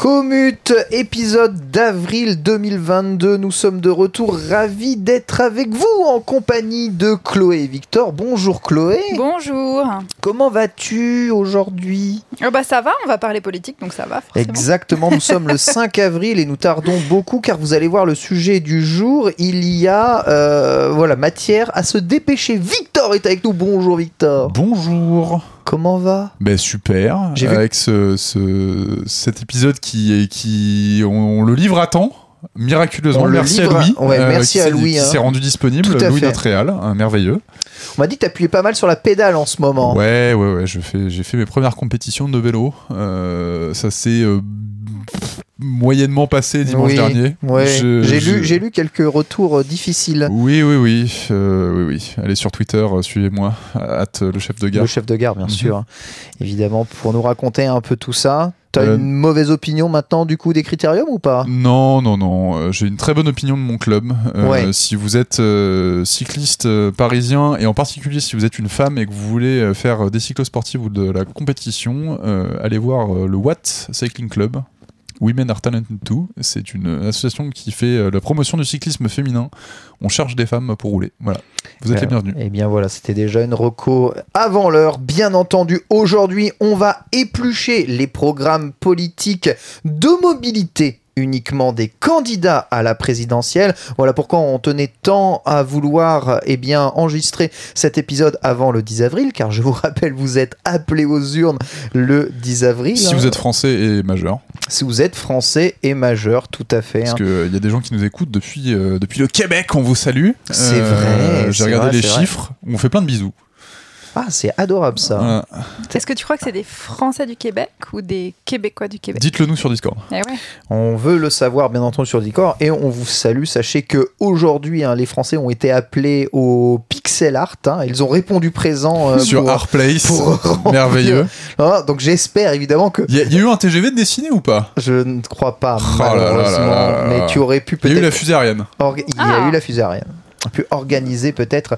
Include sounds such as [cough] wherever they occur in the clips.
Commute, épisode d'avril 2022. Nous sommes de retour, ravis d'être avec vous en compagnie de Chloé et Victor. Bonjour Chloé. Bonjour. Comment vas-tu aujourd'hui? Oh bah ça va, on va parler politique, donc ça va forcément. Exactement, nous sommes le [laughs] 5 avril et nous tardons beaucoup car vous allez voir le sujet du jour. Il y a euh, voilà matière à se dépêcher. Victor est avec nous. Bonjour Victor. Bonjour. Comment va? Ben super. Vu- Avec ce, ce- cet épisode qui est qui on, on le livre à temps. Miraculeusement, merci à Louis. ouais, merci qui à Louis, Qui hein. s'est rendu disponible. Tout à Louis notre réal, un merveilleux. On m'a dit que tu appuyais pas mal sur la pédale en ce moment. Ouais, ouais, ouais. je fais- J'ai fait mes premières compétitions de vélo. Euh, ça s'est euh, moyennement passé dimanche Oui, dernier. ouais. J'ai lu, quelques retours euh, difficiles. Oui, oui, oui, euh, oui, oui. Allez sur Twitter, euh, suivez-moi, hâte le chef de gare. Le chef de gare, bien Mhm. sûr. Évidemment, pour nous raconter un peu tout ça. T'as Euh, une mauvaise opinion maintenant du coup des critériums ou pas? Non, non, non. J'ai une très bonne opinion de mon club. Euh, Ouais. Si vous êtes euh, cycliste parisien et en particulier si vous êtes une femme et que vous voulez faire des cyclosportives ou de la compétition, allez voir le Watt Cycling Club. Women are Talented Too. C'est une association qui fait euh, la promotion du cyclisme féminin. On cherche des femmes pour rouler. Voilà. Vous êtes Euh, les bienvenus. Eh bien voilà, c'était déjà une reco avant l'heure. Bien entendu, aujourd'hui, on va éplucher les programmes politiques de mobilité uniquement des candidats à la présidentielle. Voilà pourquoi on tenait tant à vouloir eh bien enregistrer cet épisode avant le 10 avril car je vous [laughs] rappelle vous êtes appelés aux urnes le 10 avril. Si vous êtes français et majeur, si vous êtes français et majeur tout à fait. parce hein. qu'il y a des gens qui nous écoutent depuis, euh, depuis le Québec, on vous salue. C'est vrai, J'ai c'est regardé vrai, les vrai. chiffres, on fait plein de bisous. Ah, c'est adorable ça. Est-ce que tu crois que c'est des Français du Québec ou des Québécois du Québec? Dites-le nous sur Discord. Eh ouais. On veut le savoir bien entendu sur Discord et on vous salue. Sachez que aujourd'hui, hein, les Français ont été appelés au pixel art. hein. Ils ont répondu présent euh, sur pour- remplir- [laughs] merveilleux. Ah, donc j'espère évidemment que Il y, a- il y a eu un TGV de dessiné ou pas? Je ne crois pas Oh là là là malheureusement, là là là. mais tu aurais pu Il y a eu la peut-être fusée Ariane. il y a Ah. eu la fusée Ariane. Pu organiser peut-être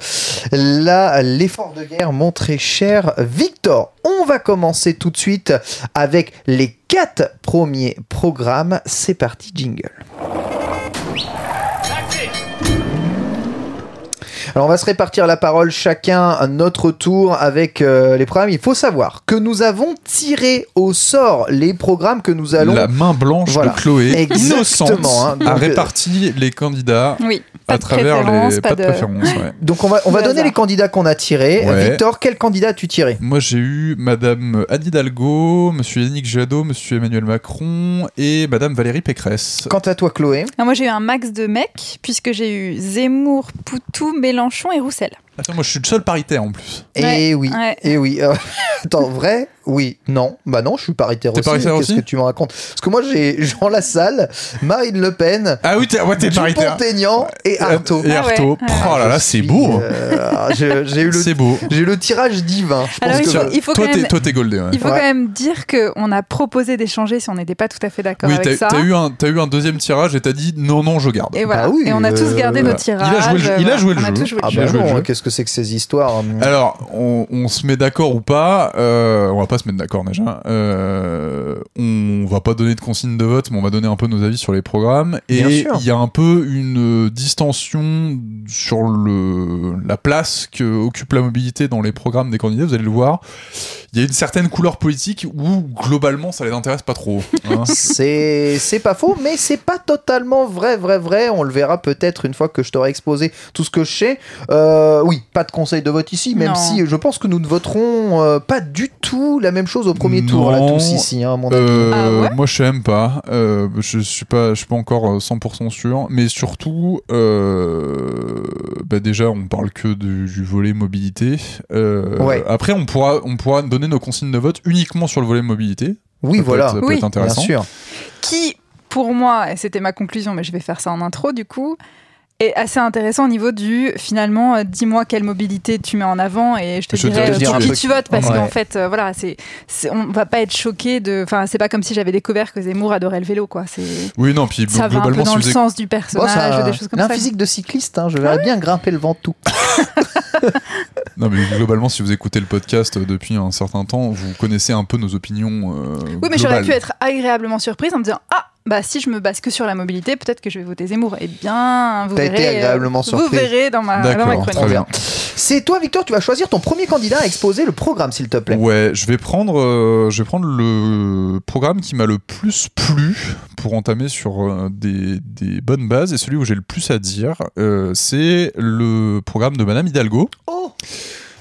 là l'effort de guerre, mon très cher Victor. On va commencer tout de suite avec les quatre premiers programmes. C'est parti, jingle. Alors on va se répartir la parole chacun à notre tour avec euh, les programmes. Il faut savoir que nous avons tiré au sort les programmes que nous allons La main blanche Voilà. de Chloé, Exactement, innocente, hein. a Donc, réparti les candidats Oui, pas à de travers préférence, les pas pas de de... préférence. ouais. [laughs] Donc on va, on va donner les candidats qu'on a tirés. Ouais. Victor, quel candidat as-tu tiré? Moi j'ai eu Madame Anne Hidalgo, Monsieur Yannick Jadot, Monsieur Emmanuel Macron et Madame Valérie Pécresse. Quant à toi, Chloé? Ah, moi j'ai eu un max de mecs puisque j'ai eu Zemmour, Poutou, Mélenchon et Roussel. Attends, moi je suis le seul paritaire en plus. Eh Ouais, oui, ouais. eh oui. Euh, [laughs] attends, vrai Oui, non. Bah non, je suis paritaire T'es aussi. paritaire Qu'est-ce aussi que tu me racontes? Parce que moi, j'ai Jean Lassalle, Marine Le Pen, Ah oui, t'es ouais, t'es paritaire. Et Artaud. Et Ah ouais, Artaud. ouais. Oh là là, c'est beau. euh, j'ai j'ai eu le, [laughs] C'est beau. j'ai eu le tirage divin. Je Alors, pense il que- faut- il faut toi, quand t'es, même- toi, t'es goldé. ouais. Il faut Ouais. quand même dire qu'on a proposé d'échanger si on n'était pas tout à fait d'accord Oui, avec t'as, ça. t'as eu un, t'as eu un deuxième tirage et t'as dit non, non, je garde. Et voilà. Bah oui, et on a tous euh, gardé voilà. nos tirages. Il a joué le jeu- il a joué le jeu. C'est que ces histoires Alors, on, on se met d'accord ou pas, euh, on va pas se mettre d'accord déjà. Euh, on va pas donner de consigne de vote, mais on va donner un peu nos avis sur les programmes. Et il y a un peu une distension sur le, la place que occupe la mobilité dans les programmes des candidats. Vous allez le voir. Il y a une certaine couleur politique où globalement ça les intéresse pas trop. hein. [laughs] C'est c'est pas faux, mais c'est pas totalement vrai, vrai, vrai. On le verra peut-être une fois que je t'aurai exposé tout ce que je sais. Euh, oui, pas de conseil de vote ici, même Non. si je pense que nous ne voterons euh, pas du tout la même chose au premier tour, là, tous ici, hein, à mon avis. Euh, Ah ouais moi, je sais même pas. Euh, je suis pas, je suis pas encore euh, 100% sûr. Mais surtout, euh, bah déjà, on parle que du, du volet mobilité. Euh, Ouais. Après, on pourra, on pourra donner nos consignes de vote uniquement sur le volet mobilité. oui, Ça peut voilà, être- ça peut Oui. être bien intéressant. sûr. qui, pour moi, et c'était ma conclusion, mais je vais faire ça en intro du coup, est assez intéressant au niveau du finalement, euh, dis-moi quelle mobilité tu mets en avant et je te Je dirai euh, pour qui tu votes parce Ouais. qu'en fait, euh, voilà, c'est, c'est- on va pas être choqué de. Enfin, c'est pas comme si j'avais découvert que Zemmour adorait le vélo, quoi. C'est, Oui, non, puis ça va un peu globalement, dans si le sens du Bon, personnage, ça- des choses comme il a un ça. physique de cycliste, hein, je verrais bien grimper le Ventoux. [laughs] non, mais globalement, si vous écoutez le podcast euh, depuis un certain temps, vous connaissez un peu nos opinions. euh, Oui, mais j'aurais pu être agréablement surprise en me disant Ah, bah si je me base que sur la mobilité, peut-être que je vais voter Zemmour. Eh bien, vous T'as verrez. été euh, agréablement Vous verrez dans ma, dans ma D'accord, chronique. très bien. C'est toi, Victor, tu vas choisir ton premier candidat à exposer le programme, s'il te plaît. Ouais, je vais prendre, euh, je vais prendre le programme qui m'a le plus plu pour entamer sur euh, des, des bonnes bases et celui où j'ai le plus à dire, euh, c'est le programme de Madame Hidalgo. Oh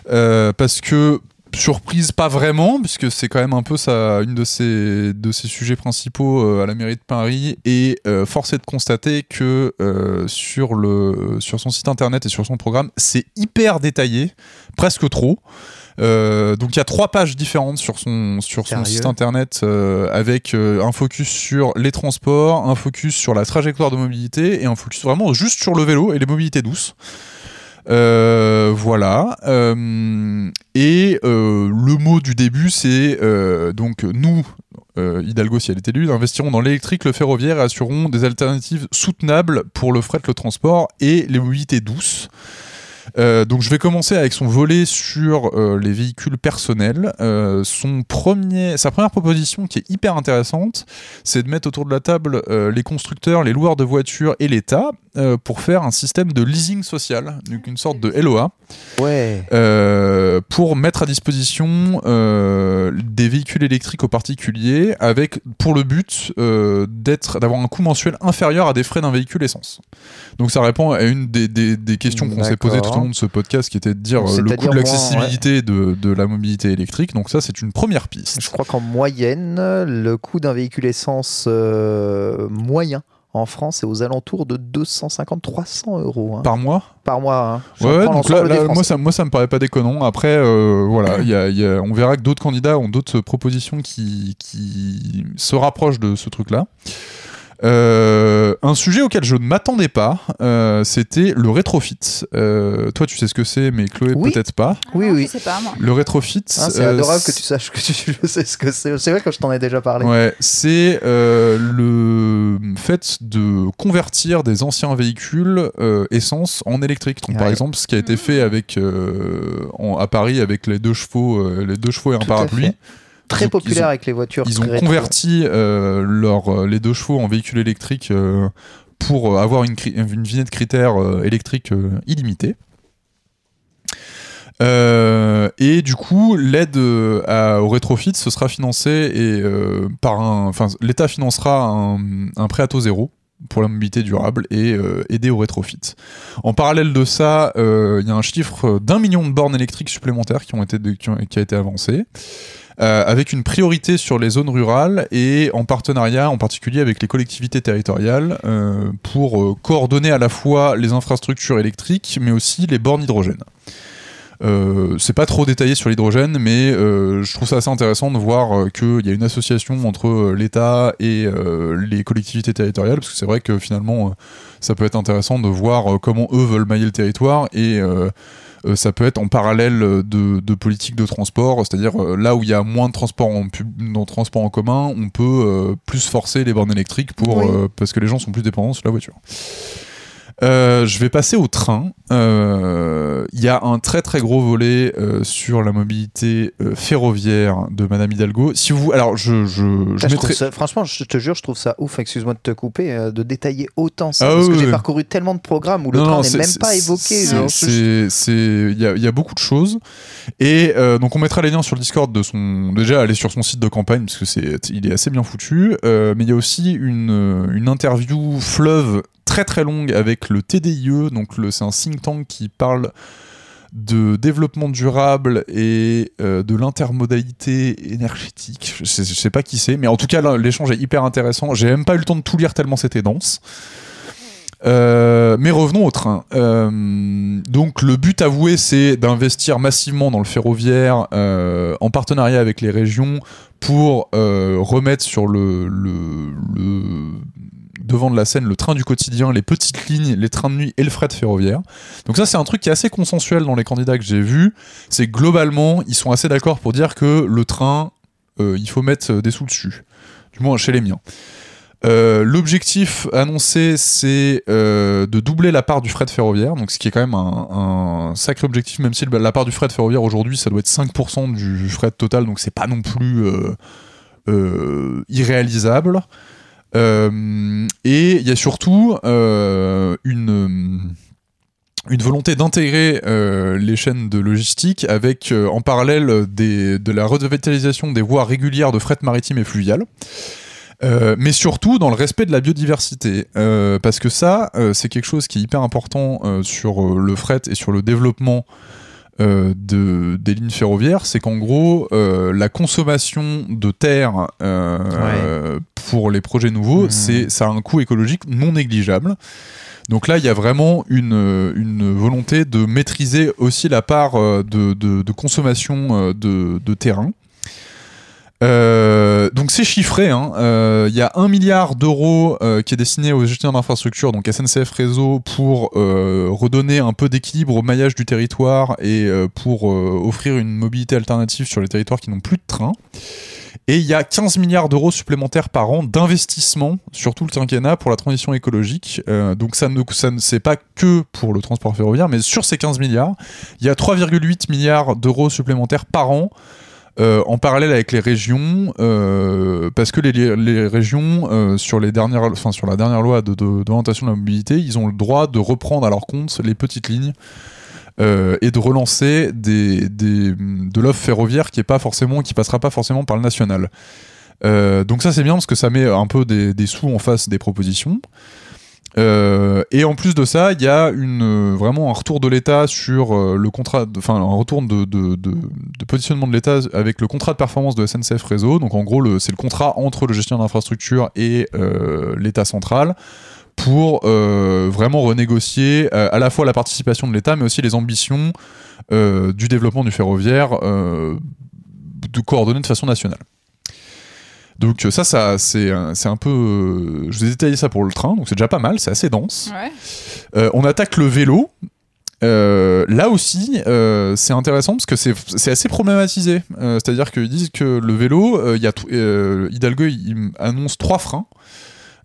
Euh, parce que surprise pas vraiment puisque c'est quand même un peu ça une de ses de ses sujets principaux euh, à la mairie de Paris et euh, force est de constater que euh, sur le sur son site internet et sur son programme c'est hyper détaillé presque trop donc il y a trois pages différentes sur son sur son Sérieux site internet avec un focus sur les transports, un focus sur la trajectoire de mobilité et un focus vraiment juste sur le vélo et les mobilités douces. Euh, voilà. Euh, et euh, le mot du début, c'est donc nous, Hidalgo, si elle est élue, investirons dans l'électrique, le ferroviaire et assurerons des alternatives soutenables pour le fret, le transport et les mobilités douces. Donc je vais commencer avec son volet sur les véhicules personnels. Son premier, sa première proposition qui est hyper intéressante, c'est de mettre autour de la table les constructeurs, les loueurs de voitures et l'État euh, pour faire un système de leasing social, donc une sorte de LOA, Ouais. euh, pour mettre à disposition euh, des véhicules électriques aux particuliers, avec pour le but d'être, d'avoir un coût mensuel inférieur à des frais d'un véhicule essence. Donc ça répond à une des, des- des questions qu'on s'est posées tout au long de ce podcast, qui était de dire le coût de l'accessibilité de, de la mobilité électrique. Donc ça, c'est une première piste. Je crois qu'en moyenne, le coût d'un véhicule essence moyen en France est aux alentours de 250-300 euros hein, Par mois? Par mois. hein. Ouais, donc là, moi, ça, moi, ça me paraît pas déconnant. Après, euh, voilà, a- y a- on verra que d'autres candidats ont d'autres propositions qui, qui se rapprochent de ce truc-là. Euh, un sujet auquel je ne m'attendais pas, euh, c'était le rétrofit. Euh, toi, tu sais ce que c'est, mais Chloé Oui. peut-être pas. Oui, Non, oui. Je sais pas, moi. Le rétrofit. Hein, c'est euh, adorable que tu saches que tu [laughs] je sais ce que c'est. C'est vrai que je t'en ai déjà parlé. Ouais, c'est euh, le fait de convertir des anciens véhicules euh, essence en électrique. Donc, par exemple, ce qui a été fait avec euh, en- à Paris avec les deux chevaux, euh, les deux chevaux et un Tout à parapluie. Très populaire ont- avec les voitures. Ils ont rétro. converti euh, leur, euh, les deux chevaux en véhicules électriques euh, pour avoir une, une vignette critère électrique illimitée. Euh, et du coup, l'aide au rétrofit, ce sera financé et euh, par un, enfin, l'État financera un, un prêt à taux zéro pour la mobilité durable et euh, aider au rétrofit. En parallèle de ça, euh, il y a un chiffre d'un million de bornes électriques supplémentaires qui ont été qui, a été avancé. euh, avec une priorité sur les zones rurales et en partenariat en particulier avec les collectivités territoriales pour coordonner à la fois les infrastructures électriques mais aussi les bornes hydrogène. Euh, c'est pas trop détaillé sur l'hydrogène, mais euh, je trouve ça assez intéressant de voir euh, qu'il y a une association entre l'État et les collectivités territoriales, parce que c'est vrai que finalement, ça peut être intéressant de voir comment eux veulent mailler le territoire et ça peut être en parallèle de, de politiques de transport, c'est-à-dire là où il y a moins de transport en, pub, dans transport en commun, on peut euh, plus forcer les bornes électriques pour, Oui. euh, parce que les gens sont plus dépendants sur la voiture. Euh, je vais passer au train. Euh, Il y a un très très gros volet euh, sur la mobilité euh, ferroviaire de Madame Hidalgo. Si vous, alors je, je, je Ah, mettrai- ça- franchement, je te jure, je trouve ça ouf, excuse-moi de te couper, euh, de détailler autant ça. Ah parce oui, que j'ai parcouru tellement de programmes où le Non, train n'est même pas évoqué. c'est- C'est, il y y a beaucoup de choses. Et euh, donc on mettra les liens sur le Discord de son. Déjà, aller sur son site de campagne parce que c'est, il est assez bien foutu. Euh, mais il y a aussi une, euh, une interview fleuve très très longue avec le TDIE. Donc c'est un think tank qui parle de développement durable et euh, de l'intermodalité énergétique. Je sais, sais pas qui c'est, mais en tout cas l'échange est hyper intéressant. J'ai même pas eu le temps de tout lire tellement c'était dense. Euh, mais revenons au train. Euh, donc le but avoué, c'est d'investir massivement dans le ferroviaire en partenariat avec les régions pour remettre sur le- le devant de la scène le train du quotidien, les petites lignes, les trains de nuit et le fret ferroviaire. Donc ça, c'est un truc qui est assez consensuel dans les candidats que j'ai vus. C'est globalement, ils sont assez d'accord pour dire que le train, euh, il faut mettre des sous dessus. Du moins chez les miens. Euh, L'objectif annoncé, c'est euh, de doubler la part du fret ferroviaire, donc ce qui est quand même un, sacré objectif, même si la part du fret ferroviaire aujourd'hui, ça doit être 5% du fret total, donc c'est pas non plus euh, euh, irréalisable. Euh, et il y a surtout euh, une une volonté d'intégrer euh, les chaînes de logistique avec en parallèle des, de la revitalisation des voies régulières de fret maritime et fluvial. Mais surtout dans le respect de la biodiversité. Parce que ça, c'est quelque chose qui est hyper important sur le fret et sur le développement euh, de, des lignes ferroviaires. C'est qu'en gros, euh, la consommation de terre euh, pour les projets nouveaux, Mhm. c'est, ça a un coût écologique non négligeable. Donc là, il y a vraiment une, une volonté de maîtriser aussi la part de, de- de consommation de, de terrain. Euh, donc c'est chiffré, hein. Euh, il y a un milliard d'euros euh, qui est destiné aux gestionnaires d'infrastructures, donc SNCF Réseau, pour redonner un peu d'équilibre au maillage du territoire et pour offrir une mobilité alternative sur les territoires qui n'ont plus de train. Et il y a 15 milliards d'euros supplémentaires par an d'investissement sur tout le quinquennat pour la transition écologique. Donc ça ne, ça ne c'est pas que pour le transport ferroviaire, mais sur ces 15 milliards, il y a 3,8 milliards d'euros supplémentaires par an euh, en parallèle avec les régions, euh, parce que les, régions, euh, sur, les dernières, enfin, sur la dernière loi de- de- d'orientation de, la mobilité, ils ont le droit de reprendre à leur compte les petites lignes et de relancer des, des- de l'offre ferroviaire qui est pas forcément, qui passera pas forcément par le national. Donc ça c'est bien parce que ça met un peu des, des sous en face des propositions. Euh, et en plus de ça, il y a une, euh, vraiment un retour de l'État sur euh, le contrat, enfin un retour de, positionnement de l'État avec le contrat de performance de SNCF Réseau. Donc en gros, c'est le contrat entre le gestionnaire d'infrastructure et l'État central pour vraiment renégocier à la fois la participation de l'État, mais aussi les ambitions du développement du ferroviaire de coordonner de façon nationale. Donc euh, ça, ça c'est un, peu... euh, je vous ai détaillé ça pour le train, donc c'est déjà pas mal, c'est assez dense. Ouais. Euh, on attaque le vélo. Euh, là aussi, euh, c'est intéressant parce que c'est assez problématisé. C'est-à-dire qu'ils disent que le vélo, il y a t- Hidalgo il annonce trois freins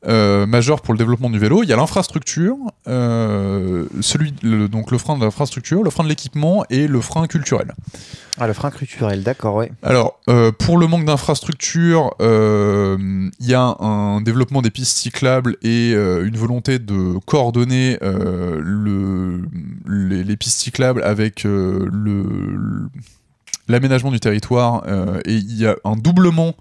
euh, majeurs pour le développement du vélo. Il y a l'infrastructure, euh, celui le- donc le frein de l'infrastructure, le frein de l'équipement et le frein culturel. Ah, le frein culturel, d'accord, ouais. Alors, euh, pour le manque d'infrastructures, euh, il y a un développement des pistes cyclables et une volonté de coordonner le, les, les pistes cyclables avec le, l'aménagement du territoire. et il y a un doublement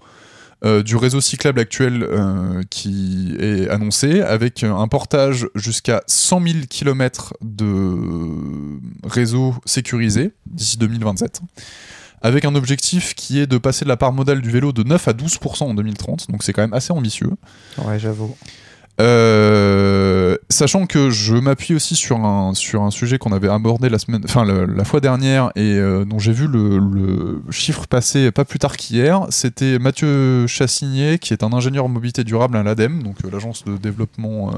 euh, du réseau cyclable actuel euh, qui est annoncé, avec un portage jusqu'à 100 000 km de réseau sécurisé d'ici 2027 avec un objectif qui est de passer de la part modale du vélo de 9 à 12% en 2030, donc c'est quand même assez ambitieux. Ouais, j'avoue. Euh, sachant que je m'appuie aussi sur un, sur un sujet qu'on avait abordé la, semaine, enfin, le- la fois dernière et euh, dont j'ai vu le, le chiffre passer pas plus tard qu'hier, c'était Mathieu Chassigné, qui est un ingénieur en mobilité durable à l'ADEME, donc euh, l'agence de développement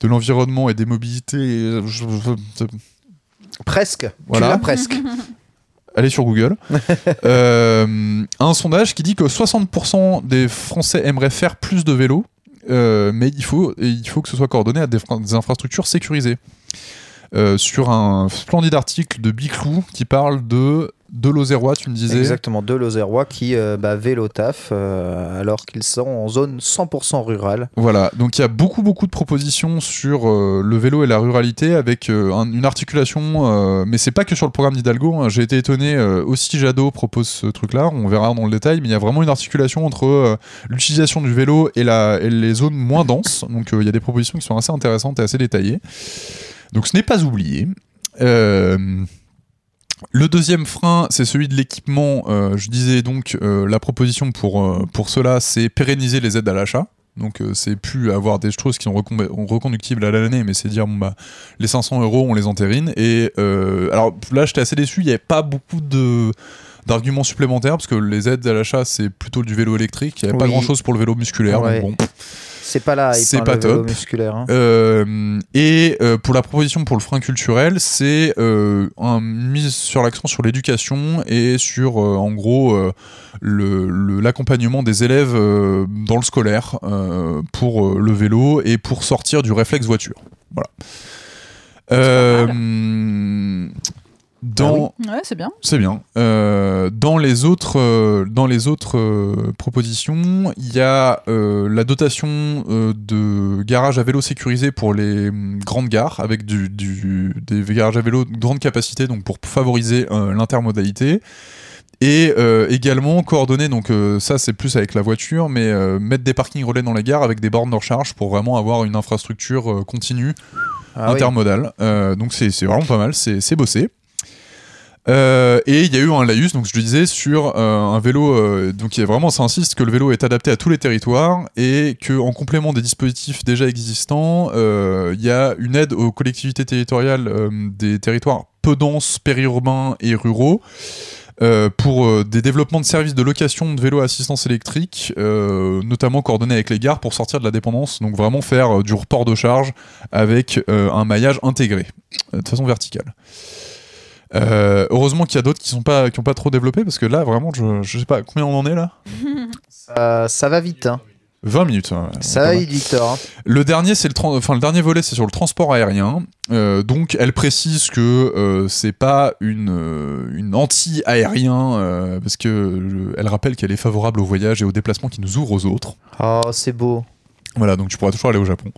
de l'environnement et des mobilités. je- je- Presque. Voilà. Tu l'as presque. [laughs] allez sur Google. [laughs] Un sondage qui dit que 60% des Français aimeraient faire plus de vélo. Euh, mais il faut, il faut que ce soit coordonné à des infrastructures sécurisées. Euh, sur un splendide article de Biclou qui parle de de l'Auxerrois, tu me disais. Exactement, deux Lauxerrois qui euh, bah, vélo taf euh, alors qu'ils sont en zone 100% rurale. Voilà, donc il y a beaucoup beaucoup de propositions sur euh, le vélo et la ruralité avec euh, un- une articulation, mais c'est pas que sur le programme d'Hidalgo. hein. J'ai été étonné, aussi Jadot propose ce truc-là, on verra dans le détail, mais il y a vraiment une articulation entre l'utilisation du vélo et, la, et les zones moins denses. Donc il y a des propositions qui sont assez intéressantes et assez détaillées. Donc ce n'est pas oublié. Euh, le deuxième frein, c'est celui de l'équipement. Euh, je disais donc euh, la proposition pour, euh, pour cela, c'est pérenniser les aides à l'achat. Donc c'est plus avoir des choses qui sont recon- reconductibles à l'année, mais c'est dire bon bah les 500 euros on les entérine. Et alors là j'étais assez déçu, il n'y avait pas beaucoup de d'arguments supplémentaires parce que les aides à l'achat c'est plutôt du vélo électrique, il n'y avait pas grand chose pour le vélo musculaire. Ouais. donc bon. C'est pas là, C'est pas top. musculaire. hein. Euh, et euh, pour la proposition pour le frein culturel, c'est euh, un mise sur l'accent sur l'éducation et sur euh, en gros euh, le- le- l'accompagnement des élèves euh, dans le scolaire euh, pour euh, le vélo et pour sortir du réflexe voiture. Voilà. Euh, dans, Ouais, c'est bien. c'est bien. Euh, dans les autres, euh, dans les autres euh, propositions, il y a euh, la dotation euh, de garages à vélo sécurisés pour les hum, grandes gares, avec du, du- des garages à vélo de grande capacité, donc pour favoriser euh, l'intermodalité. Et euh, également coordonner, donc euh, ça c'est plus avec la voiture, mais euh, mettre des parkings relais dans les gares avec des bornes de recharge pour vraiment avoir une infrastructure euh, continue Ah oui. intermodal. Euh, donc c'est c'est vraiment pas mal, c'est c'est bossé. Euh, et il y a eu un laïus, donc je le disais, sur euh, un vélo. euh, donc il vraiment, ça insiste que le vélo est adapté à tous les territoires et que en complément des dispositifs déjà existants, il y a une aide aux collectivités territoriales des territoires peu denses, périurbains et ruraux. pour des développements de services de location de vélos à assistance électrique, notamment coordonnés avec les gares pour sortir de la dépendance, donc vraiment faire du report de charge avec un maillage intégré, de façon verticale. Euh, heureusement qu'il y a d'autres qui sont pas qui ont pas trop développé parce que là vraiment je, je sais pas combien on en est là [laughs] Ça, ça va vite, hein. 20 minutes Ça va vite, Victor. hein. Le dernier, c'est le, enfin, le dernier volet, c'est sur le transport aérien. Euh, donc, elle précise que euh, c'est pas une, euh, une anti-aérien, parce que elle rappelle qu'elle est favorable au voyage et aux déplacements qui nous ouvrent aux autres. Oh, c'est beau. Voilà, donc tu pourras toujours aller au Japon.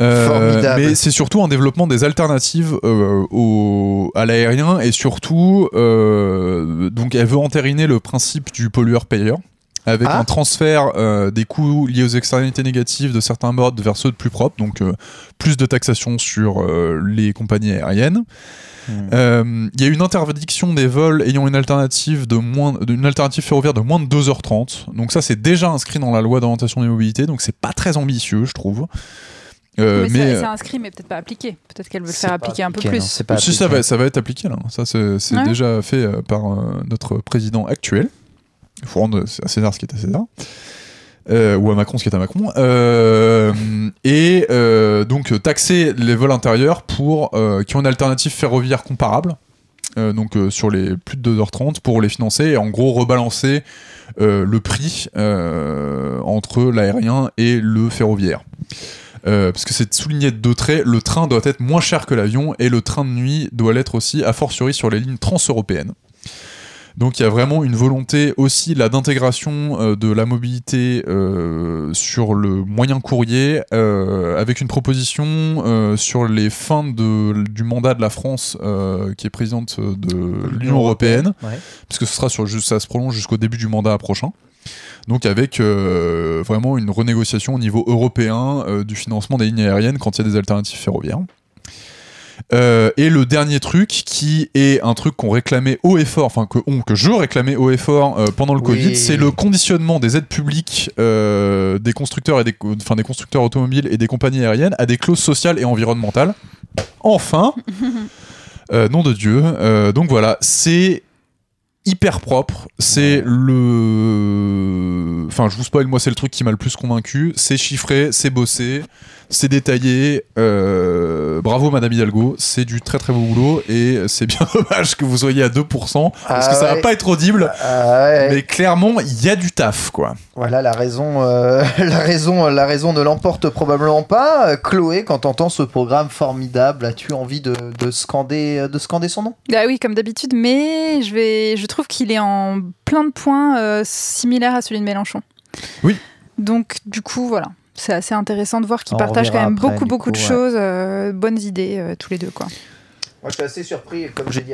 Euh, Formidable. mais c'est surtout un développement des alternatives euh, au, à l'aérien et surtout, euh, donc elle veut entériner le principe du pollueur-payeur avec Ah. un transfert euh, des coûts liés aux externalités négatives de certains modes vers ceux de plus propres, donc euh, plus de taxation sur euh, les compagnies aériennes. Hmm. Euh, Il y a une interdiction des vols ayant une alternative, de moins, une alternative ferroviaire de moins de 2h30. Donc ça, c'est déjà inscrit dans la loi d'orientation des mobilités, donc c'est pas très ambitieux, je trouve. Euh, mais mais c'est c'est inscrit, mais peut-être pas appliqué. Peut-être qu'elle veut le faire appliquer un peu non, plus. si ça va, ça va être appliqué là. Ça c'est Ouais. déjà fait euh, par euh, notre président actuel. Il faut rendre à César ce qui est à César. Euh, ou à Macron ce qui est à Macron. Euh, et euh, donc euh, taxer les vols intérieurs pour euh, qui ont une alternative ferroviaire comparable. euh, donc euh, sur les plus de 2h30 pour les financer et en gros rebalancer euh, le prix euh, entre l'aérien et le ferroviaire. Euh, parce que c'est souligné de deux traits, le train doit être moins cher que l'avion et le train de nuit doit l'être aussi, a fortiori sur les lignes transeuropéennes. Donc il y a vraiment une volonté aussi là d'intégration euh, de la mobilité euh, sur le moyen courrier euh, avec une proposition sur les fins de, du mandat de la France qui est présidente de l'Union européenne Ouais. puisque ce sera sur ça se prolonge jusqu'au début du mandat prochain. Donc avec euh, vraiment une renégociation au niveau européen euh, du financement des lignes aériennes quand il y a des alternatives ferroviaires. Euh, et le dernier truc qui est un truc qu'on réclamait haut et fort, enfin que, on- que je réclamais haut et fort euh, pendant le Oui. Covid, c'est le conditionnement des aides publiques euh, des constructeurs et des, enfin, des constructeurs automobiles et des compagnies aériennes à des clauses sociales et environnementales. Enfin, [laughs] nom de Dieu. Donc voilà, c'est hyper propre. C'est le. Enfin, je vous spoil, moi, c'est le truc qui m'a le plus convaincu. C'est chiffré, c'est bossé. C'est détaillé. euh, bravo Madame Hidalgo, c'est du très très beau boulot et c'est bien [laughs] dommage que vous soyez à 2% parce Ah que ça va pas être audible. Ah ouais. Mais clairement, il y a du taf quoi. Voilà, la raison, euh, [laughs] la raison, la raison ne l'emporte probablement pas. Chloé, quand t'entends ce programme formidable, as-tu envie de, de scander, de scander son nom? Bah oui, comme d'habitude, mais je, vais, je trouve qu'il est en plein de points euh, similaires à celui de Mélenchon. Oui. Donc, du coup, voilà. C'est assez intéressant de voir qu'ils partagent quand même après, beaucoup, beaucoup coup, de ouais. choses, euh, bonnes idées, euh, tous les deux, quoi. Moi, je suis assez surpris, comme j'ai dit,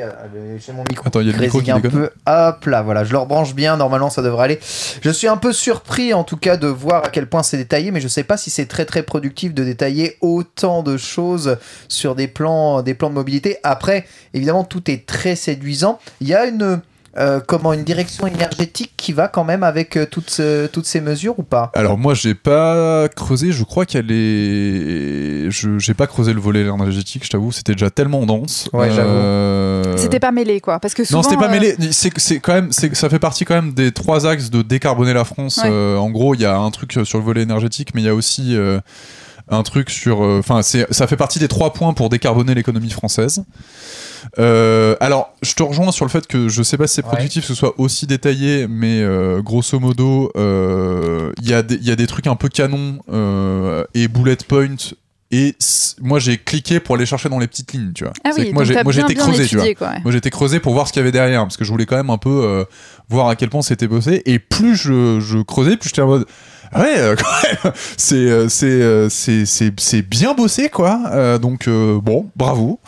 chez mon micro. Attends, il y a le micro qui un déconne. peu. Hop là, voilà, je le rebranche bien. Normalement, ça devrait aller. Je suis un peu surpris, en tout cas, de voir à quel point c'est détaillé, mais je sais pas si c'est très très productif de détailler autant de choses sur des plans, des plans de mobilité. Après, évidemment, tout est très séduisant. Il y a une euh, comment une direction énergétique qui va quand même avec euh, toutes, ce- toutes ces mesures ou pas? Alors moi j'ai pas creusé, je crois qu'elle est, je j'ai pas creusé le volet énergétique, je t'avoue, c'était déjà tellement dense. Ouais, j'avoue. Euh, C'était pas mêlé, quoi. Parce que souvent, Non, c'était pas euh, mêlé. C'est c'est quand même, c'est ça fait partie quand même des trois axes de décarboner la France. Ouais. Euh, en gros, il y a un truc sur le volet énergétique, mais il y a aussi euh, un truc sur. euh, Enfin, ça fait partie des trois points pour décarboner l'économie française. Euh, alors, je te rejoins sur le fait que je sais pas si c'est Ouais. productif que ce soit aussi détaillé, mais euh, grosso modo, euh, il y, a des- il y a des trucs un peu canons euh, et bullet point. Et moi, j'ai cliqué pour aller chercher dans les petites lignes, tu vois. Ah oui, que moi, j'ai été creusé, tu vois. quoi. ouais. Moi j'étais creusé pour voir ce qu'il y avait derrière parce que je voulais quand même un peu euh, voir à quel point c'était bossé et plus je, je creusais plus j'étais en mode ouais euh, [laughs] quand même c'est euh, c'est euh, c'est c'est c'est bien bossé quoi Euh, donc euh, bon bravo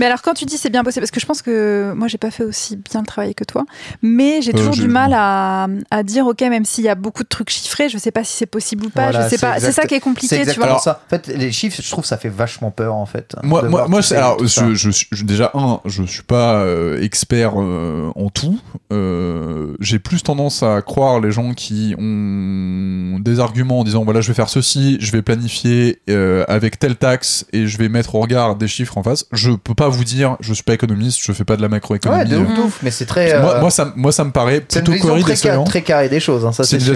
Mais alors, quand tu dis c'est bien bossé, parce que je pense que moi, j'ai pas fait aussi bien le travail que toi, mais j'ai Euh, toujours j'ai- du mal à, à dire, ok, même s'il y a beaucoup de trucs chiffrés, je sais pas si c'est possible ou pas, Voilà, je sais c'est pas. C'est exact- ça qui est C'est compliqué, tu exactement vois. ça. En fait, les chiffres, je trouve, ça fait vachement peur en fait. moi de moi, voir moi tout c'est- ces- alors tout ça. je, je, suis- je- déjà un je suis pas euh, expert euh, en tout Euh, j'ai plus tendance à croire les gens qui ont des arguments en disant voilà je vais faire ceci je vais planifier euh, avec telle taxe et je vais mettre au regard des chiffres en face je peux pas vous dire je suis pas économiste je fais pas de la macroéconomie Ouais, de ouf, de ouf, mais c'est très. moi, euh, moi, ça, moi, ça me paraît c'est plutôt correct très, d'excellent. ca- très carré des choses, hein, ça C'est c'est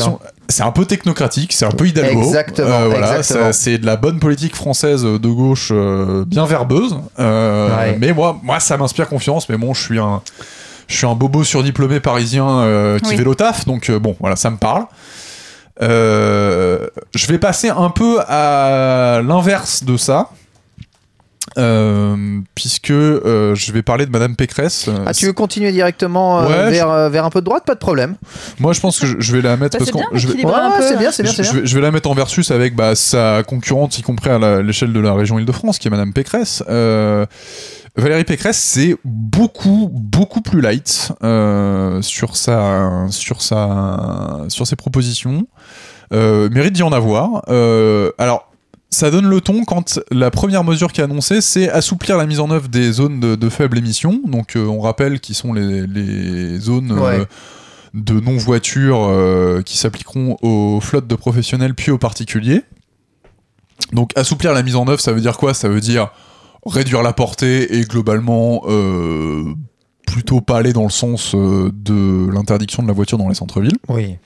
c'est un peu technocratique, c'est un peu Hidalgo. Euh, Exactement, voilà, exactement. ça- c'est de la bonne politique française de gauche euh, bien verbeuse. Euh, Ouais. Mais moi, moi, ça m'inspire confiance. Mais bon, je suis un, je suis un bobo surdiplômé parisien euh, qui Oui. vélo taf, donc euh, bon, voilà, ça me parle. Euh, je vais passer un peu à l'inverse de ça. euh, puisque euh, je vais parler de Madame Pécresse. Euh, Ah, tu veux continuer directement euh, Ouais, vers, euh, vers un peu de droite? Pas de problème. Moi, je pense que je, je vais la mettre Bah, parce bien je vais- d'équilibrer un Ouais, peu. c'est bien, c'est bien, c'est je, bien. je vais, je vais la mettre en versus avec bah, sa concurrente, y compris à la- l'échelle de la région Île-de-France, qui est Madame Pécresse. Valérie Pécresse, c'est beaucoup, beaucoup plus light euh, sur, sa, sur, sa, sur ses propositions. Euh, mérite d'y en avoir. Euh, alors, ça donne le ton quand la première mesure qui est annoncée, c'est assouplir la mise en œuvre des zones de, de faible émission. Donc, on rappelle qui sont les, les zones Ouais. de non-voiture euh, qui s'appliqueront aux flottes de professionnels puis aux particuliers. Donc, assouplir la mise en œuvre, ça veut dire quoi? Ça veut dire réduire la portée et globalement euh, plutôt pas aller dans le sens euh, de l'interdiction de la voiture dans les centres-villes. Oui.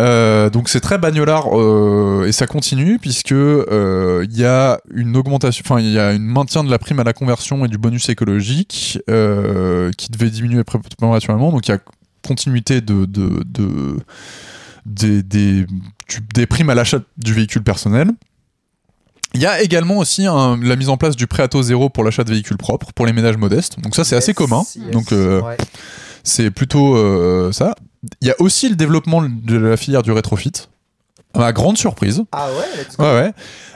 Euh, donc c'est très bagnolard euh, et ça continue puisque euh, il y a une augmentation, enfin il y a un maintien de la prime à la conversion et du bonus écologique qui devait diminuer pré- prématurément. Donc il y a continuité de, de, de- des, des primes à l'achat du véhicule personnel. Il y a également aussi un- la mise en place du prêt à taux zéro pour l'achat de véhicules propres pour les ménages modestes. Donc ça c'est assez commun. yes, Donc euh, ouais. c'est plutôt euh, ça. Il y a aussi le développement de la filière du rétrofit. À ma grande surprise. Ah ouais, let's go. Ouais, ouais.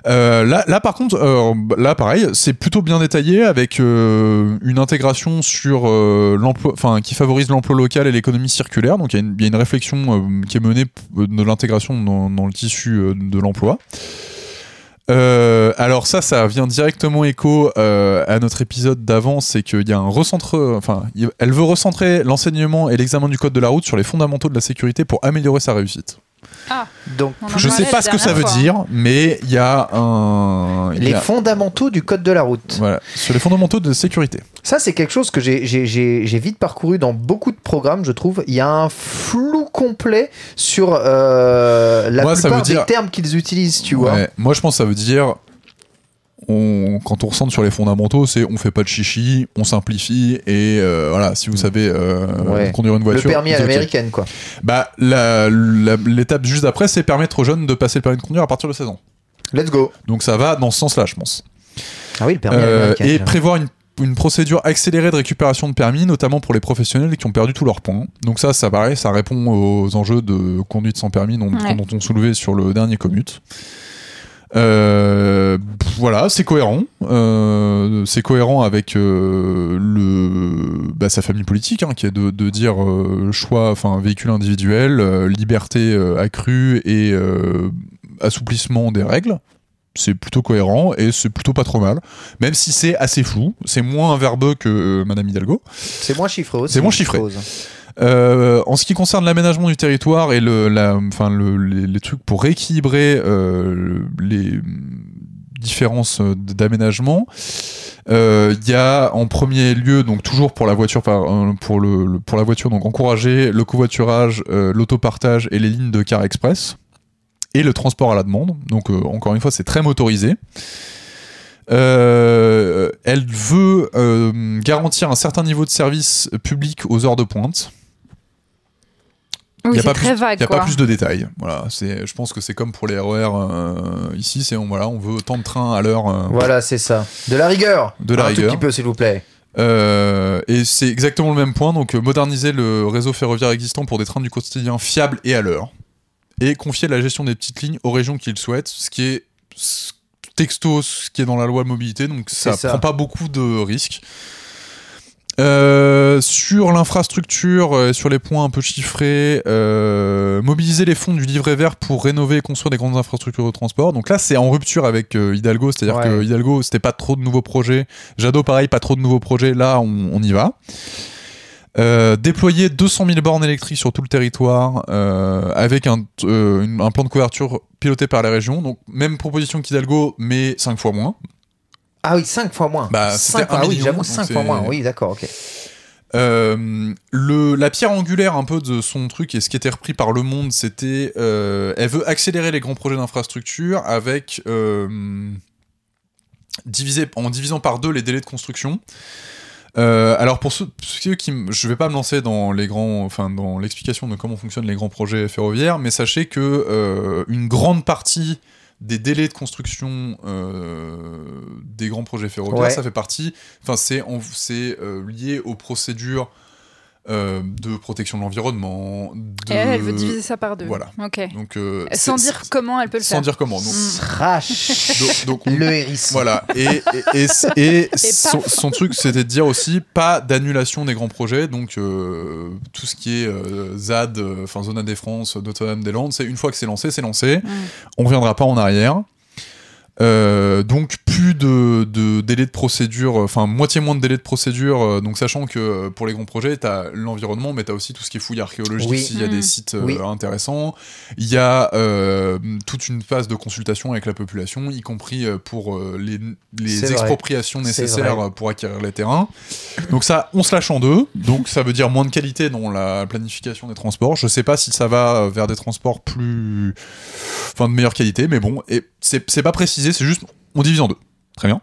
Euh, là, là, par contre, euh, là, pareil, c'est plutôt bien détaillé avec euh, une intégration sur l'emploi, enfin, qui favorise l'emploi local et l'économie circulaire. Donc, il y, a une- il y a une réflexion qui est menée de l'intégration dans, dans le tissu de l'emploi. Euh, alors ça, ça vient directement écho euh, à notre épisode d'avant, c'est qu'il y a un recentre, enfin, elle veut recentrer l'enseignement et l'examen du code de la route sur les fondamentaux de la sécurité pour améliorer sa réussite. Ah, Donc, Je sais parlait pas ce que ça veut fois. dire, mais il y a un. y les a- fondamentaux du code de la route. Voilà, sur les fondamentaux de sécurité. Ça, c'est quelque chose que j'ai- vite parcouru dans beaucoup de programmes, je trouve. Il y a un flou complet sur euh, la Moi, ça plupart veut dire- des termes qu'ils utilisent, tu vois. Moi, je pense que ça veut dire. On, quand on ressent sur les fondamentaux, c'est on fait pas de chichi, on simplifie et euh, voilà. Si vous savez euh, Ouais. conduire une Le voiture, permis à l'américaine, quoi. Bah, la- la- l'étape juste après, c'est permettre aux jeunes de passer le permis de conduire à partir de 16 ans. Let's go. Donc ça va dans ce sens-là, je pense. Ah oui, le permis à Euh, l'américaine. et prévoir une, une procédure accélérée de récupération de permis, notamment pour les professionnels qui ont perdu tous leurs points. Donc ça, ça pareil, ça répond aux enjeux de conduite sans permis dont, Ouais. dont on soulevait sur le dernier commute. Euh, voilà, c'est cohérent. Euh, c'est cohérent avec euh, le, bah, sa famille politique, hein, qui est de, de dire choix, enfin véhicule individuel, liberté accrue et assouplissement des règles. C'est plutôt cohérent et c'est plutôt pas trop mal. Même si c'est assez flou, c'est moins verbeux que Madame Hidalgo. C'est moins chiffré aussi. C'est moins chiffré. Euh, en ce qui concerne l'aménagement du territoire et le, enfin le, les, trucs pour rééquilibrer euh, les différences d'aménagement, euh, il y a en premier lieu donc toujours pour la voiture pour le, pour la voiture donc encourager le covoiturage, l'autopartage et les lignes de car express et le transport à la demande. Donc encore une fois c'est très motorisé. Elle veut garantir un certain niveau de service public aux heures de pointe. Oui, Il n'y a, c'est pas très plus, vague. y a quoi. pas plus de détails. Voilà, c'est, je pense que c'est comme pour les RER euh, ici, c'est on, voilà, on veut tant de trains à l'heure. euh, Voilà, c'est ça. De la rigueur. De la Un tout rigueur. petit peu, s'il vous plaît. Euh, et c'est exactement le même point. Donc moderniser le réseau ferroviaire existant pour des trains du quotidien fiables et à l'heure, et confier la gestion des petites lignes aux régions qui le souhaitent, ce qui est texto, ce qui est dans la loi mobilité. Donc ça, ça. prend pas beaucoup de risques. Euh, sur l'infrastructure, euh, sur les points un peu chiffrés, euh, mobiliser les fonds du livret vert pour rénover et construire des grandes infrastructures de transport. Donc là, c'est en rupture avec Hidalgo, c'est-à-dire Ouais. que Hidalgo, c'était pas trop de nouveaux projets. Jadot, pareil, pas trop de nouveaux projets. Là, on, on y va. Euh, déployer 200 000 bornes électriques sur tout le territoire euh, avec un, euh, un plan de couverture piloté par les régions. Donc, même proposition qu'Hidalgo, mais 5 fois moins. Ah oui, 5 fois moins. Bah, Cinq- c'était un ah oui, j'avoue, donc 5 c'est- fois moins. Oui, d'accord, ok. Euh, le, la pierre angulaire un peu de son truc et ce qui était repris par Le Monde, c'était euh, elle veut accélérer les grands projets d'infrastructure avec euh, diviser, en divisant par deux les délais de construction. Euh, alors pour ceux, ceux qui, je vais pas me lancer dans les grands, enfin dans l'explication de comment fonctionnent les grands projets ferroviaires, mais sachez que une grande partie des délais de construction euh, des grands projets ferroviaires, Ouais. ça fait partie, enfin c'est en- c'est euh, lié aux procédures euh, de protection de l'environnement. de- Et elle, elle veut diviser ça par deux. Voilà. Donc euh, Sans dire comment elle peut le sans faire. dire comment. Donc, Mm. Crash. donc- donc, on- Le hérisson. voilà. Et, et, et, [laughs] son, son truc, c'était de dire aussi pas d'annulation des grands projets. Donc, euh, tout ce qui est euh, ZAD, enfin Zone à défense, Notre-Dame-des-Landes, c'est une fois que c'est lancé, c'est lancé. Mm. On reviendra pas en arrière. Euh, donc plus de, de délai de procédure, enfin moitié moins de délai de procédure, euh, donc sachant que euh, pour les grands projets, tu as l'environnement, mais tu as aussi tout ce qui est fouille archéologique, Oui. s'il y a des sites euh, Oui. intéressants. Il y a euh, toute une phase de consultation avec la population, y compris euh, pour euh, les, les C'est vrai. expropriations nécessaires euh, pour acquérir les terrains. Donc ça, on se lâche en deux, donc ça veut dire moins de qualité dans la planification des transports. Je sais pas si ça va euh, vers des transports plus... Enfin, de meilleure qualité, mais bon, et c'est pas précisé, c'est juste, on divise en deux. Très bien.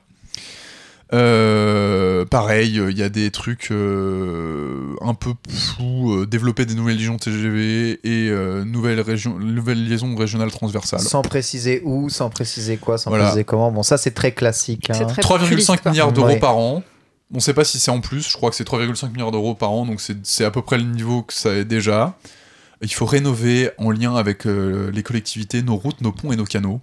Euh, pareil, il y a des trucs euh, un peu flous, euh, développer des nouvelles liaisons TGV et euh, nouvelles, régions, nouvelles liaisons régionales transversales. Sans préciser où, sans préciser quoi, sans Voilà. préciser comment. Bon, ça, c'est très classique. C'est hein. très populiste, 3,5 quoi. milliards d'euros Ouais. par an. On sait pas si c'est en plus, je crois que c'est 3,5 milliards d'euros par an, donc c'est c'est à peu près le niveau que ça est déjà. Il faut rénover en lien avec euh, les collectivités nos routes, nos ponts et nos canaux.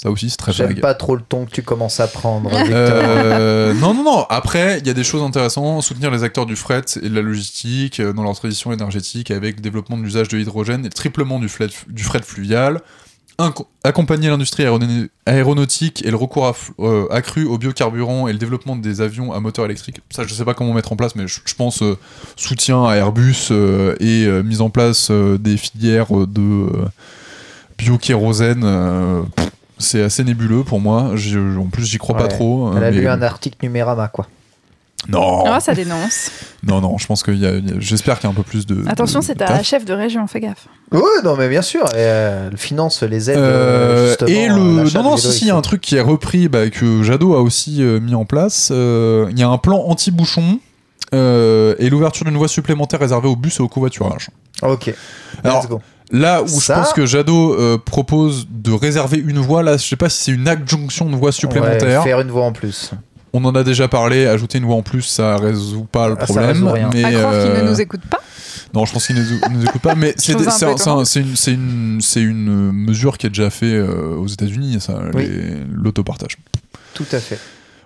Ça aussi, c'est très J'aime vague. pas trop le ton que tu commences à prendre. Euh, [laughs] non, non, non. Après, il y a des choses intéressantes. Soutenir les acteurs du fret et de la logistique euh, dans leur transition énergétique avec le développement de l'usage de l'hydrogène et le triplement du fret, du fret fluvial. accompagner l'industrie aéronautique et le recours aff- euh, accru aux biocarburants et le développement des avions à moteur électrique. Ça, je sais pas comment mettre en place, mais je, je pense euh, soutien à Airbus euh, et euh, mise en place euh, des filières euh, de euh, biokérosène. Euh, c'est assez nébuleux pour moi. En plus, j'y crois pas trop. Elle a euh, lu un article Numérama, quoi. Non, Ah, ça dénonce. non, non. Je pense qu'il y a. J'espère qu'il y a un peu plus de. Attention, c'est ta chef de région, fais gaffe. Oui, non, mais bien sûr. Et, euh, le finance les aides. Euh, justement, et le non non si si il y a un truc qui est repris bah, que Jadot a aussi euh, mis en place euh, il y a un plan anti-bouchon euh, et l'ouverture d'une voie supplémentaire réservée aux bus et au covoiturage Ok. Alors, Let's go. Là où Ça- je pense que Jadot euh, propose de réserver une voie là je sais pas si c'est une adjonction de voie supplémentaire Ouais, faire une voie en plus. on en a déjà parlé ajouter une voie en plus ça résout pas le Ah, ça problème résout rien. mais à croire qu'il euh, ne nous écoute pas. non je pense qu'il ne nous, nous écoute pas mais [laughs] c'est une une mesure qui est déjà fait euh, aux États-Unis ça Oui. l'autopartage Tout à fait.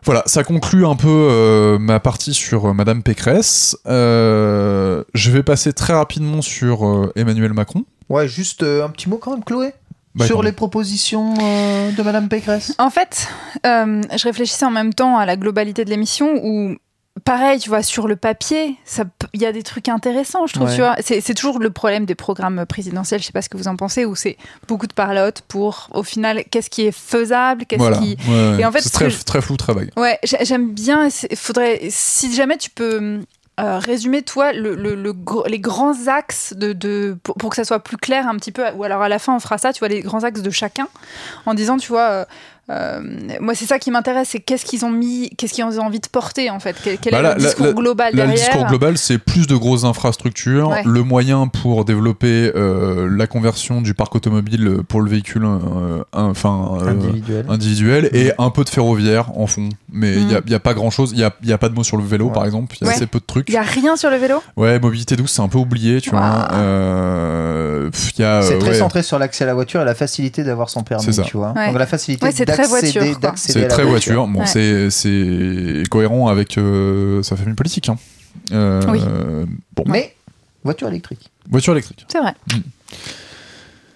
Voilà, ça conclut un peu euh, ma partie sur euh, Madame Pécresse. Euh, je vais passer très rapidement sur euh, Emmanuel Macron. Ouais, juste euh, un petit mot quand même, Chloé Bah, Sur les propositions euh, de Madame Pécresse? En fait, euh, je réfléchissais en même temps à la globalité de l'émission où, pareil, tu vois, sur le papier, il y a des trucs intéressants, je trouve. Ouais. Tu vois, c'est c'est toujours le problème des programmes présidentiels. Je sais pas ce que vous en pensez, où c'est beaucoup de parlotte pour, au final, qu'est-ce qui est faisable, qu'est-ce Voilà. qui Ouais, Et en fait, c'est ce très, très flou, très vague. Ouais, j'ai- j'aime bien. Il faudrait, si jamais tu peux euh, résumer, toi, les grands axes de, pour, pour que ça soit plus clair un petit peu, ou alors à la fin on fera ça, tu vois, les grands axes de chacun, en disant, tu vois. Euh, moi, c'est ça qui m'intéresse, c'est qu'est-ce qu'ils ont mis, qu'est-ce qu'ils ont envie de porter en fait, quel, quel Bah est le discours là, global Là, le derrière. discours global, c'est plus de grosses infrastructures, Ouais. le moyen pour développer euh, la conversion du parc automobile pour le véhicule euh, enfin, euh, Individuelle. individuel et un peu de ferroviaire en fond. Mais il Mm. n'y a, il y a pas grand-chose. Il n'y a, il y a pas de mots sur le vélo, Ouais. par exemple. Il y a Ouais. assez peu de trucs. Il y a rien sur le vélo? Ouais, mobilité douce, c'est un peu oublié, tu vois. Euh, C'est très ouais, centré sur l'accès à la voiture et la facilité d'avoir son permis, tu vois. Ouais. Donc la facilité très voiture, C'est très voiture. Bon, Ouais. c'est c'est cohérent avec euh, sa famille politique. Hein. Euh, Oui. Bon, Mais voiture électrique. voiture électrique. C'est vrai.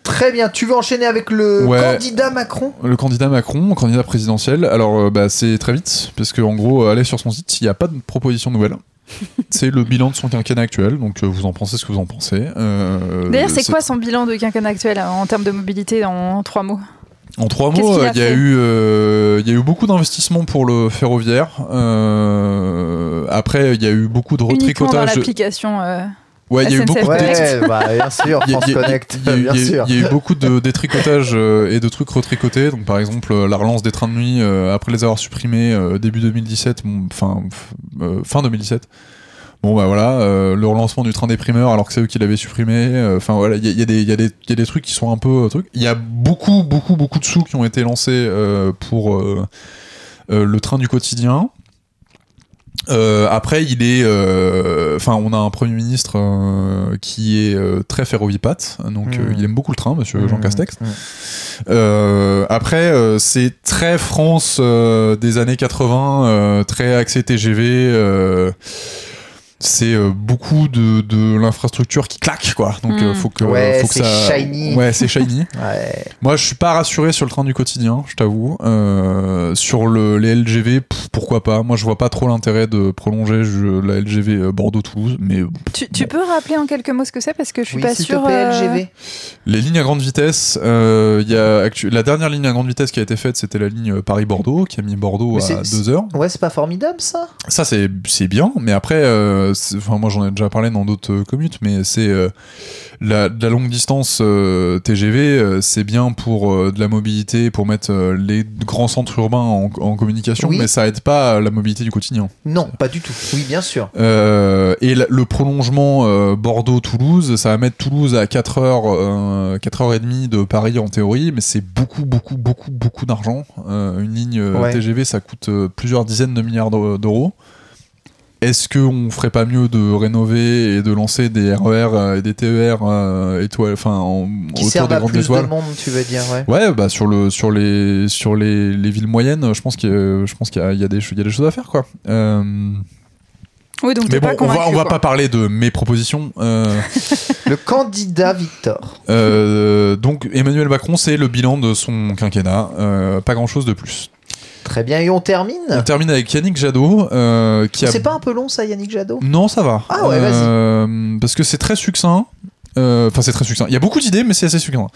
Très bien, tu veux enchaîner avec le Ouais. candidat Macron? Le candidat Macron, candidat présidentiel. Alors, euh, bah, c'est très vite, parce que en gros, allez sur son site, il n'y a pas de proposition nouvelle. [laughs] c'est le bilan de son quinquennat actuel, donc euh, vous en pensez ce que vous en pensez. Euh, D'ailleurs, c'est quoi son bilan de quinquennat actuel en termes de mobilité en trois mots? En trois mots, euh, a il y, a eu, euh, il y a eu beaucoup d'investissements pour le ferroviaire. Euh, après, il y a eu beaucoup de retricotage. de- l'application. euh, Ouais, il y a eu beaucoup. Ouais, bah, bien sûr, Il y a- France il y a- Connect, il y a eu- bien il y a eu- sûr. Il y a eu beaucoup de détricotage euh, et de trucs retricotés. Donc, par exemple, euh, la relance des trains de nuit euh, après les avoir supprimés euh, début 2017, bon, fin, f- euh, fin 2017. Bon, bah voilà, euh, le relancement du train des primeurs alors que c'est eux qui l'avaient supprimé. euh, Enfin, voilà, il y a, y, des- il y, a des- il y a des trucs qui sont un peu. euh, trucs. Il y a beaucoup, beaucoup, beaucoup de sous qui ont été lancés pour le train du quotidien. Euh, après, il est, euh, enfin, on a un premier ministre euh, qui est très ferrovipate, donc Mm. euh, il aime beaucoup le train, Monsieur Jean Mmh, Castex. mmh. Après, c'est très France des années 80, euh, très axé TGV. Euh, c'est euh, beaucoup de, de l'infrastructure qui claque, quoi. Donc, euh, Mm. faut que, Ouais, faut que c'est ça. shiny. Ouais, c'est shiny. [laughs] Ouais. Moi, je suis pas rassuré sur le train du quotidien, je t'avoue. Euh, sur le, les LGV, pff, pourquoi pas Moi, je vois pas trop l'intérêt de prolonger je- la LGV euh, Bordeaux-Toulouse, mais Tu, tu peux rappeler en quelques mots ce que c'est parce que je suis Oui, pas euh, LGV. les lignes à grande vitesse, euh, il y a actu- la dernière ligne à grande vitesse qui a été faite, c'était la ligne Paris-Bordeaux, qui a mis Bordeaux Mais à c'est- 2 heures. Ouais, c'est pas formidable ça Ça, c'est c'est bien, mais après, euh, enfin, moi j'en ai déjà parlé dans d'autres euh, commutes, mais c'est euh, la, longue distance euh, TGV, c'est bien pour de la mobilité, pour mettre les grands centres urbains en, en communication, Oui. mais ça aide pas à la mobilité du quotidien. Non, pas du tout. Oui, bien sûr. Et la- le prolongement Bordeaux-Toulouse, ça va mettre Toulouse à 4 heures, euh, 4 heures et demie de Paris en théorie, mais c'est beaucoup, beaucoup, beaucoup, beaucoup d'argent. Une ligne Ouais. TGV, ça coûte plusieurs dizaines de milliards d'eu- d'euros. Est-ce qu'on ferait pas mieux de rénover et de lancer des RER euh, et des TER euh, étoiles, enfin, en- Qui autour des à grandes plus étoiles? de monde, tu veux dire, ouais. Ouais, bah sur le sur les sur les, les villes moyennes, je pense qu'il y a, je pense qu'il y a, il y a des il y a des choses à faire quoi. Euh, Oui, donc Mais bon, pas on va, on va quoi. pas parler de mes propositions. Euh, [laughs] Le candidat Victor. euh, donc Emmanuel Macron, c'est le bilan de son quinquennat. Euh, pas grand chose de plus. Très bien, et on On termine termine avec Yannick Jadot, euh, qui a. C'est pas un peu long ça, Yannick Jadot? Non, ça va. Ah ouais, vas-y. Parce que c'est très succinct. Euh, Enfin, c'est très succinct. Il y a beaucoup d'idées, mais c'est assez succinct.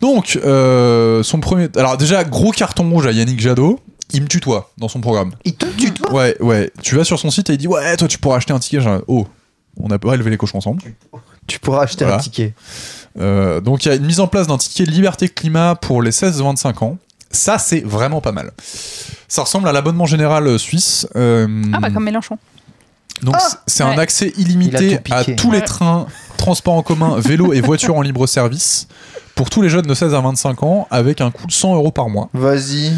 Donc, euh, son premier. Alors, déjà, gros carton rouge à Yannick Jadot. Il me tutoie dans son programme. Il te tutoie? Ouais, ouais. Tu vas sur son site et il dit Ouais, toi, tu pourras acheter un ticket. Genre, oh, on a pas élevé les cochons ensemble. Tu pourras acheter Voilà. un ticket. Euh, donc, il y a une mise en place d'un ticket liberté climat pour les 16-25 ans. Ça, c'est vraiment pas mal. Ça ressemble à l'abonnement général suisse. Euh, Ah, bah, comme Mélenchon. Donc Ah c'est un accès Il illimité tout à tous les trains, transports en commun, [laughs] vélos et voitures en libre service pour tous les jeunes de 16 à 25 ans avec un coût de 100 euros par mois. Vas-y.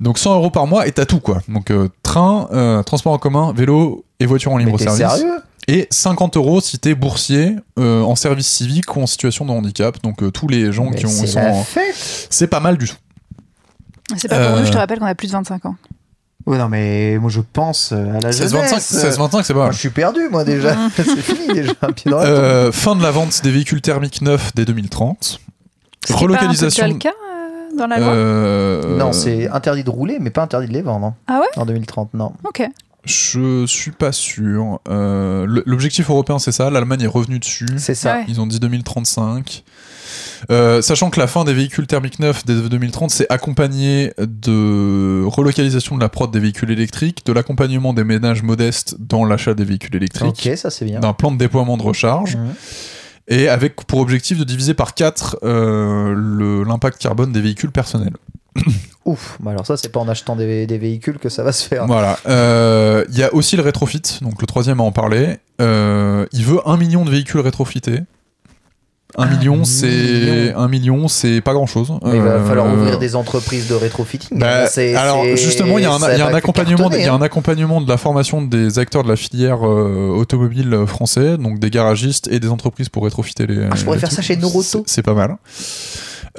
Donc 100 euros par mois et t'as tout quoi. Donc euh, train, euh, transport en commun, vélo et voiture en libre service. sérieux? Et 50 euros si t'es boursier euh, en service civique ou en situation de handicap. Donc euh, tous les gens Mais qui ont... c'est C'est pas mal du tout. C'est pas pour Euh, nous, je te rappelle qu'on a plus de 25 ans. Ouais, non, mais moi je pense euh, à la 16-25 jeunesse. 16-25 c'est pas Moi je suis perdu, moi déjà. [laughs] c'est fini déjà. Pied dans la tombe. Euh, fin de la vente des véhicules thermiques neufs dès 2030. Ce qui est Relocalisation. Pas un peu déjà le cas euh, dans la loi Euh, Non, c'est interdit de rouler, mais pas interdit de les vendre. hein. Ah ouais En 2030, non. Ok. Je suis pas sûr. Euh, L'objectif européen, c'est ça. L'Allemagne est revenue dessus. C'est ça. Ouais. Ils ont dit 2035. Euh, sachant que la fin des véhicules thermiques neufs dès 2030, c'est accompagné de relocalisation de la prod des véhicules électriques, de l'accompagnement des ménages modestes dans l'achat des véhicules électriques, Ok, ça c'est bien. d'un plan de déploiement de recharge, et avec pour objectif de diviser par 4 l'impact carbone des véhicules personnels. [coughs] Ouf, bah alors ça c'est pas en achetant des, des véhicules que ça va se faire. Voilà. Euh, Il y a aussi le rétrofit, donc le troisième à en parler. Euh, il veut un million de véhicules rétrofités. Un million, c'est un million, c'est pas grand chose. Mais il va falloir ouvrir des entreprises de rétrofitting. Bah, alors justement, il y a un, y a un accompagnement, il y a hein. un accompagnement de la formation des acteurs de la filière euh, automobile français, donc des garagistes et des entreprises pour rétrofiter les. Ah, je pourrais les faire ça chez Noroto. C'est pas mal.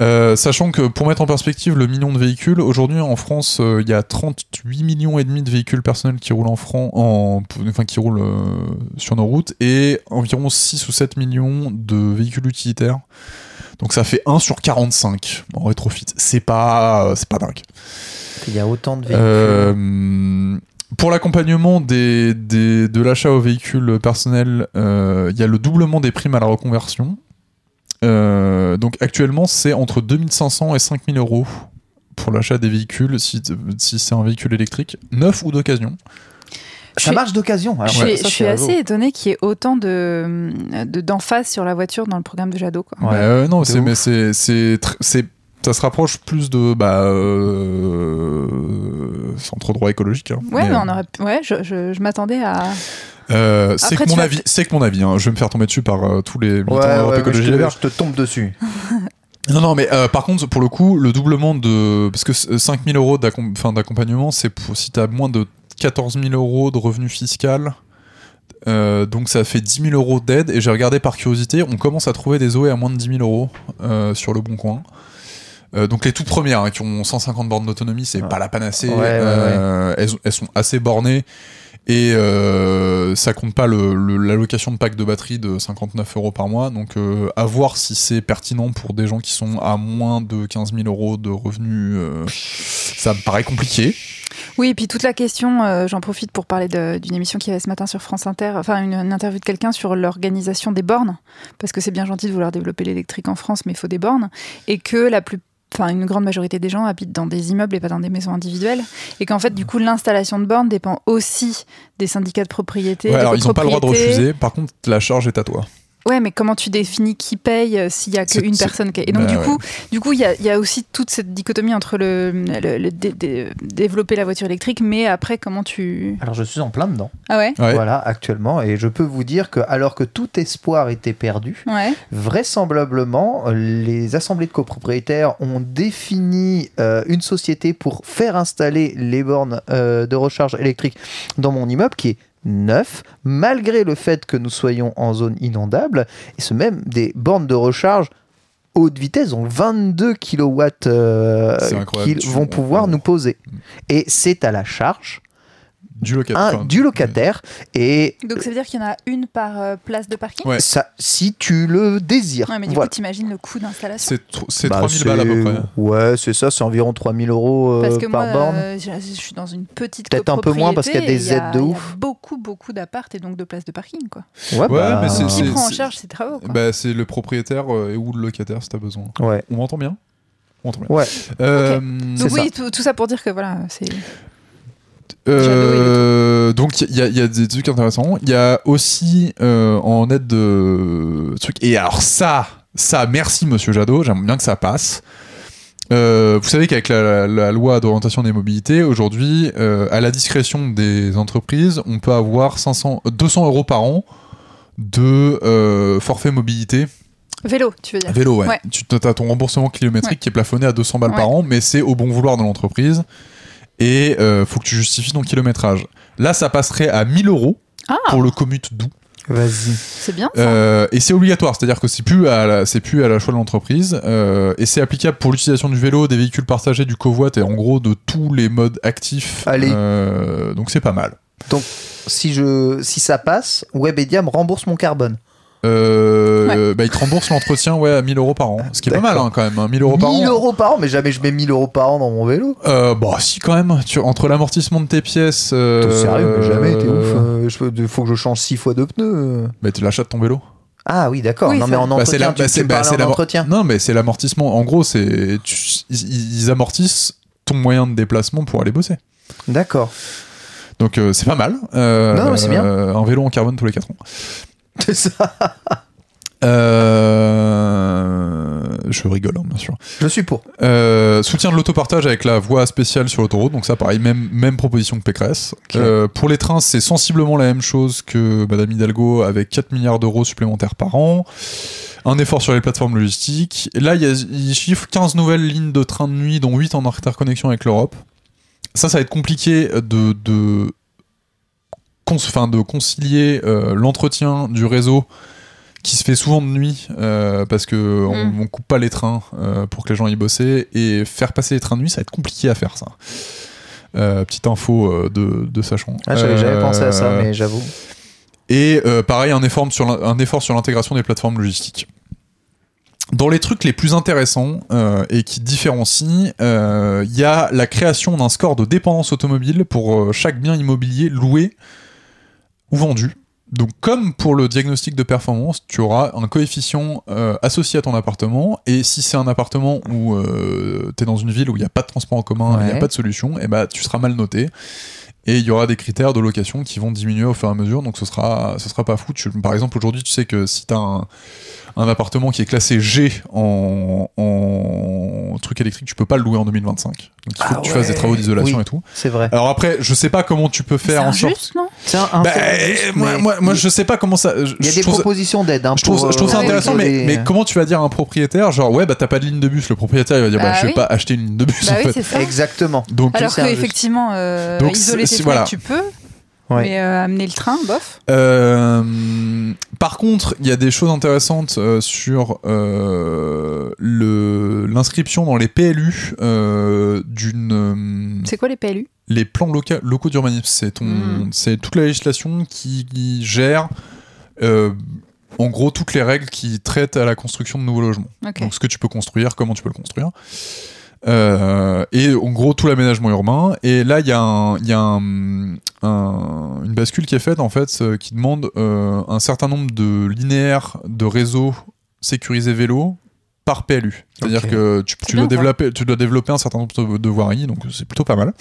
Euh, sachant que pour mettre en perspective le million de véhicules, aujourd'hui en France, euh, il y a 38 millions et demi de véhicules personnels qui roulent en France, en, enfin qui roulent euh, sur nos routes, et environ 6 ou 7 millions de véhicules utilitaires. Donc ça fait 1 sur 45 en rétrofit. C'est pas, c'est pas dingue. Il y a autant de véhicules. Pour l'accompagnement des, des- de l'achat aux véhicules personnels, euh, il y a le doublement des primes à la reconversion. Euh, donc actuellement, c'est entre 2500 et 5000 euros pour l'achat des véhicules, si, si c'est un véhicule électrique, neuf ou d'occasion. ça marche d'occasion. Je ouais, suis, ça, je c'est suis rigolo. assez étonnée qu'il y ait autant de de- d'emphase sur la voiture dans le programme de Jadot. Quoi. Ouais, euh, non, de c'est mais c'est ça se rapproche plus de bah euh, centre droit écologique. hein. Ouais, Mais, mais on aurait ouais, je, je, je m'attendais à. Euh, c'est que mon avis, c'est que mon avis. hein. Je vais me faire tomber dessus par euh, tous les militants Ouais, ouais, Écologie je, te, Verts. je te tombe dessus. [laughs] Non, non, mais euh, par contre, pour le coup, le doublement de parce que c- 5000 euros d'accompagnement, c'est pour si t'as moins de 14 000 euros de revenus fiscal. Euh, donc ça fait 10 000 euros d'aide et j'ai regardé par curiosité, on commence à trouver des OE à moins de 10 000 euros euh, sur le bon coin. Euh, donc les toutes premières hein, qui ont 150 bornes d'autonomie, c'est Ouais. pas la panacée. Ouais, ouais, Euh, Elles, elles sont assez bornées et euh, ça compte pas l'allocation de pack de batterie de 59 euros par mois. Donc euh, à voir si c'est pertinent pour des gens qui sont à moins de 15 000 euros de revenus. euh, ça me paraît compliqué. Oui, et puis toute la question, j'en profite pour parler d'une émission qui avait ce matin sur France Inter, enfin une, une interview de quelqu'un sur l'organisation des bornes, parce que c'est bien gentil de vouloir développer l'électrique en France, mais il faut des bornes, et que la plus Enfin, une grande majorité des gens habitent dans des immeubles et pas dans des maisons individuelles. Et qu'en fait, du coup, l'installation de bornes dépend aussi des syndicats de propriété. Ouais, des alors ils ont pas le droit de refuser. Par contre, la charge est à toi. Ouais, mais comment tu définis qui paye euh, s'il y a qu'une personne qui... Et donc, Bah du ouais. coup, du coup, il y a, il y a aussi toute cette dichotomie entre le, le- le dé- dé- développer la voiture électrique, mais après, comment tu... Alors je suis en plein dedans. Ah ouais? Ouais. Voilà, actuellement. Et je peux vous dire que alors que tout espoir était perdu, Ouais. vraisemblablement, les assemblées de copropriétaires ont défini euh, une société pour faire installer les bornes euh, de recharge électrique dans mon immeuble qui est neuf, malgré le fait que nous soyons en zone inondable, et ce même des bornes de recharge haute vitesse ont 22 kW qu'ils vont pouvoir nous poser. Et c'est à la charge Du locataire. un du locataire et Donc ça veut dire qu'il y en a une par euh, place de parking? Ouais. ça si tu le désires. Ouais, mais du Voilà. coup, t'imagines le coût d'installation C'est tr- c'est Bah, 3000 balles à peu près. Ouais, c'est ça, c'est environ 3000 euros euh, Parce que par moi, borne. euh, je je suis dans une petite Peut-être un peu moins parce qu'il y a des et aides de il y a- ouf. Il y a beaucoup, beaucoup d'appart et donc de places de parking. Quoi. Ouais, bah, mais c'est- Qui c'est- prend en charge ces travaux quoi. Bah, c'est le propriétaire euh, et ou le locataire si t'as besoin. Ouais. On m'entend bien? On m'entend bien. Ouais. Euh, Donc c'est oui, tout, tout ça pour dire que voilà, c'est Euh, donc il y, a- il y a des trucs intéressants. Il y a aussi euh, en aide de trucs. Et alors ça, ça, merci Monsieur Jadot. J'aime bien que ça passe. Euh, vous savez qu'avec la, la loi d'orientation des mobilités, aujourd'hui, à la discrétion des entreprises, on peut avoir 500, 200 euros par an de forfait mobilité vélo, tu veux dire. vélo. Ouais. Ouais. Tu as ton remboursement kilométrique Ouais. qui est plafonné à 200 balles par an, mais c'est au bon vouloir de l'entreprise et euh, faut que tu justifies ton kilométrage. Là, ça passerait à 1000 euros Ah, pour le commute doux. Vas-y. c'est bien ça. Euh, et c'est obligatoire, c'est-à-dire que c'est plus à la, c'est plus à la choix de l'entreprise euh, et c'est applicable pour l'utilisation du vélo, des véhicules partagés, du covoit et en gros de tous les modes actifs. Allez. Euh, donc c'est pas mal. Si, je, si ça passe, Webedia me rembourse mon carbone. Euh, bah, il te rembourse l'entretien ouais, à 1000 euros par an. Ce qui est pas mal hein, quand même. hein, 1000 euros par 1000 an. euros par an, mais jamais je mets 1000 euros par an dans mon vélo. Euh, bah si quand même, tu, entre l'amortissement de tes pièces... Euh, T'es sérieux, mais jamais, t'es ouf. Euh, je peux- faut que je change 6 fois de pneus. Bah tu l'achètes ton vélo. Ah oui, d'accord. Oui, non, mais en Bah, c'est entretien, la- tu, bah, tu c'est- bah, en entretien. Non mais c'est l'amortissement. En gros, c'est tu- ils, ils amortissent ton moyen de déplacement pour aller bosser. D'accord. Donc euh, c'est pas mal. Euh, Non, mais c'est bien. euh, un vélo en carbone tous les 4 ans. [laughs] C'est ça. Euh, je rigole, hein, bien sûr. Je suis pour. Euh, soutien de l'autopartage avec la voie spéciale sur l'autoroute, donc ça pareil, même, même proposition que Pécresse. Euh, pour les trains, c'est sensiblement la même chose que Madame Hidalgo avec 4 milliards d'euros supplémentaires par an. Un effort sur les plateformes logistiques. Et là, il, y a, il chiffre 15 nouvelles lignes de train de nuit, dont 8 en interconnexion avec l'Europe. Ça, ça va être compliqué de, de, cons- de concilier l'entretien du réseau qui se fait souvent de nuit euh, parce que on, Mm. on coupe pas les trains euh, pour que les gens y bossaient et faire passer les trains de nuit ça va être compliqué à faire ça Euh, petite info euh, de, de sachant Ah, J'avais jamais Euh, pensé à ça, mais j'avoue. et euh, pareil un effort sur un effort sur l'intégration des plateformes logistiques dans les trucs les plus intéressants euh, et qui différencient, euh, il y a la création d'un score de dépendance automobile pour euh, chaque bien immobilier loué ou vendu. Donc comme pour le diagnostic de performance, tu auras un coefficient euh, associé à ton appartement et si c'est un appartement où tu es dans une ville où il n'y a pas de transport en commun, il n'y a pas de solution, et bah tu seras mal noté. Et il y aura des critères de location qui vont diminuer au fur et à mesure, donc ce sera, ce sera pas fou. Tu- par exemple, aujourd'hui, tu sais que si tu as un, un appartement qui est classé G en, en truc électrique, tu peux pas le louer en 2025. Donc il faut Ah que tu fasses des travaux d'isolation Oui. et tout. C'est vrai. Alors après, je sais pas comment tu peux faire en sorte. injuste, non un, Bah, juste, moi, moi, moi, il- je sais pas comment ça. Il y a des propositions d'aide. hein, je trouve, pour, je trouve ça euh, intéressant, mais, mais comment tu vas dire à un propriétaire, genre, ouais, bah t'as pas de ligne de bus, le propriétaire il va dire, bah, Bah je vais oui. pas acheter une ligne de bus Bah en oui, fait. Exactement. Donc, Alors c'est injuste. qu'effectivement, euh, isoler tes voilà. tu peux, Ouais. mais euh, amener le train, bof. Euh, par contre, il y a des choses intéressantes euh, sur le- l'inscription dans les PLU d'une C'est quoi les PLU les plans loca- locaux d'urbanisme. C'est ton, Mm. c'est toute la législation qui, qui gère en gros toutes les règles qui traitent à la construction de nouveaux logements. Donc ce que tu peux construire, comment tu peux le construire. Euh, et en gros tout l'aménagement urbain. Et là il y a, un- il y a un- un- une bascule qui est faite en fait euh, qui demande euh, un certain nombre de linéaires de réseaux sécurisés vélo par PLU. C'est-à-dire que tu, dois développer, tu dois développer un certain nombre de, de voiries, donc c'est plutôt pas mal.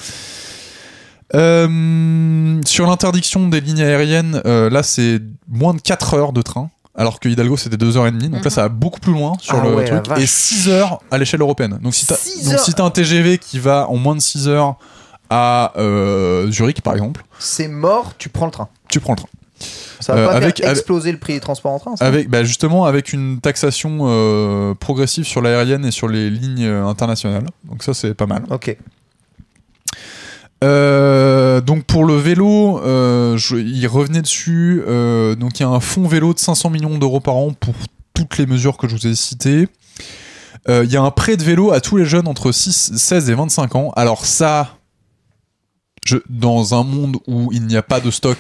Euh, sur l'interdiction des lignes aériennes, euh, là c'est moins de 4 heures de train, alors que Hidalgo c'était 2h30, donc là Mhm. ça va beaucoup plus loin sur Ah le ouais, truc, et 6 heures à l'échelle européenne. Donc si t'as si un TGV qui va en moins de 6 heures à euh, Zurich par exemple, C'est mort, tu prends le train. tu prends le train. Ça va Euh, pas avec- faire avec- exploser le prix des transports en train. ça Avec, bah justement avec une taxation euh, progressive sur l'aérienne et sur les lignes internationales, donc ça c'est pas mal. Ok. Euh, donc pour le vélo, euh, il revenait dessus. euh, donc il y a un fonds vélo de 500 millions d'euros par an pour toutes les mesures que je vous ai citées. Il y a un prêt de vélo à tous les jeunes entre 6, 16 et 25 ans. Alors ça, dans un monde où il n'y a pas de stock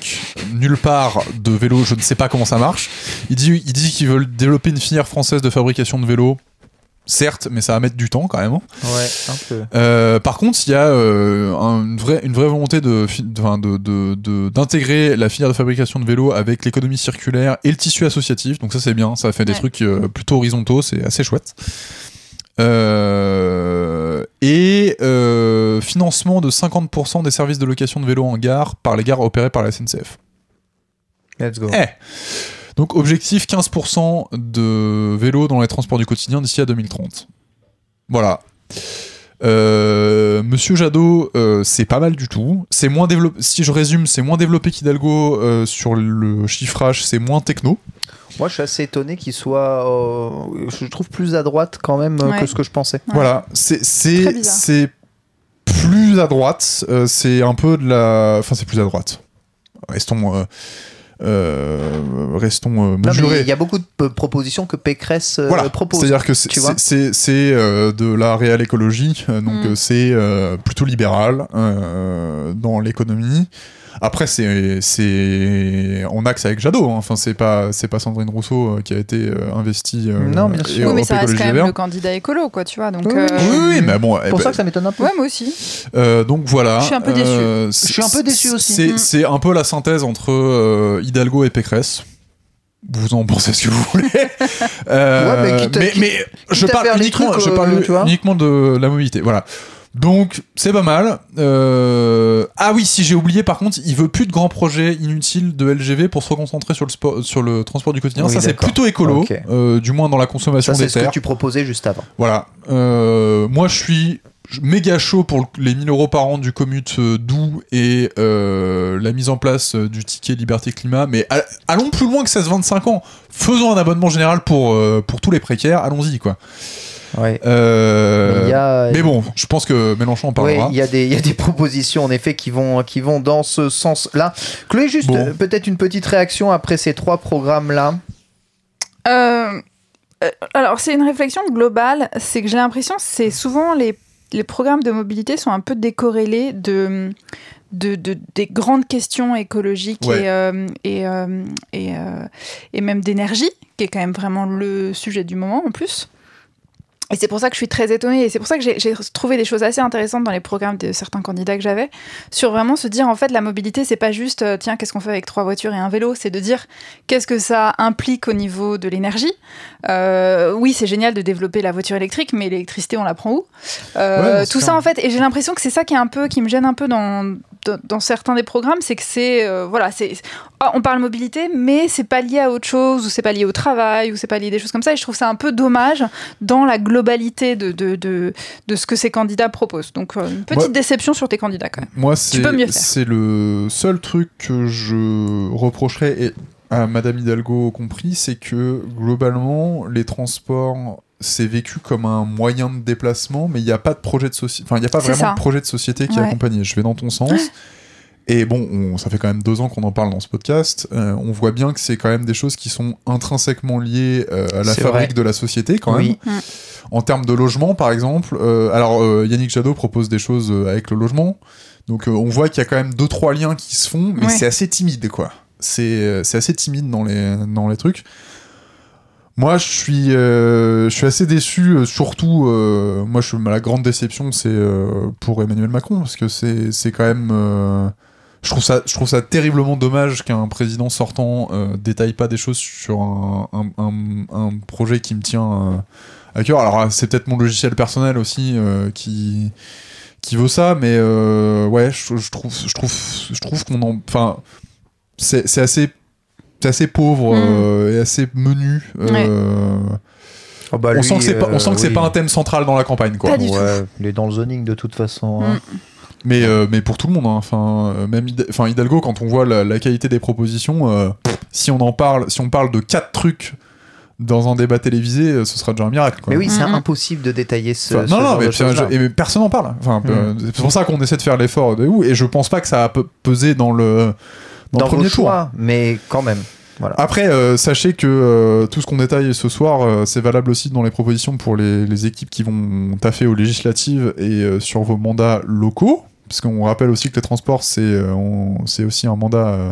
nulle part de vélos, je ne sais pas comment ça marche. Il dit, il dit qu'ils veulent développer une filière française de fabrication de vélos. Certes, mais ça va mettre du temps quand même. hein. Ouais, un peu. Euh, par contre, il y a euh, un- une, vraie, une vraie volonté de, fi- de- de- de- de- d'intégrer la filière de fabrication de vélos avec l'économie circulaire et le tissu associatif. Donc ça, c'est bien. Ça fait des trucs euh, plutôt horizontaux. C'est assez chouette. Euh, et euh, financement de 50% des services de location de vélos en gare par les gares opérées par la SNCF. Let's go. Eh Donc objectif 15% de vélos dans les transports du quotidien d'ici à 2030. Voilà. Euh, Monsieur Jadot, euh, c'est pas mal du tout. C'est moins développé. Si je résume, c'est moins développé qu'Hidalgo euh, sur le chiffrage. C'est moins techno. Moi, je suis assez étonné qu'il soit, euh, je le trouve plus à droite quand même euh, Ouais. que ce que je pensais. Ouais. Voilà. C'est plus à droite. euh, c'est un peu de la. Enfin, c'est plus à droite. Restons. Euh, restons euh, mesurés. il y a beaucoup de propositions que Pécresse euh, Voilà, propose. c'est-à-dire que c'est euh, de la réelle écologie, donc Mm. c'est euh, plutôt libéral euh, dans l'économie. Après, c'est c'est en axe avec Jadot. hein. Enfin, c'est pas c'est pas Sandrine Rousseau euh, qui a été euh, investie. euh, Non, bien sûr. Oui, mais ça reste quand même le candidat écolo, quoi, tu vois. Donc, Oui, euh, Oui, oui, mais bon. eh C'est pour ben, ça que ça m'étonne un peu. Ouais, moi aussi. euh, donc voilà. Je suis un peu déçu. Euh, Je suis un peu déçu aussi. C'est Mm. c'est un peu la synthèse entre euh, Hidalgo et Pécresse. Vous en pensez ce que vous voulez. [laughs] Euh, Ouais, mais quitte à- mais, mais je parle uniquement, trucs, je euh, parle vois. uniquement de la mobilité. Voilà. Donc c'est pas mal. Euh, Ah oui, si j'ai oublié, par contre, il veut plus de grands projets inutiles de LGV pour se reconcentrer sur le sport, sur le transport du quotidien. Oui, ça c'est plutôt écolo, euh, du moins dans la consommation Ça, des c'est ce que terres. tu proposais juste avant. Voilà. Euh, moi, je suis méga chaud pour les 1000 euros par an du commute doux et euh, la mise en place du ticket liberté climat. Mais all- allons plus loin que 16-25 ans. Faisons un abonnement général pour, euh, pour tous les précaires. Allons-y, quoi. Ouais. Euh, y a- Mais bon, je pense que Mélenchon en parlera. il y, a des- il y a des [laughs] propositions en effet qui vont, qui vont dans ce sens-là. Chloé, juste Bon. euh, peut-être une petite réaction après ces trois programmes-là. Euh, euh, alors, c'est une réflexion globale. C'est que j'ai l'impression que c'est souvent les, les programmes de mobilité sont un peu décorrélés de. De, de- des grandes questions écologiques Ouais. et, euh, et, euh, et, euh, et même d'énergie, qui est quand même vraiment le sujet du moment en plus. Et c'est pour ça que je suis très étonnée, et c'est pour ça que j'ai trouvé des choses assez intéressantes dans les programmes de certains candidats que j'avais, sur vraiment se dire en fait la mobilité c'est pas juste euh, tiens qu'est-ce qu'on fait avec trois voitures et un vélo, c'est de dire qu'est-ce que ça implique au niveau de l'énergie? Euh, oui c'est génial de développer la voiture électrique, mais l'électricité on la prend où? Euh, Ouais, Tout ça ça. en fait, et j'ai l'impression que c'est ça qui est un peu qui me gêne un peu dans dans, certains des programmes, c'est que c'est euh, voilà c'est ah, on parle mobilité, mais c'est pas lié à autre chose ou c'est pas lié au travail ou c'est pas lié à des choses comme ça, et je trouve ça un peu dommage dans la globalité de, de, de, de ce que ces candidats proposent. Donc, euh, une petite Moi- déception sur tes candidats quand même. Moi, c'est c'est le seul truc que je reprocherais, et à Madame Hidalgo compris, c'est que globalement, les transports, c'est vécu comme un moyen de déplacement, mais il n'y a pas de projet de société. Enfin, il n'y a pas vraiment ça. de projet de société qui est Ouais. accompagné. Je vais dans ton sens. [laughs] Et bon, on- ça fait quand même deux ans qu'on en parle dans ce podcast. Euh, on voit bien que c'est quand même des choses qui sont intrinsèquement liées euh, à la fabrique vrai. de la société, quand Oui. même. En termes de logement, par exemple, euh, alors euh, Yannick Jadot propose des choses euh, avec le logement. Donc euh, on voit qu'il y a quand même deux trois liens qui se font, mais Ouais. c'est assez timide, quoi. C'est c'est assez timide dans les dans les trucs. Moi, je suis euh, je suis assez déçu. euh, surtout, euh, moi, je la grande déception, c'est euh, pour Emmanuel Macron parce que c'est c'est quand même. euh, je trouve ça je trouve ça terriblement dommage qu'un président sortant détaille pas des choses sur un, un, un- projet qui me tient à cœur. Alors c'est peut-être mon logiciel personnel aussi qui qui veut ça, mais ouais, je, je trouve je trouve je trouve qu'on en enfin c'est c'est assez c'est assez pauvre Mm. euh, et assez menu. euh, Oh, bah, on lui, sent que c'est pas on euh, sent que c'est oui. pas un thème central dans la campagne quoi. Pas du tout. Ouais, il est dans le zoning de toute façon. hein. Mm. Mais, euh, mais pour tout le monde, hein. enfin, même Hid- enfin, Hidalgo, quand on voit la, la qualité des propositions, euh, si on en parle, si on parle de quatre trucs dans un débat télévisé, ce sera déjà un miracle. Quoi. Mais oui, c'est Mhm. impossible de détailler ce. Enfin, ce non, non, genre mais, de choses-là. je- et personne n'en parle. Enfin, c'est pour ça qu'on essaie de faire l'effort de où, et je pense pas que ça a pe- pesé dans le, dans dans le premier vos tour. choix, mais quand même. Voilà. Après, euh, sachez que euh, tout ce qu'on détaille ce soir, euh, c'est valable aussi dans les propositions pour les, les équipes qui vont taffer aux législatives et euh, sur vos mandats locaux. parce qu'on rappelle aussi que les transports, c'est euh, aussi un mandat. euh,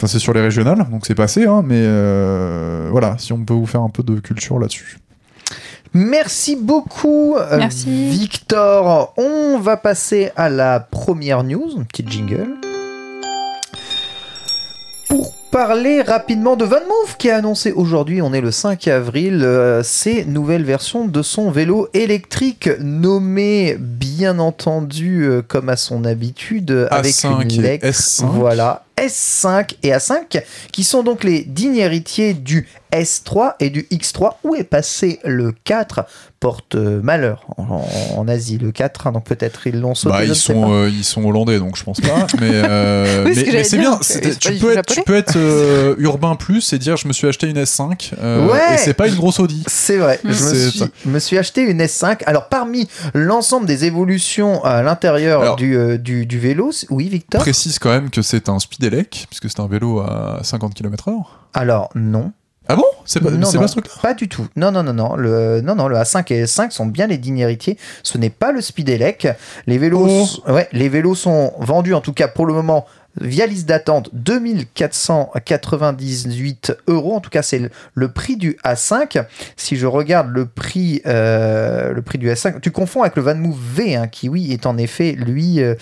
Enfin, c'est sur les régionales, donc c'est passé, hein, mais euh, voilà, si on peut vous faire un peu de culture là-dessus. Merci beaucoup, Merci. Victor. On va passer à la première news, un petit jingle. Parler rapidement de Van Move qui a annoncé aujourd'hui, on est le 5 avril, euh, ses nouvelles versions de son vélo électrique nommé bien entendu euh, comme à son habitude avec A5 une et lettre. S5. Voilà, S5 et A5 qui sont donc les dignes héritiers du S3 et du X3 où est passé le 4 porte malheur en, en Asie le 4 hein, donc peut-être ils l'ont sauté Bah, ils sont, euh, ils sont hollandais, donc je pense pas. [laughs] mais euh, Oui, mais, c'est bien. Tu peux être, tu peux être euh, urbain plus et dire je me suis acheté une S5 euh, Ouais. et c'est pas une grosse Audi. C'est vrai, je me suis, ça. me suis acheté une S5. Alors, parmi l'ensemble des évolutions à l'intérieur du, euh, du, du vélo, oui, Victor? Précise quand même que c'est un Speedelec puisque c'est un vélo à 50 km/h. Alors, non. Ah bon? C'est pas, Non, c'est non, pas ce truc-là? Pas du tout. Non, non, non, non. Le, non, non, le A5 et S5 sont bien les dignes héritiers. Ce n'est pas le Speedelec. Les vélos, Oh. ouais, les vélos sont vendus, en tout cas pour le moment, via liste d'attente, 2498 euros. En tout cas, c'est le, le prix du A5. Si je regarde le prix, euh, le prix du A5, tu confonds avec le VanMoof V, hein, qui, oui, est en effet, lui, euh,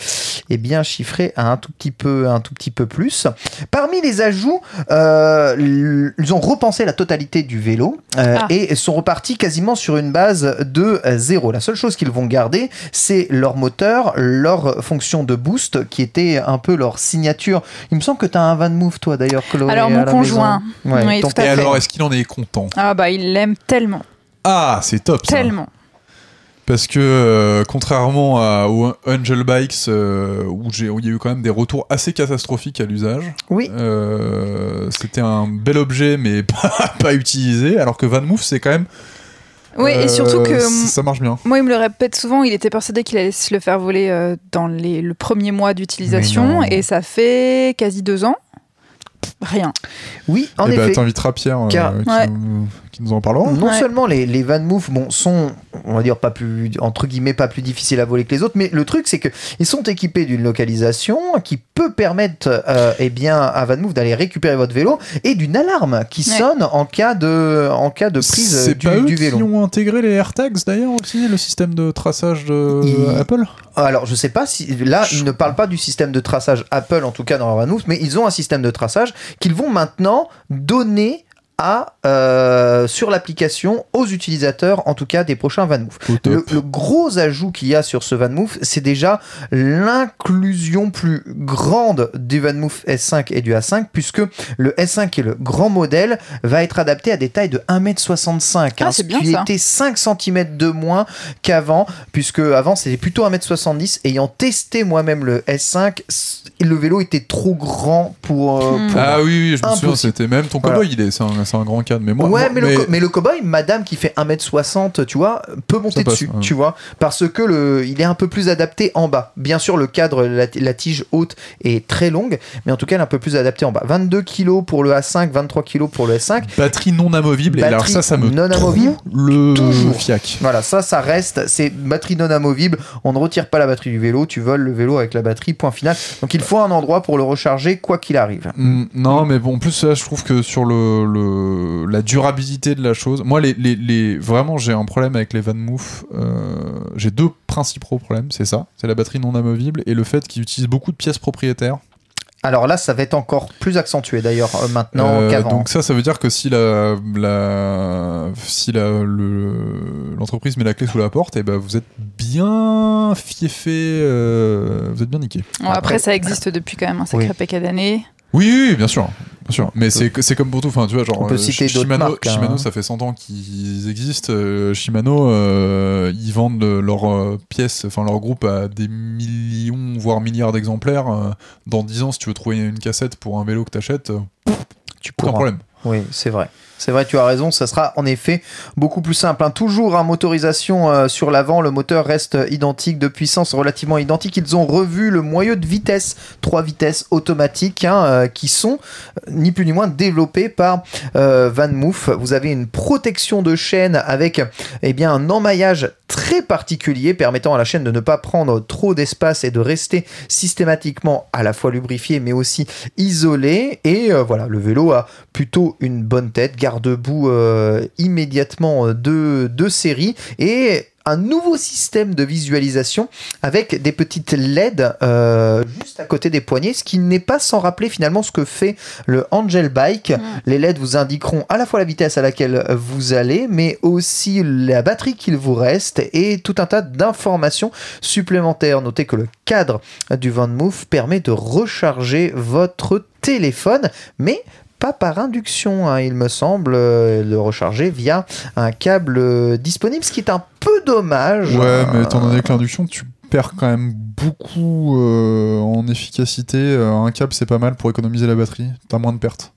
est bien chiffré à un tout petit peu, un tout petit peu plus. Parmi les ajouts, euh, ils ont repensé la totalité du vélo Ah. et sont repartis quasiment sur une base de zéro. La seule chose qu'ils vont garder, c'est leur moteur, leur fonction de boost, qui était un peu leur signature. Il me semble que tu as un Van Move, toi d'ailleurs, Chloé. Alors, mon conjoint. maison. Ouais, Oui, ton tout à Et alors, est-ce qu'il en est content? Ah bah il l'aime tellement, Ah, c'est top ça. tellement. Parce que euh, contrairement à, aux Angel Bikes, euh, où j'ai- où il y a eu quand même des retours assez catastrophiques à l'usage, Oui. euh, c'était un bel objet mais [laughs] pas, pas utilisé, alors que Van Move c'est quand même. Oui, euh, et surtout que ça- marche bien. moi, il me le répète souvent, il était persuadé qu'il allait se le faire voler euh, dans les, le premier mois d'utilisation, et ça fait quasi deux ans. Rien. Oui, en et bah, effet. t'inviteras Pierre euh, Car- qui, Ouais. Qui nous en parlera. Non Ouais. seulement les, les Van Move bon, sont, on va dire, pas plus, entre guillemets, pas plus difficiles à voler que les autres, mais le truc, c'est qu'ils sont équipés d'une localisation qui peut permettre euh, eh bien, à Van Move d'aller récupérer votre vélo et d'une alarme qui Ouais. sonne en cas de, en cas de prise C'est du, pas eux du qui vélo. ont intégré les AirTags d'ailleurs aussi, le système de traçage de Il- Apple Alors, je sais pas si. Là, ils ne parlent pas du système de traçage Apple, en tout cas dans leur Van Move, mais ils ont un système de traçage qu'ils vont maintenant donner à, euh, sur l'application aux utilisateurs, en tout cas des prochains Van Move. Au top. Le, le gros ajout qu'il y a sur ce Van Move, c'est déjà l'inclusion plus grande du Van Move S5 et du A5, puisque le S5 qui est le grand modèle va être adapté à des tailles de 1m65, Ah, hein, ce bien qui ça. était 5 cm de moins qu'avant, puisque avant c'était plutôt 1m70. Ayant testé moi-même le S5, c- le vélo était trop grand pour. euh, Hmm. pour Ah oui, oui, je me souviens, c'était même ton Voilà. cowboy, il est, un, c'est un grand cadre. Mais moi, ouais, moi- mais, Le, mais le cowboy, madame qui fait 1m60, tu vois, peut monter passe, dessus, ouais. tu vois, parce que le, il est un peu plus adapté en bas. Bien sûr, le cadre, la, la tige haute est très longue, mais en tout cas, elle est un peu plus adaptée en bas. 22 kg pour le A5, 23 kg pour le S5. Batterie non amovible, et alors ça, ça me non amovible, le toujours. fiac. Voilà, ça, ça reste, c'est batterie non amovible. On ne retire pas la batterie du vélo, tu voles le vélo avec la batterie, point final. Donc il faut un endroit pour le recharger, quoi qu'il arrive. Mm, non, mais bon, en plus, là, je trouve que sur le, le- la durabilité de la chose, moi, les, les, les- vraiment, j'ai un problème avec les Van Moof. euh, j'ai deux principaux problèmes, c'est ça, c'est la batterie non amovible et le fait qu'ils utilisent beaucoup de pièces propriétaires. Alors là, ça va être encore plus accentué d'ailleurs euh, maintenant Euh, qu'avant. donc ça, ça veut dire que si la, la si la le- l'entreprise met la clé sous la porte, et ben vous êtes bien fiefé, euh, vous êtes bien niqué. Bon, après, Après- ça existe depuis quand même un sacré Oui. paquet d'années. Oui, oui, bien sûr, bien sûr. Mais c'est comme pour tout. Enfin, tu vois, genre On peut euh, citer Shimano, marques, hein. Shimano, ça fait 100 ans qu'ils existent. Euh, Shimano, euh, ils vendent leurs pièces, enfin leur groupe à des millions, voire milliards d'exemplaires. Dans 10 ans, si tu veux trouver une cassette pour un vélo que t'achètes, tu pourras. problème. Oui, c'est vrai. C'est vrai, tu as raison, ça sera en effet beaucoup plus simple. hein. Toujours un motorisation euh, sur l'avant, le moteur reste identique, de puissance relativement identique. Ils ont revu le moyeu de vitesse, trois vitesses automatiques hein, euh, qui sont euh, ni plus ni moins développées par Van Moof. Vous avez une protection de chaîne avec eh un emmaillage très particulier permettant à la chaîne de ne pas prendre trop d'espace et de rester systématiquement à la fois lubrifié mais aussi isolé. Et voilà, le vélo a plutôt une bonne tête, garde-boue euh, immédiatement euh, de, de série et un nouveau système de visualisation avec des petites LED euh, juste à côté des poignets, ce qui n'est pas sans rappeler finalement ce que fait le Angel Bike. Les LED vous indiqueront à la fois la vitesse à laquelle vous allez, mais aussi la batterie qu'il vous reste et tout un tas d'informations supplémentaires. Notez que le cadre du Van Move permet de recharger votre téléphone, mais pas par induction, hein, il me semble, euh, le recharger via un câble euh, disponible, ce qui est un peu dommage. Ouais, mais étant donné que l'induction, tu perds quand même beaucoup euh, en efficacité. Euh, un câble, c'est pas mal pour économiser la batterie. T'as moins de pertes.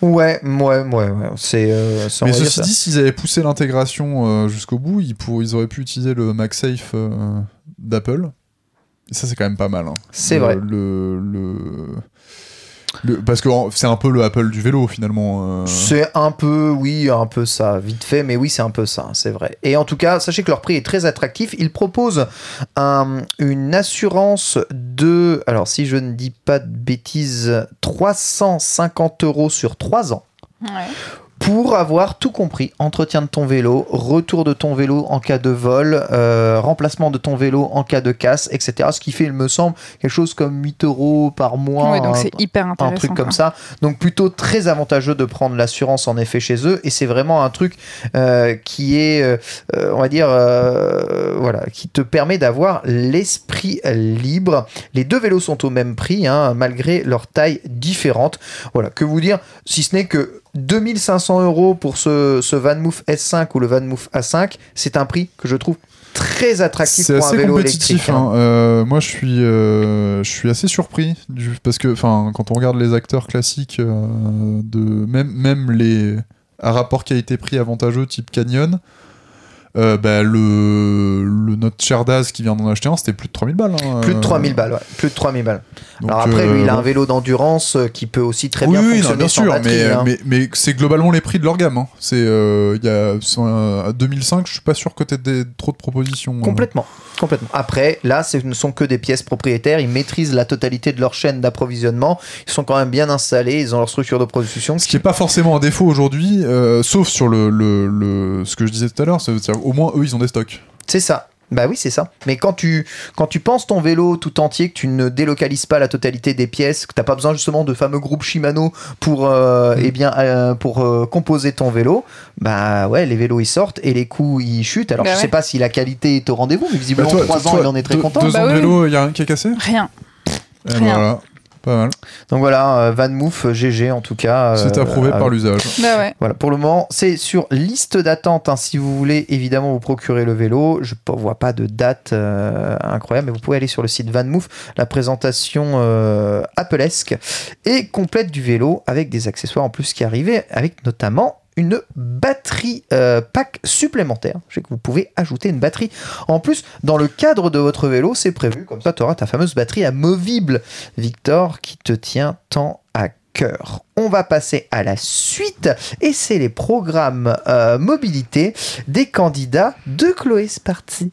Ouais, ouais, ouais, ouais. C'est. euh, Mais ceci dit, s'ils avaient poussé l'intégration euh, jusqu'au bout, ils, pour- ils auraient pu utiliser le MagSafe d'Apple. Et ça, c'est quand même pas mal. hein. C'est vrai. Le, le, le- parce que c'est un peu le Apple du vélo, finalement. euh. C'est un peu, oui, un peu ça, vite fait, mais oui, c'est un peu ça, c'est vrai. Et en tout cas, sachez que leur prix est très attractif. Ils proposent un- une assurance de, alors si je ne dis pas de bêtises, 350 euros sur 3 ans. Ouais. Pour avoir tout compris. Entretien de ton vélo, retour de ton vélo en cas de vol, euh, remplacement de ton vélo en cas de casse, etc. Ce qui fait, il me semble, quelque chose comme 8 euros par mois. Ouais, donc un- c'est hyper un intéressant. truc comme ça. Donc plutôt très avantageux de prendre l'assurance en effet chez eux. Et c'est vraiment un truc euh, qui est, euh, euh, on va dire, euh, voilà, qui te permet d'avoir l'esprit libre. Les deux vélos sont au même prix, hein, malgré leur taille différente. Voilà, que vous dire, si ce n'est que 2500 euros pour ce, ce Van Moof S5 ou le Van Moof A5, c'est un prix que je trouve très attractif C'est pour un assez vélo compétitif. électrique. hein. hein. Euh, moi, je suis, euh, je suis assez surpris du, parce que, enfin, quand on regarde les acteurs classiques euh, de même, même les à rapport qualité-prix avantageux type Canyon, euh, bah, le, le notre cher Daz qui vient d'en acheter un, c'était plus de 3000 balles. hein. Plus de Euh, 3000 balles, ouais. Plus de 3000 balles. donc, Alors après, lui, il a euh, un vélo d'endurance euh, qui peut aussi très oui, bien oui, non, fonctionner bien sans sûr, batterie, mais, hein. mais, mais c'est globalement les prix de leur gamme. hein. C'est, euh, il y a, à 2005, je suis pas sûr que tu aies trop de propositions. euh. Complètement, complètement. Après, là, ce ne sont que des pièces propriétaires. Ils maîtrisent la totalité de leur chaîne d'approvisionnement. Ils sont quand même bien installés. Ils ont leur structure de production. Ce qui est pas forcément un défaut aujourd'hui, euh, sauf sur le, le, le- ce que je disais tout à l'heure, c'est-à-dire au moins eux ils ont des stocks. C'est ça. Bah oui, c'est ça. Mais quand tu, quand tu penses ton vélo tout entier, que tu ne délocalises pas la totalité des pièces, que tu n'as pas besoin justement de fameux groupes Shimano pour, euh, eh bien, euh, pour euh, composer ton vélo, bah ouais, les vélos ils sortent et les coûts ils chutent. Alors Bah je ouais. sais pas si la qualité est au rendez-vous, mais visiblement Bah, toi, 3 ans toi, il en est très deux- content. Deux Bah ans de oui. vélo, il y a rien qui est cassé? Rien. Rien. voilà, pas mal. Donc voilà, euh, Van Moof GG en tout cas. C'est euh, approuvé par l'usage. Bah ouais. Voilà, pour le moment, c'est sur liste d'attente. hein, si vous voulez évidemment vous procurer le vélo, je ne vois pas de date euh, incroyable, mais vous pouvez aller sur le site Van Moof. La présentation euh, Applesque et complète du vélo avec des accessoires en plus qui arrivaient, avec notamment une batterie euh, pack supplémentaire. Je sais que vous pouvez ajouter une batterie en plus dans le cadre de votre vélo, c'est prévu. Comme ça, tu auras ta fameuse batterie amovible, Victor, qui te tient tant à cœur. On va passer à la suite et c'est les programmes euh, mobilité des candidats de Chloé Sparty.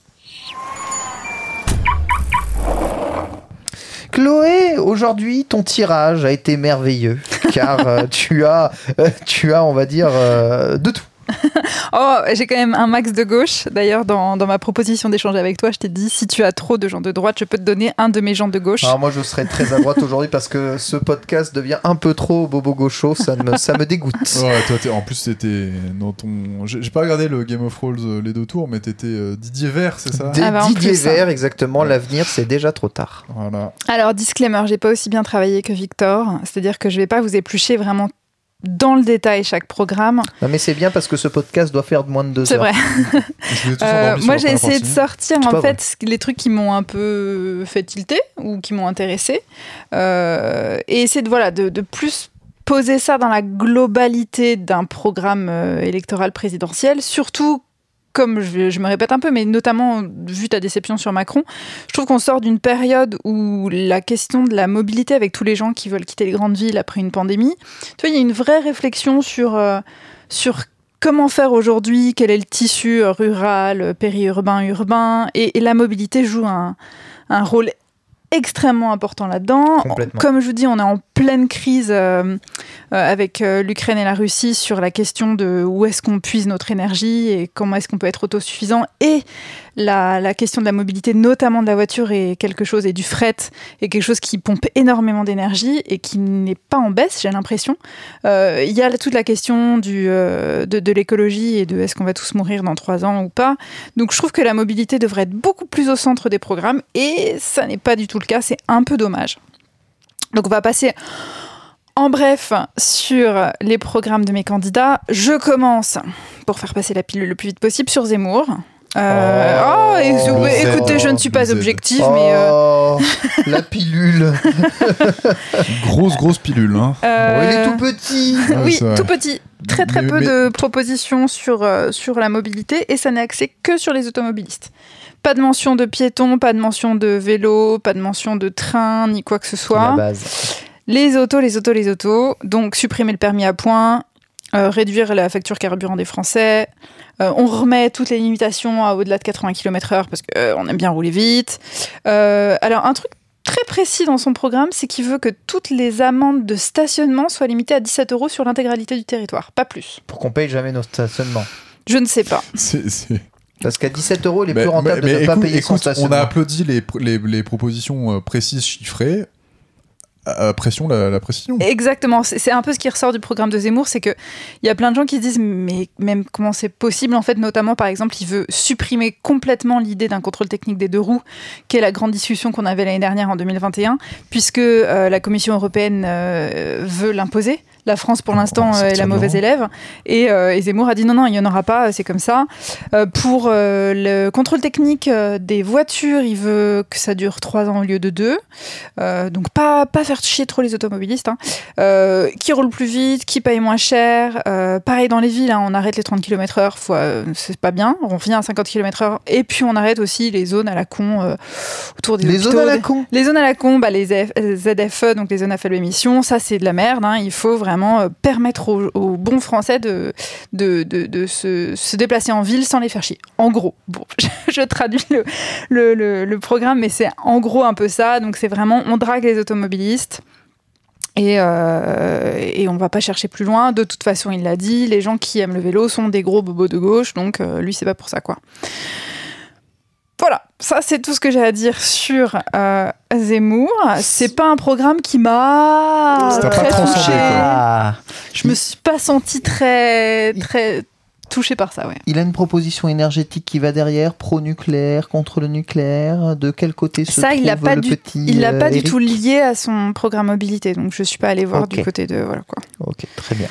Chloé, aujourd'hui, ton tirage a été merveilleux car euh, tu as, euh, tu as, on va dire, euh, de tout. [laughs] Oh, j'ai quand même un max de gauche. D'ailleurs, dans, dans ma proposition d'échanger avec toi, je t'ai dit si tu as trop de gens de droite, je peux te donner un de mes gens de gauche. Alors moi, je serais très à droite aujourd'hui parce que ce podcast devient un peu trop bobo gaucho, ça me, ça me dégoûte. [laughs] Ouais, toi, t'es- en plus, t'étais dans ton. J'ai j'ai pas regardé le Game of Thrones euh, les deux tours, mais t'étais euh, Didier Vert, c'est ça? Ah bah, en Didier plus, hein. Vert, exactement, l'avenir, c'est déjà trop tard. Voilà. Alors, disclaimer, j'ai pas aussi bien travaillé que Victor. C'est-à-dire que je vais pas vous éplucher vraiment dans le détail chaque programme. Non, mais c'est bien parce que ce podcast doit faire de moins de deux C'est heures. vrai. [laughs] Voulais tous Euh, moi, j'ai essayé de sortir C'est en vrai. fait les trucs qui m'ont un peu fait tilter ou qui m'ont intéressé, euh, et essayer de voilà de, de plus poser ça dans la globalité d'un programme euh, électoral présidentiel, surtout comme je, me répète un peu, mais notamment vu ta déception sur Macron, je trouve qu'on sort d'une période où la question de la mobilité avec tous les gens qui veulent quitter les grandes villes après une pandémie, tu vois, il y a une vraie réflexion sur, euh, sur comment faire aujourd'hui, quel est le tissu rural, périurbain, urbain, et, et la mobilité joue un, un rôle extrêmement important là-dedans. Comme je vous dis, on est en pleine crise euh, euh, avec euh, l'Ukraine et la Russie sur la question de où est-ce qu'on puise notre énergie et comment est-ce qu'on peut être autosuffisant. Et la, question de la mobilité, notamment de la voiture et quelque chose, et du fret, est quelque chose qui pompe énormément d'énergie et qui n'est pas en baisse, j'ai l'impression. Euh, il y a toute la question euh, de, de l'écologie et de est-ce qu'on va tous mourir dans trois ans ou pas. Donc je trouve que la mobilité devrait être beaucoup plus au centre des programmes et ça n'est pas du tout le cas, c'est un peu dommage. Donc on va passer en bref, sur les programmes de mes candidats, je commence, pour faire passer la pilule le plus vite possible, sur Zemmour. Euh, oh, oh écoutez, je ne suis pas objective, oh, mais. Euh... la pilule [laughs] Grosse, grosse pilule. Hein. Euh... Oh, il est tout petit Oui, tout petit. Très, très mais, peu mais... de propositions sur, euh, sur la mobilité et ça n'est axé que sur les automobilistes. Pas de mention de piétons, pas de mention de vélo, pas de mention de train, ni quoi que ce soit. La base. Les autos, les autos, les autos. Donc, supprimer le permis à points, euh, réduire la facture carburant des Français. Euh, on remet toutes les limitations à au-delà de 80 km/h parce qu'on euh, aime bien rouler vite. Euh, alors, un truc très précis dans son programme, c'est qu'il veut que toutes les amendes de stationnement soient limitées à 17 euros sur l'intégralité du territoire, pas plus. Pour qu'on paye jamais nos stationnements. Je ne sais pas. C'est. Parce qu'à 17 euros, il est mais, plus rentable mais, de ne pas payer écoute, son stationnement. On a applaudi les, les, les propositions précises, chiffrées pression la. Exactement, c'est un peu ce qui ressort du programme de Zemmour, c'est que il y a plein de gens qui se disent mais même comment c'est possible en fait, notamment par exemple, il veut supprimer complètement l'idée d'un contrôle technique des deux roues, qui est la grande discussion qu'on avait l'année dernière en 2021, puisque euh, la Commission européenne euh, veut l'imposer. La France, pour l'instant, euh, est la mauvaise élève. Et, euh, et, Zemmour a dit non, non, il n'y en aura pas, c'est comme ça. Euh, pour le contrôle technique des voitures, il veut que ça dure trois ans au lieu de deux. donc, pas, pas faire chier trop les automobilistes. Hein. qui roulent plus vite, qui payent moins cher. pareil dans les villes, hein, on arrête les 30 km/h, c'est pas bien. On revient à 50 km/h. Et puis, on arrête aussi les zones à la con autour des Les hôpitaux. zones à la con Les zones à la con, bah, les ZFE, donc les zones à faible émission, ça, c'est de la merde. Hein. Il faut vraiment vraiment permettre aux, bons Français de, de, de, se, déplacer en ville sans les faire chier. En gros, bon, [laughs] je, traduis le, le programme, mais c'est en gros un peu ça. Donc c'est vraiment, on drague les automobilistes. Et, euh, et, on va pas chercher plus loin. De toute façon, il l'a dit, les gens qui aiment le vélo sont des gros bobos de gauche, donc euh, lui, c'est pas pour ça, quoi. Voilà, ça c'est tout ce que j'ai à dire sur euh, Zemmour. C'est pas un programme qui m'a très touché. Je me suis pas senti très très touché par ça. Ouais. Il a une proposition énergétique qui va derrière, pro-nucléaire, contre le nucléaire. De quel côté se ça, trouve il l'a pas le du, petit il l'a pas du tout lié à son programme mobilité, donc je suis pas allée voir du côté de voilà quoi. Ok, très bien.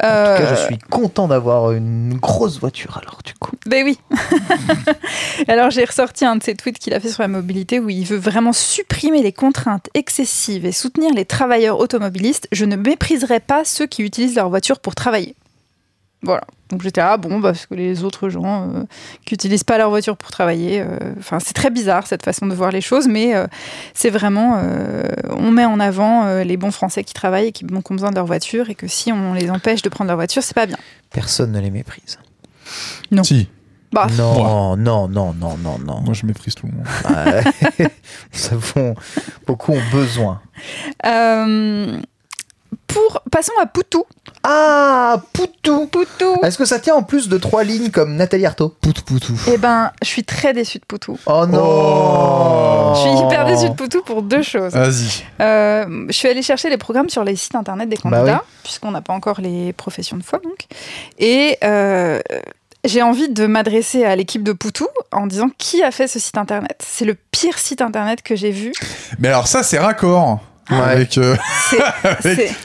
En tout Euh, cas, je suis content d'avoir une grosse voiture alors du coup. Ben oui. [laughs] Alors j'ai ressorti un de ses tweets qu'il a fait sur la mobilité où il veut vraiment supprimer les contraintes excessives et soutenir les travailleurs automobilistes. Je ne mépriserai pas ceux qui utilisent leur voiture pour travailler. Voilà. Donc j'étais là, bon, parce que les autres gens euh, qui n'utilisent pas leur voiture pour travailler, euh, enfin c'est très bizarre cette façon de voir les choses, mais euh, c'est vraiment, euh, on met en avant euh, les bons Français qui travaillent et qui ont besoin de leur voiture et que si on les empêche de prendre leur voiture, c'est pas bien. Personne ne les méprise. Non. Si, Bah, Non, non, non, non, non, non. moi je méprise tout le monde. Ouais. [laughs] Nous savons, beaucoup ont besoin. Euh, pour passons à Poutou. Ah, Poutou Poutou. Est-ce que ça tient en plus de trois lignes comme Nathalie Arthaud Poutou poutou. Eh ben, je suis très déçue de Poutou. Oh non Oh. Je suis hyper déçue de Poutou pour deux choses. Vas-y. Euh, je suis allée chercher les programmes sur les sites internet des Bah candidats, puisqu'on n'a pas encore les professions de foi, donc. Et euh, j'ai envie de m'adresser à l'équipe de Poutou en disant qui a fait ce site internet? C'est le pire site internet que j'ai vu. Mais alors ça c'est raccord. Ouais. Avec, euh, [laughs]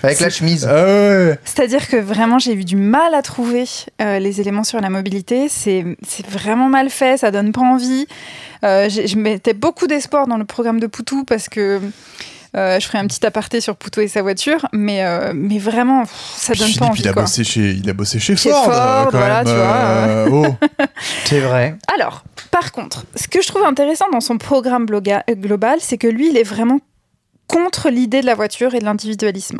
Avec- la chemise. ah ouais. C'est-à-dire que vraiment, j'ai eu du mal à trouver euh, les éléments sur la mobilité. C'est c'est vraiment mal fait, ça donne pas envie. Euh, je mettais beaucoup d'espoir dans le programme de Poutou parce que Euh, je ferai un petit aparté sur Poutou et sa voiture, mais, euh, mais vraiment, pff, ça donne Philippe, pas envie. il a, quoi. bossé chez, il a bossé chez, Chez Ford. Ford, euh, quand voilà, même, tu vois, euh, oh. [laughs] C'est vrai. Alors, par contre, ce que je trouve intéressant dans son programme global, c'est que lui, il est vraiment contre l'idée de la voiture et de l'individualisme.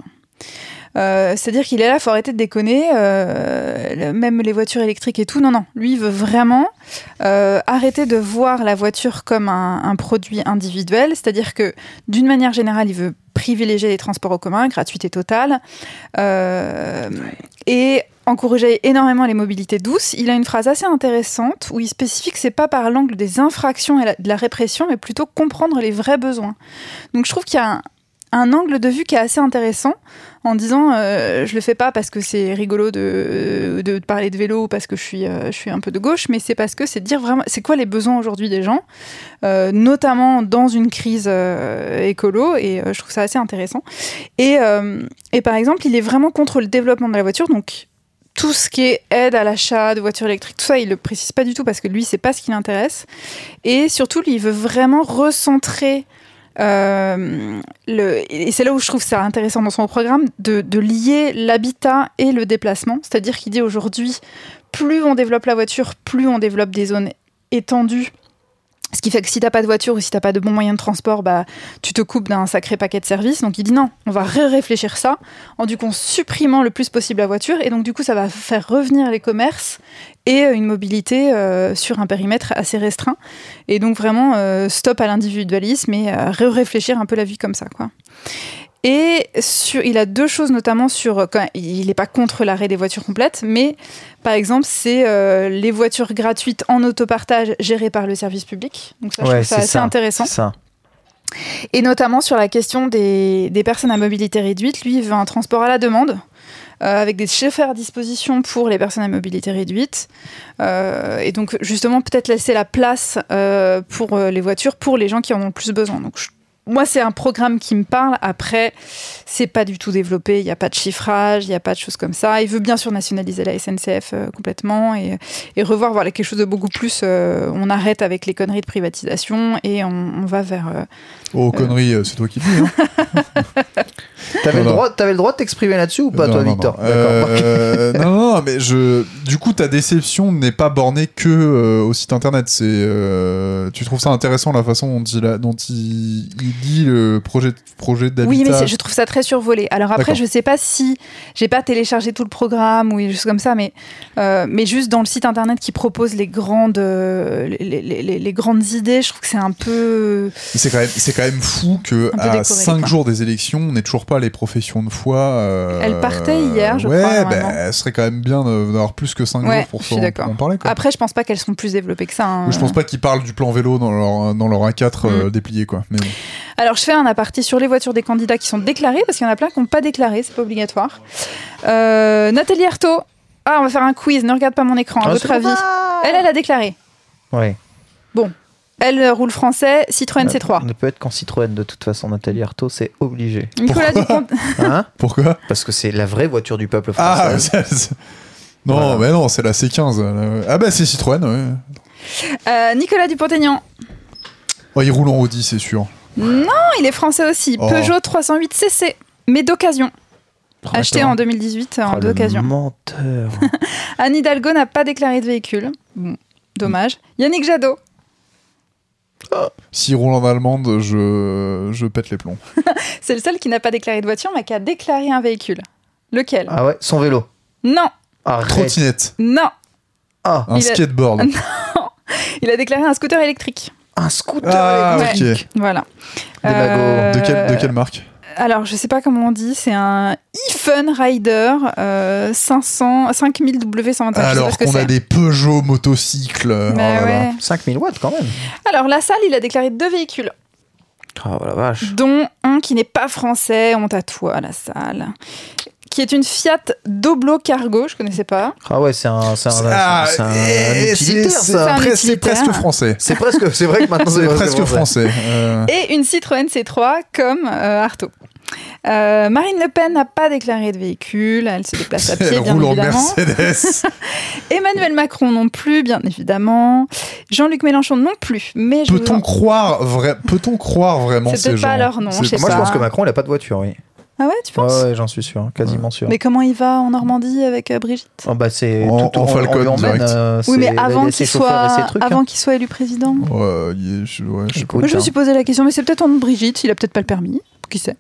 Euh, C'est-à-dire qu'il est là, faut arrêter de déconner, euh, même les voitures électriques et tout. Non, non, lui, il veut vraiment euh, arrêter de voir la voiture comme un, un produit individuel. C'est-à-dire que, d'une manière générale, il veut privilégier les transports en commun, gratuité totale, euh, et encourager énormément les mobilités douces. Il a une phrase assez intéressante où il spécifie que c'est pas par l'angle des infractions et de la répression, mais plutôt comprendre les vrais besoins. Donc je trouve qu'il y a un, angle de vue qui est assez intéressant en disant euh, je le fais pas parce que c'est rigolo de, parler de vélo ou parce que je suis, euh, je suis un peu de gauche, mais c'est parce que c'est dire vraiment c'est quoi les besoins aujourd'hui des gens, euh, notamment dans une crise euh, écolo, et je trouve ça assez intéressant. Et, et par exemple, il est vraiment contre le développement de la voiture, donc tout ce qui est aide à l'achat de voitures électriques, tout ça, il le précise pas du tout parce que lui, c'est pas ce qui l'intéresse. Et surtout, lui, il veut vraiment recentrer. euh, le, et c'est là où je trouve ça intéressant dans son programme de, de lier l'habitat et le déplacement. C'est-à-dire qu'il dit aujourd'hui, plus on développe la voiture, plus on développe des zones étendues. Ce qui fait que si t'as pas de voiture ou si t'as pas de bons moyens de transport, bah, tu te coupes d'un sacré paquet de services. Donc il dit non, on va réfléchir ça en du coup en supprimant le plus possible la voiture et donc du coup ça va faire revenir les commerces et euh, une mobilité euh, sur un périmètre assez restreint et donc vraiment euh, stop à l'individualisme et réfléchir un peu la vie comme ça quoi. Et sur, il a deux choses notamment sur euh, quand il n'est pas contre l'arrêt des voitures complètes, mais par exemple c'est euh, les voitures gratuites en autopartage gérées par le service public. Donc ça je Ouais, trouve ça assez ça. intéressant. Ça. Et notamment sur la question des, des personnes à mobilité réduite, lui il veut un transport à la demande. euh, avec des chauffeurs à disposition pour les personnes à mobilité réduite. Euh, et donc, justement, peut-être laisser la place pour les voitures pour les gens qui en ont le plus besoin. Donc, je- moi, c'est un programme qui me parle. Après, c'est pas du tout développé. Il n'y a pas de chiffrage, il n'y a pas de choses comme ça. Il veut bien sûr nationaliser la SNCF euh, complètement et, et revoir voilà, quelque chose de beaucoup plus. euh, on arrête avec les conneries de privatisation et on, on va vers. euh, Oh, connerie, euh, c'est toi qui dis. Hein. [laughs] T'avais le droit, t'avais le droit de t'exprimer là-dessus ou pas, Non, toi, non, Victor non. D'accord. Euh, [laughs] non, non, mais je. Du coup, ta déception n'est pas bornée que euh, au site internet. C'est. euh, Tu trouves ça intéressant la façon dont il, a- dont il dit le projet, projet d'habitat. Oui, mais je trouve ça très survolé. Alors après, je sais pas si j'ai pas téléchargé tout le programme ou des choses comme ça, mais euh, mais juste dans le site internet qui propose les grandes euh, les, les- les- les grandes idées, je trouve que c'est un peu C'est quand même, quand même fou que à décorrélé, 5 quoi. jours des élections, on n'ait toujours pas les professions de foi. euh, Elle partait hier, je ouais, crois, Ouais, bah, ce serait quand même bien d'avoir plus que 5 Ouais, jours pour, je suis s'en- parler. Quoi. Après, je pense pas qu'elles sont plus développées que ça. hein. Je pense pas qu'ils parlent du plan vélo dans leur, dans leur A4 euh, déplié, quoi. Mais bon. Alors, je fais un aparté sur les voitures des candidats qui sont déclarées, parce qu'il y en a plein qui n'ont pas déclaré, c'est pas obligatoire. Euh, Nathalie Arthaud. Ah, on va faire un quiz, ne regarde pas mon écran, à Ah, votre avis. Elle, elle a déclaré. Ouais. Elle euh, roule français, Citroën C3. On ne peut être qu'en Citroën de toute façon, Nathalie Arthaud, c'est obligé. Nicolas Dupont. Hein [laughs] Pourquoi Parce que c'est la vraie voiture du peuple Ah, français. c'est- non, Voilà. mais non, c'est la C15. là. Ah bah c'est Citroën, ouais. Euh, Nicolas Dupont-Aignan. Oh, il roule en Audi, c'est sûr. Non, il est français aussi. Oh. Peugeot 308 CC, mais d'occasion. Oh, Acheté attends. en 2018 en Oh, d'occasion. menteur. [laughs] Anne Hidalgo n'a pas déclaré de véhicule. Bon, dommage. Yannick Jadot. S'il roule en allemande, je, je pète les plombs. [laughs] C'est le seul qui n'a pas déclaré de voiture, mais qui a déclaré un véhicule. Lequel? Ah ouais, son vélo. Non. Trottinette, non. Ah, un Il a- skateboard. [laughs] Il a déclaré un scooter électrique. Un scooter Ah, électrique. ok. Voilà. De, Euh, quelle marque Alors, je sais pas comment on dit, c'est un e-Fun Rider euh, 500, 5000 W125. je sais pas Alors qu'on a des Peugeot motocycles. oh Bah là là. ouais. 5000 watts quand même. Alors, la salle, il a déclaré deux véhicules, Ah la vache. dont un qui n'est pas français, honte à toi, la salle, qui est une Fiat Doblo Cargo, je connaissais pas. Ah ouais, c'est un, c'est un, Ah, c'est un c'est- un presque français. C'est presque, c'est vrai que maintenant C'est presque français. Euh, Et une Citroën C3 comme euh, Artaud. Euh, Marine Le Pen n'a pas déclaré de véhicule, elle se déplace à pied, Elle bien roule en évidemment. Mercedes. [laughs] Emmanuel Macron non plus, bien évidemment. Jean-Luc Mélenchon non plus. Mais je Peut-on en- croire, vrai... Peut-on croire vraiment C'est ces gens pas leur nom, C'est- je sais Moi, je pense que Macron, il a pas de voiture, oui. Ah ouais, tu penses Ouais, ouais, j'en suis sûr, quasiment sûr. Mais comment il va en Normandie avec euh, Brigitte? Oh, bah, c'est En- tout en on- on Falcon, direct. euh, Oui, mais avant les- qu'il soit, avant hein. qu'il soit élu président. Ouais, il est- je, ouais, je sais pas. Écoute, Moi, je me hein. suis posé la question, mais c'est peut-être en nom de Brigitte, il a peut-être pas le permis. Qui sait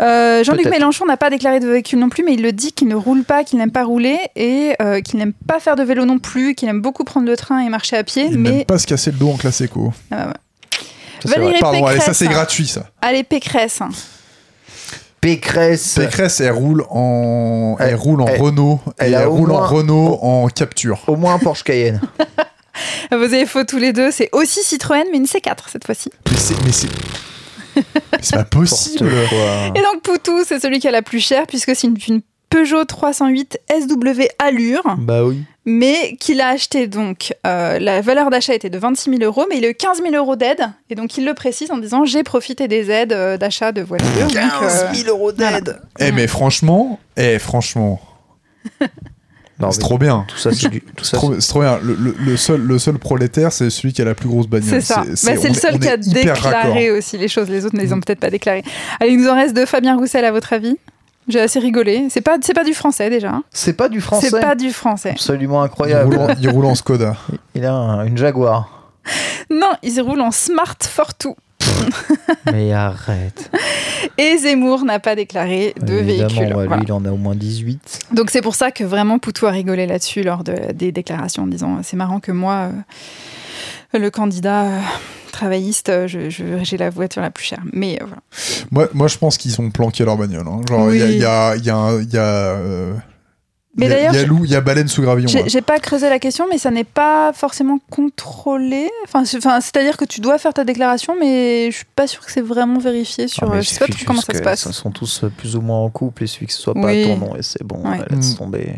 Euh, Jean-Luc Peut-être. Mélenchon n'a pas déclaré de véhicule non plus, mais il le dit qu'il ne roule pas, qu'il n'aime pas rouler et euh, qu'il n'aime pas faire de vélo non plus, qu'il aime beaucoup prendre le train et marcher à pied. Il mais n'aime pas se casser le dos en classe éco. Ah, bah, ouais. Ça, c'est vrai. Valérie Pardon, allez, ça Pécresse, c'est hein. gratuit ça. Allez, Pécresse. hein. Pécresse. Pécresse, elle roule en, elle, Elle- roule en elle- Renault elle roule en Renault en capture. Au moins un Porsche Cayenne. Vous avez faux tous les deux. C'est aussi Citroën, mais une C4 cette fois-ci. Mais c'est, mais c'est, pas possible. Et donc Poutou, c'est celui qui a la plus chère puisque c'est une, une Peugeot 308 SW Allure, Bah oui. Mais qu'il a acheté donc. euh, la valeur d'achat était de 26 000 euros, mais il a eu 15 000 euros d'aide. Et donc il le précise en disant j'ai profité des aides euh, d'achat de voitures. Donc, 15 euh, 000 euros d'aide. Eh mais franchement, eh franchement, [laughs] c'est trop bien. Tout ça, c'est du. [laughs] Tout C'est ça, trop, c'est trop bien. Le, le- le seul, le seul prolétaire, c'est celui qui a la plus grosse bagnole. C'est ça. Bah, C'est on le seul qui a raccord. déclaré aussi les choses. Les autres ne les ont Mm. peut-être pas déclarées. Allez, il nous en reste deux. Fabien Roussel, à votre avis? J'ai assez rigolé. C'est pas, c'est pas du français déjà. hein. C'est pas du français. C'est pas du français. Absolument Il incroyable. roule, en, il roule en Skoda. Il a un- une Jaguar. Non, ils roulent en Smart Fortwo. [laughs] Mais arrête. Et Zemmour n'a pas déclaré de Évidemment, véhicule. ouais, Voilà. lui, il en a au moins 18. Donc c'est pour ça que vraiment Poutou a rigolé là-dessus lors de- des déclarations en disant c'est marrant que moi, euh, le candidat euh, travailliste, euh, je- je- j'ai la voiture la plus chère. Mais euh, voilà. Moi, moi, je pense qu'ils ont planqué leur bagnole. hein. Genre, il y a, y a, il y a, y a, euh, Mais d'ailleurs, il y a j'ai- loup, il y a baleine sous gravillon. J'ai pas creusé la question, mais ça n'est pas forcément contrôlé. Enfin, c'est- enfin, c'est-à-dire que tu dois faire ta déclaration, mais je suis pas sûre que c'est vraiment vérifié sur. Ah, mais euh, je sais pas comment ça se passe. Ils sont tous plus ou moins en couple et suffit que ce soit pas Oui. à ton nom et c'est bon. Ouais. laisse Mm. tomber.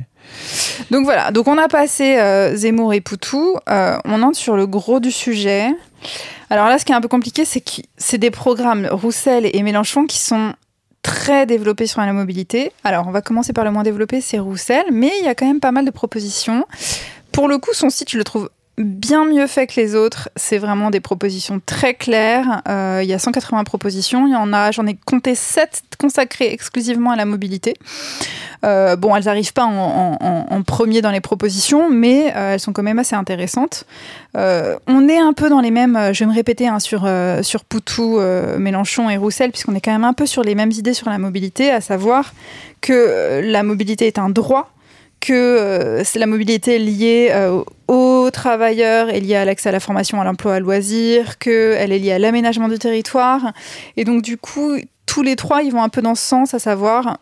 Donc voilà, donc on a passé euh, Zemmour et Poutou. Euh, on entre sur le gros du sujet. Alors là, ce qui est un peu compliqué, c'est que c'est des programmes Roussel et Mélenchon qui sont très développés sur la mobilité. Alors on va commencer par le moins développé, c'est Roussel, mais il y a quand même pas mal de propositions. Pour le coup, son site, je le trouve bien mieux fait que les autres. C'est vraiment des propositions très claires. Euh, il y a 180 propositions. Il y en a, j'en ai compté 7 consacrées exclusivement à la mobilité. Euh, bon, elles n'arrivent pas en, premier dans les propositions, mais euh, elles sont quand même assez intéressantes. On est un peu dans les mêmes, je vais me répéter, hein, sur, sur Poutou, Mélenchon et Roussel, puisqu'on est quand même un peu sur les mêmes idées sur la mobilité, à savoir que la mobilité est un droit, que euh, la mobilité liée euh, aux travailleurs et liée à l'accès à la formation, à l'emploi, à loisir, qu'elle est liée à l'aménagement du territoire. Et donc, du coup, tous les trois, ils vont un peu dans ce sens, à savoir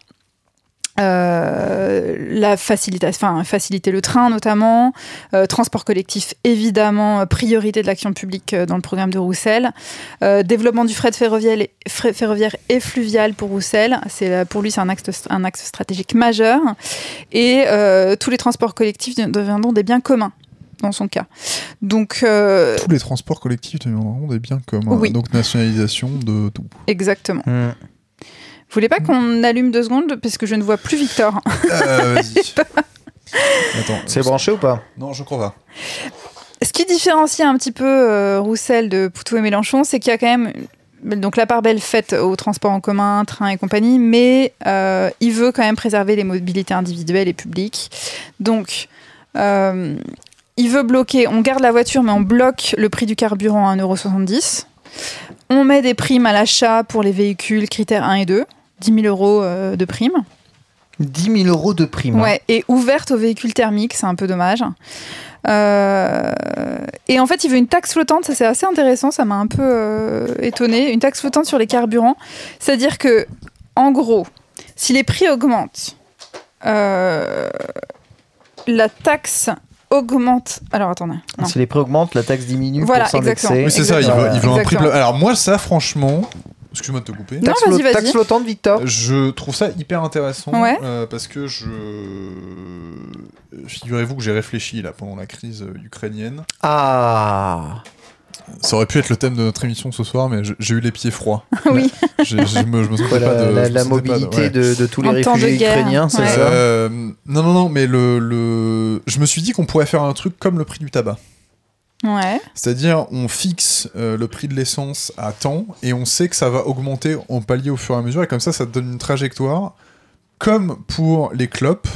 euh, la facilitation, enfin, faciliter le train notamment, euh, transport collectif évidemment, euh, priorité de l'action publique euh, dans le programme de Roussel, euh, développement du fret ferroviaire, et- fret ferroviaire et fluvial pour Roussel, c'est pour lui c'est un axe, un axe stratégique majeur, et euh, tous les transports collectifs deviendront des biens communs dans son cas. Donc euh, Tous les transports collectifs deviendront des biens communs. Oui. Donc nationalisation de tout. exactement. Mm. Vous voulez pas qu'on allume deux secondes parce que je ne vois plus Victor? Euh, Vas-y. [laughs] Attends. C'est branché ou pas? Non, je crois pas. Ce qui différencie un petit peu euh, Roussel de Poutou et Mélenchon, c'est qu'il y a quand même donc la part belle faite au transport en commun, train et compagnie, mais euh, il veut quand même préserver les mobilités individuelles et publiques. Donc, euh, il veut bloquer, on garde la voiture, mais on bloque le prix du carburant à 1,70€. On met des primes à l'achat pour les véhicules critères 1 et 2, 10 000 euros euh, de primes. 10 000 euros de prime. Ouais, et ouverte aux véhicules thermiques, c'est un peu dommage. Euh, et en fait, il veut une taxe flottante, ça c'est assez intéressant, ça m'a un peu euh, étonné. Une taxe flottante sur les carburants, c'est-à-dire que, en gros, si les prix augmentent, euh, la taxe augmente. Alors attendez. non. Si les prix augmentent, la taxe diminue Voilà, pour exactement. Oui, c'est ça. Il veut, il veut un prix Exactement. plat. Alors moi, ça, franchement, excuse-moi de te couper. Non, Taxe, vas-y, vas-y. taxe flottante, Victor Je trouve ça hyper intéressant Ouais. euh, parce que je figurez-vous que j'ai réfléchi là pendant la crise euh, ukrainienne. Ah Ça aurait pu être le thème de notre émission ce soir, mais je- j'ai eu les pieds froids. [laughs] Oui. Je me, je me la, pas de- la- pas de- mobilité ouais. de, de tous les En réfugiés ukrainiens, c'est ouais. ça? Euh, non, non, non, mais le, le... je me suis dit qu'on pourrait faire un truc comme le prix du tabac. Ouais. C'est-à-dire, on fixe euh, le prix de l'essence à temps et on sait que ça va augmenter en palier au fur et à mesure. Et comme ça, ça te donne une trajectoire. Comme pour les clopes,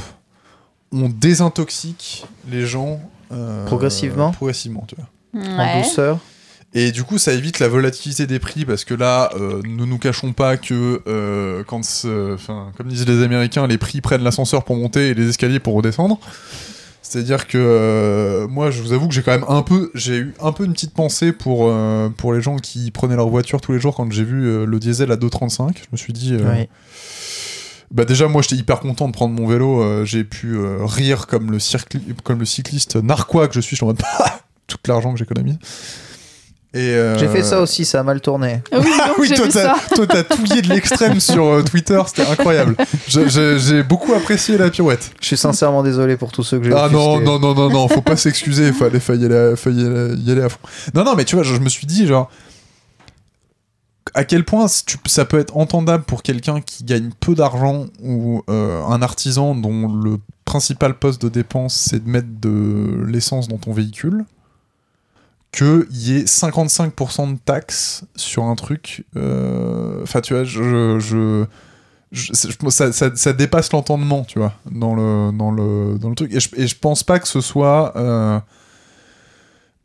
on désintoxique les gens euh, Progressivement Progressivement, tu vois. En douceur. Et du coup, ça évite la volatilité des prix parce que là, euh, ne nous cachons pas que euh, quand, comme disent les Américains, les prix prennent l'ascenseur pour monter et les escaliers pour redescendre. C'est-à-dire que euh, moi, je vous avoue que j'ai quand même un peu, j'ai eu un peu une petite pensée pour euh, pour les gens qui prenaient leur voiture tous les jours quand j'ai vu euh, le diesel à 2,35. Je me suis dit, bah déjà moi j'étais hyper content de prendre mon vélo. j'ai pu rire comme le comme le cycliste narquois que je suis. Je suis en mode [laughs] tout l'argent que j'économise. Euh, J'ai fait ça aussi, ça a mal tourné. Ah Oui, donc oui, j'ai toi vu t'as, ça. toi, t'as touillé de l'extrême [laughs] sur euh, Twitter, c'était incroyable. Je- je- j'ai beaucoup apprécié la pirouette. Je suis sincèrement désolé pour tous ceux que j'ai Ah non, non, non, non, non, faut pas s'excuser, il fallait, fallait, y aller, fallait y aller- y aller à fond. Non, non, mais tu vois, je, je me suis dit, genre, à quel point ça peut être entendable pour quelqu'un qui gagne peu d'argent ou euh, un artisan dont le principal poste de dépense c'est de mettre de l'essence dans ton véhicule qu'il y ait 55% de taxes sur un truc. euh, Enfin, tu vois, je. je, ça, dépasse l'entendement, tu vois, dans le, dans le, dans le truc. Et je, et pense pas que ce soit euh,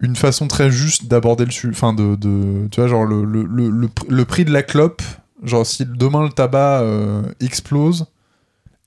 une façon très juste d'aborder le sujet. Enfin, de, de. Tu vois, genre, le, le, le, le pr- le prix de la clope, genre, si demain le tabac euh, explose,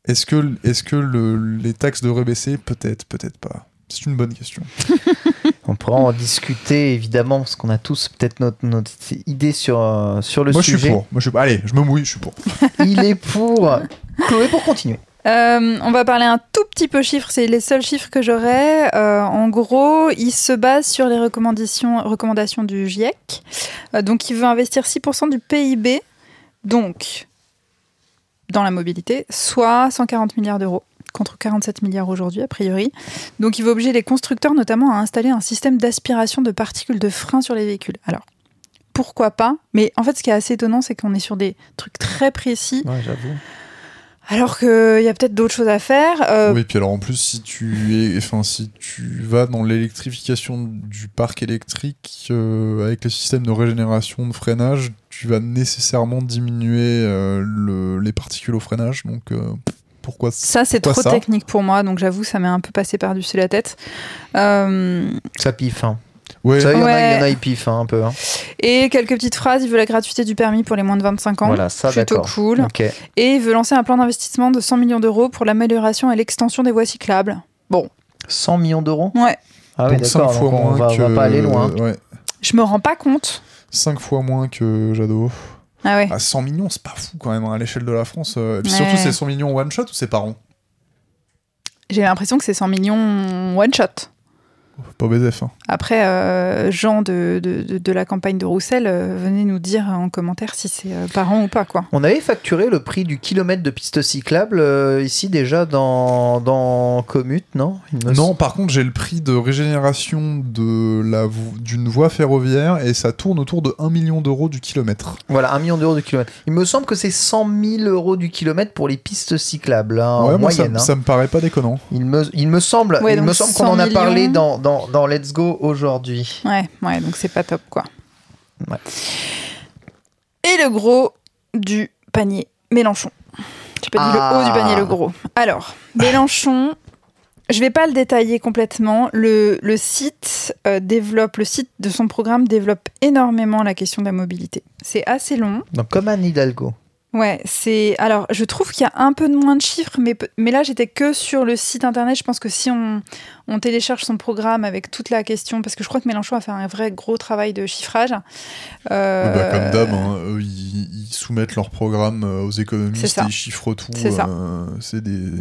est-ce que, est-ce que le- les taxes devraient baisser? Peut-être, peut-être pas. C'est une bonne question. [laughs] On pourra en discuter évidemment parce qu'on a tous peut-être notre, notre idée sur, euh, sur le Moi, je sujet. suis pour. Moi, je suis pour. Allez, je me mouille, je suis pour. [laughs] Il est pour. Chloé, pour continuer. Euh, on va parler un tout petit peu chiffres, c'est les seuls chiffres que j'aurai. Euh, en gros, il se base sur les recommandations, recommandations du GIEC. Euh, donc, il veut investir 6% du PIB, donc dans la mobilité, soit 140 milliards d'euros contre 47 milliards aujourd'hui, a priori. Donc, il veut obliger les constructeurs notamment à installer un système d'aspiration de particules de frein sur les véhicules. Alors, pourquoi pas? Mais en fait, ce qui est assez étonnant, c'est qu'on est sur des trucs très précis, Ouais, j'avoue. alors qu'il y a peut-être d'autres choses à faire. Euh, Oui, puis alors en plus, si tu, es, enfin, si tu vas dans l'électrification du parc électrique euh, avec le système de régénération de freinage, tu vas nécessairement diminuer euh, le- les particules au freinage. Donc pourquoi Ça, c'est trop ça technique pour moi, donc j'avoue, ça m'est un peu passé par-dessus la tête. Euh, Ça piffe. Hein. Ouais, savez, il y en a- Ouais. il y en a, ils piffent hein, un peu. hein. et quelques petites phrases. Il veut la gratuité du permis pour les moins de 25 ans. Voilà, ça, Plutôt cool. Et il veut lancer un plan d'investissement de 100 millions d'euros pour l'amélioration et l'extension des voies cyclables. 100 millions d'euros? Ouais, Ah oui, donc 5 d'accord. fois donc on moins va, que. on va pas aller loin. Ouais, je me rends pas compte. 5 fois moins que Jadot. Ah ouais. À 100 millions, c'est pas fou quand même hein, à l'échelle de la France. euh. Et puis Ouais. surtout, c'est 100 millions one shot ou c'est par an? J'ai l'impression que c'est 100 millions one shot. Pas BZF. Hein. Après, euh, Jean de, de, de- de la campagne de Roussel, euh, venez nous dire en commentaire si c'est euh, par an ou pas, quoi. On avait facturé le prix du kilomètre de piste cyclable euh, ici déjà dans, dans Commute, non? Me Non, par contre, j'ai le prix de régénération de la vo- d'une voie ferroviaire et ça tourne autour de 1 million d'euros du kilomètre. Voilà, 1 million d'euros du kilomètre. Il me semble que c'est 100 000 euros du kilomètre pour les pistes cyclables, hein, ouais, en moi, ça, moyenne. hein. ça me paraît pas déconnant. Il, me, il me semble, Ouais, il me donc semble qu'on 100 en a parlé millions. dans, dans, dans Let's Go aujourd'hui. Ouais, ouais, donc c'est pas top, quoi. Ouais. Et le gros du panier, Mélenchon. J'ai pas dit Ah. le haut du panier, le gros. Alors, Mélenchon, je vais pas le détailler complètement. Le, le site euh, développe, le site de son programme développe énormément la question de la mobilité. C'est assez long. Donc comme Anne Hidalgo. Ouais, c'est. Alors, je trouve qu'il y a un peu de moins de chiffres, mais, mais là, j'étais que sur le site internet. Je pense que si on, on télécharge son programme avec toute la question, parce que je crois que Mélenchon a fait un vrai gros travail de chiffrage. euh, Bah, comme d'hab, hein, eux, ils, ils soumettent leur programme euh, aux économistes et ils chiffrent tout. C'est ça. euh, c'est des.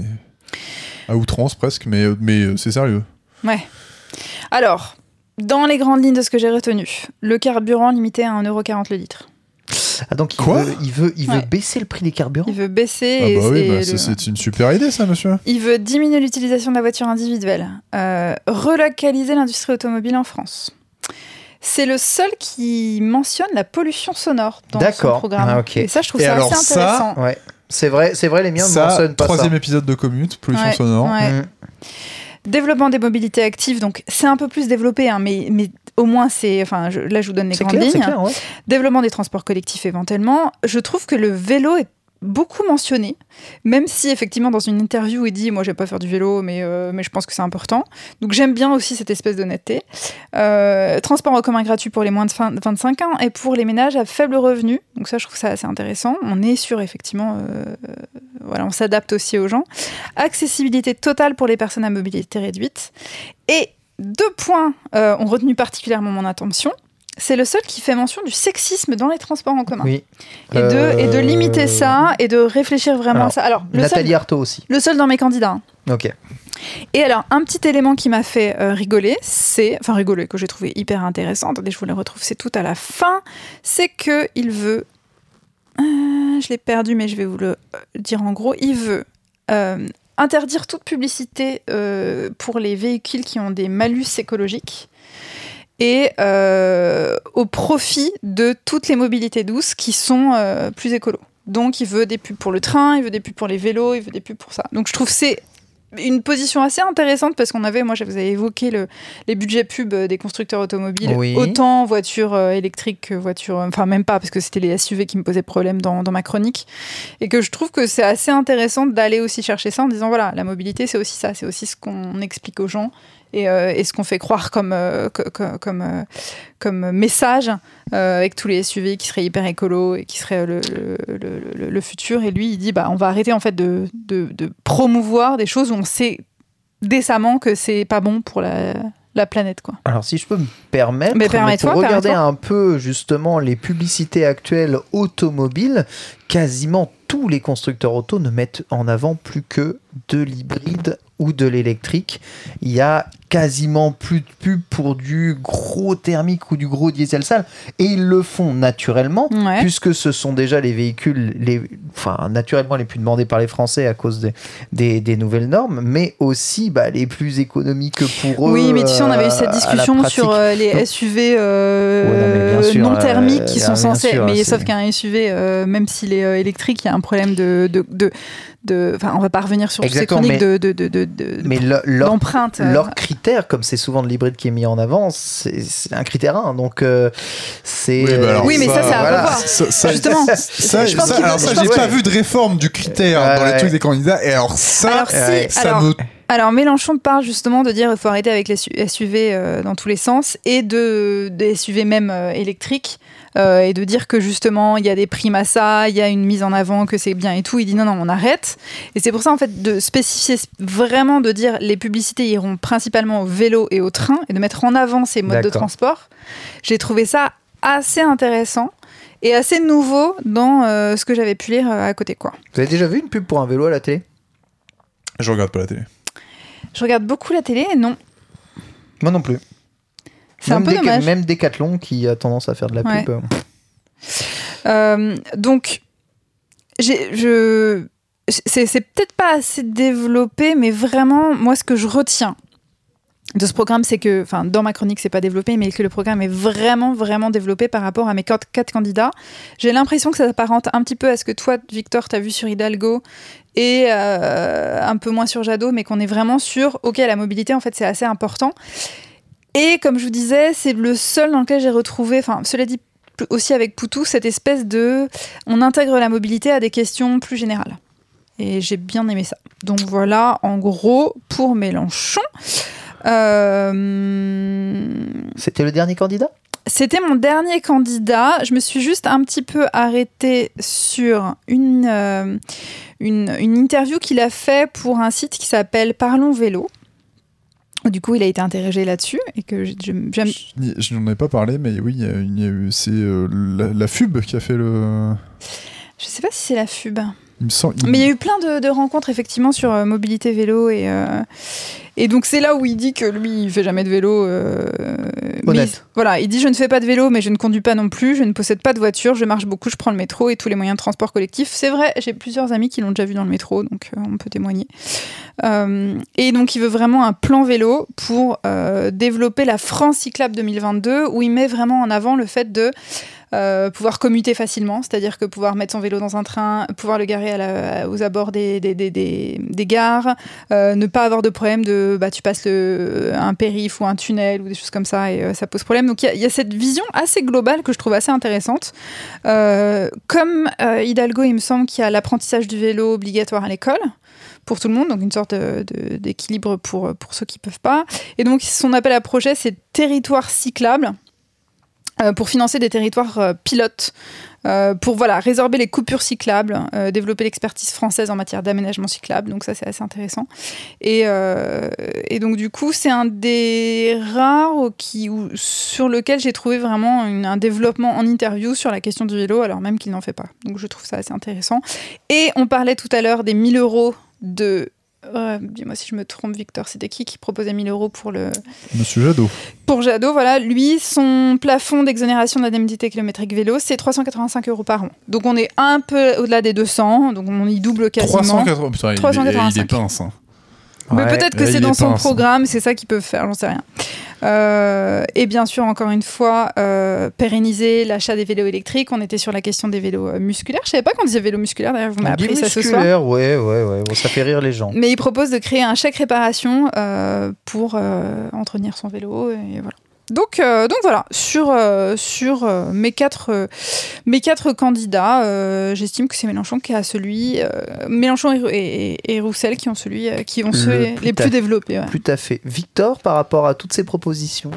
à outrance presque, mais, mais c'est sérieux. Ouais. Alors, dans les grandes lignes de ce que j'ai retenu, le carburant limité à 1,40€ le litre. Ah donc il Quoi veut, il veut, il veut Ouais. baisser le prix des carburants Il veut baisser Ah bah oui, et bah, le- c'est- une super idée ça, monsieur. il veut diminuer l'utilisation de la voiture individuelle, euh, relocaliser l'industrie automobile en France. C'est le seul qui mentionne la pollution sonore dans son D'accord. programme. Ah, ok. Et ça, je trouve Et ça alors assez ça, intéressant. Ouais. C'est vrai, c'est vrai, les miens ne Ça, mentionnent pas troisième ça. épisode de Commute, pollution Ouais, sonore. ouais. Mm. Développement des mobilités actives, donc c'est un peu plus développé, hein, mais, mais au moins c'est. Enfin, je- là, je vous donne les grandes clair, lignes. clair, ouais. Développement des transports collectifs éventuellement. Je trouve que le vélo est beaucoup mentionné, même si effectivement dans une interview il dit moi j'aime pas faire du vélo mais, euh, mais je pense que c'est important. Donc j'aime bien aussi cette espèce d'honnêteté. Euh, transport en commun gratuit pour les moins de fin- 25 ans et pour les ménages à faible revenu. Donc ça je trouve ça assez intéressant. On est sur effectivement, euh, voilà, on s'adapte aussi aux gens. Accessibilité totale pour les personnes à mobilité réduite. Et deux points euh, ont retenu particulièrement mon attention. C'est le seul qui fait mention du sexisme dans les transports en commun. Oui. Et, de, et de limiter Euh, ça et de réfléchir vraiment à ça. Alors, le Nathalie seul, Arthaud aussi. le seul dans mes candidats. hein. Ok. Et alors, un petit élément qui m'a fait euh, rigoler, c'est, enfin rigoler, que j'ai trouvé hyper intéressant, attendez, je vous le retrouve, c'est tout à la fin, c'est que il veut, euh, je l'ai perdu, mais je vais vous le euh, dire en gros, il veut euh, interdire toute publicité euh, pour les véhicules qui ont des malus écologiques et euh, au profit de toutes les mobilités douces qui sont euh, plus écolos. Donc il veut des pubs pour le train, il veut des pubs pour les vélos, il veut des pubs pour ça. Donc je trouve c'est une position assez intéressante parce qu'on avait, moi je vous avais évoqué le, les budgets pubs euh, des constructeurs automobiles, Oui. autant voitures euh, électriques que voitures, enfin même pas parce que c'était les SUV qui me posaient problème dans, dans ma chronique, et que je trouve que c'est assez intéressant d'aller aussi chercher ça en disant voilà, la mobilité c'est aussi ça, c'est aussi ce qu'on explique aux gens et, euh, et ce qu'on fait croire comme, euh, comme, euh, comme message euh, avec tous les SUV qui seraient hyper écolo et qui seraient le, le, le- le- le futur. Et lui, il dit bah, on va arrêter en fait de, de, de promouvoir des choses où on sait décemment que c'est pas bon pour la, la planète. Quoi. Alors, si je peux me permettre, Mais pour regarder un peu justement les publicités actuelles automobiles, quasiment tous les constructeurs auto ne mettent en avant plus que de l'hybride ou de l'électrique. Il y a quasiment plus de pub pour du gros thermique ou du gros diesel sale, et ils le font naturellement. Ouais. Puisque ce sont déjà les véhicules, les, enfin, naturellement les plus demandés par les Français à cause des, des, des nouvelles normes, mais aussi bah, les plus économiques pour eux. Oui, mais tu sais, on avait eu euh, cette la discussion sur euh, les SUV euh, Ouais, non, sûr, euh, thermiques qui sont censés. sûr, mais sauf qu'un SUV, euh, même s'il est euh, électrique, il y a un problème de. de, de, de- Enfin, on va pas revenir sur toutes ces chroniques mais- de, de, de, de, de- Mais le- leur, d'empreinte. euh. leur critère, comme c'est souvent de l'hybride qui est mis en avant, c'est c'est un critère 1. Donc, euh, c'est. Oui, bah alors Oui, mais ça, c'est à voilà. Ça, ça- Justement. ça, Je pense ça- alors ça, j'ai pas vu de réforme du critère Ouais, dans les trucs des candidats. Et alors ça, Alors, si, ça alors, me Alors Mélenchon parle justement de dire qu'il faut arrêter avec les su- SUV euh, dans tous les sens et de des SUV même électriques euh, et de dire que justement il y a des primes à ça, il y a une mise en avant que c'est bien et tout. Il dit non non on arrête et c'est pour ça en fait de spécifier vraiment de dire les publicités iront principalement au vélo et au train et de mettre en avant ces modes de transport. J'ai trouvé ça assez intéressant et assez nouveau dans euh, ce que j'avais pu lire euh, à côté quoi. Vous avez déjà vu une pub pour un vélo à la télé? Je regarde pas la télé. Je regarde beaucoup la télé non. Moi non plus. C'est un Même peu Déca- dommage. Même Decathlon qui a tendance à faire de la Ouais. pub. euh, Euh, donc, je, c'est, c'est peut-être pas assez développé, mais vraiment, moi, ce que je retiens de ce programme, c'est que, enfin, dans ma chronique, c'est pas développé, mais que le programme est vraiment, vraiment développé par rapport à mes quatre, quatre candidats. J'ai l'impression que ça s'apparente un petit peu à ce que toi, Victor, t'as vu sur Hidalgo et euh, un peu moins sur Jadot, mais qu'on est vraiment sur, ok, la mobilité, en fait, c'est assez important. Et comme je vous disais, c'est le seul dans lequel j'ai retrouvé, enfin, cela dit, aussi avec Poutou, cette espèce de. On intègre la mobilité à des questions plus générales. Et j'ai bien aimé ça. Donc voilà, en gros, pour Mélenchon. Euh, C'était le dernier candidat? C'était mon dernier candidat. Je me suis juste un petit peu arrêtée sur une, euh, une, une interview qu'il a fait pour un site qui s'appelle Parlons Vélo. Du coup, il a été interrogé là-dessus et que je- je- j'aime. Je je n'en ai pas parlé, mais oui, c'est euh, la, la FUB qui a fait le. Je sais pas si c'est la FUB. Il me semble. il- Mais il y a eu plein de, de rencontres effectivement sur euh, mobilité vélo et euh, et donc c'est là où il dit que lui il fait jamais de vélo. euh, mais Honnête. il- voilà, il dit je ne fais pas de vélo, mais je ne conduis pas non plus, je ne possède pas de voiture, je marche beaucoup, je prends le métro et tous les moyens de transport collectif. C'est vrai, j'ai plusieurs amis qui l'ont déjà vu dans le métro, donc euh, on peut témoigner. Euh, et donc, il veut vraiment un plan vélo pour euh, développer la France cyclable 2022, où il met vraiment en avant le fait de euh, pouvoir commuter facilement, c'est-à-dire que pouvoir mettre son vélo dans un train, pouvoir le garer aux abords des, gares, euh, ne pas avoir de problème de bah, tu passes un périph ou un tunnel ou des choses comme ça et euh, ça pose problème. Donc il y a- cette vision assez globale que je trouve assez intéressante. Comme Hidalgo, il me semble qu'il y a l'apprentissage du vélo obligatoire à l'école pour tout le monde, donc une sorte d'équilibre pour, pour ceux qui peuvent pas. Et donc son appel à projet, c'est territoire cyclable pour financer des territoires euh, pilotes, euh, pour voilà résorber les coupures cyclables, euh, développer l'expertise française en matière d'aménagement cyclable. Donc ça c'est assez intéressant. Et, euh, donc du coup c'est un des rares qui, sur lequel j'ai trouvé vraiment un développement en interview sur la question du vélo, alors même qu'il n'en fait pas. Donc je trouve ça assez intéressant. Et on parlait tout à l'heure des 1000 euros de euh, Dis-moi si je me trompe, Victor, c'était qui qui proposait 1000 euros pour le, Monsieur Jadot. pour Jadot, voilà, lui, son plafond d'exonération d'indemnité kilométrique vélo, c'est 385 euros par an. Donc on est un peu au-delà des 200, donc on y double quasiment. 380. Putain, il est- il est 385. pince. hein. Mais peut-être que c'est dans son programme, c'est ça qu'ils peuvent faire, j'en sais rien. Euh, et bien sûr, encore une fois, euh, pérenniser l'achat des vélos électriques. On était sur la question des vélos euh, musculaires. Je savais pas qu'on disait vélos musculaires, d'ailleurs, vous m'avez appris ça ce soir. musculaire, ouais, ouais, ouais. Bon, ça fait rire les gens. Mais il propose de créer un chèque réparation euh, pour entretenir son vélo et voilà. Donc, euh, donc voilà, sur, euh, sur euh, mes, quatre, mes quatre candidats, j'estime que c'est Mélenchon qui a celui. Mélenchon et, et- et Roussel qui ont celui qui ont Le ceux plus les plus développés. ouais. Tout à fait. Victor, par rapport à toutes ces propositions?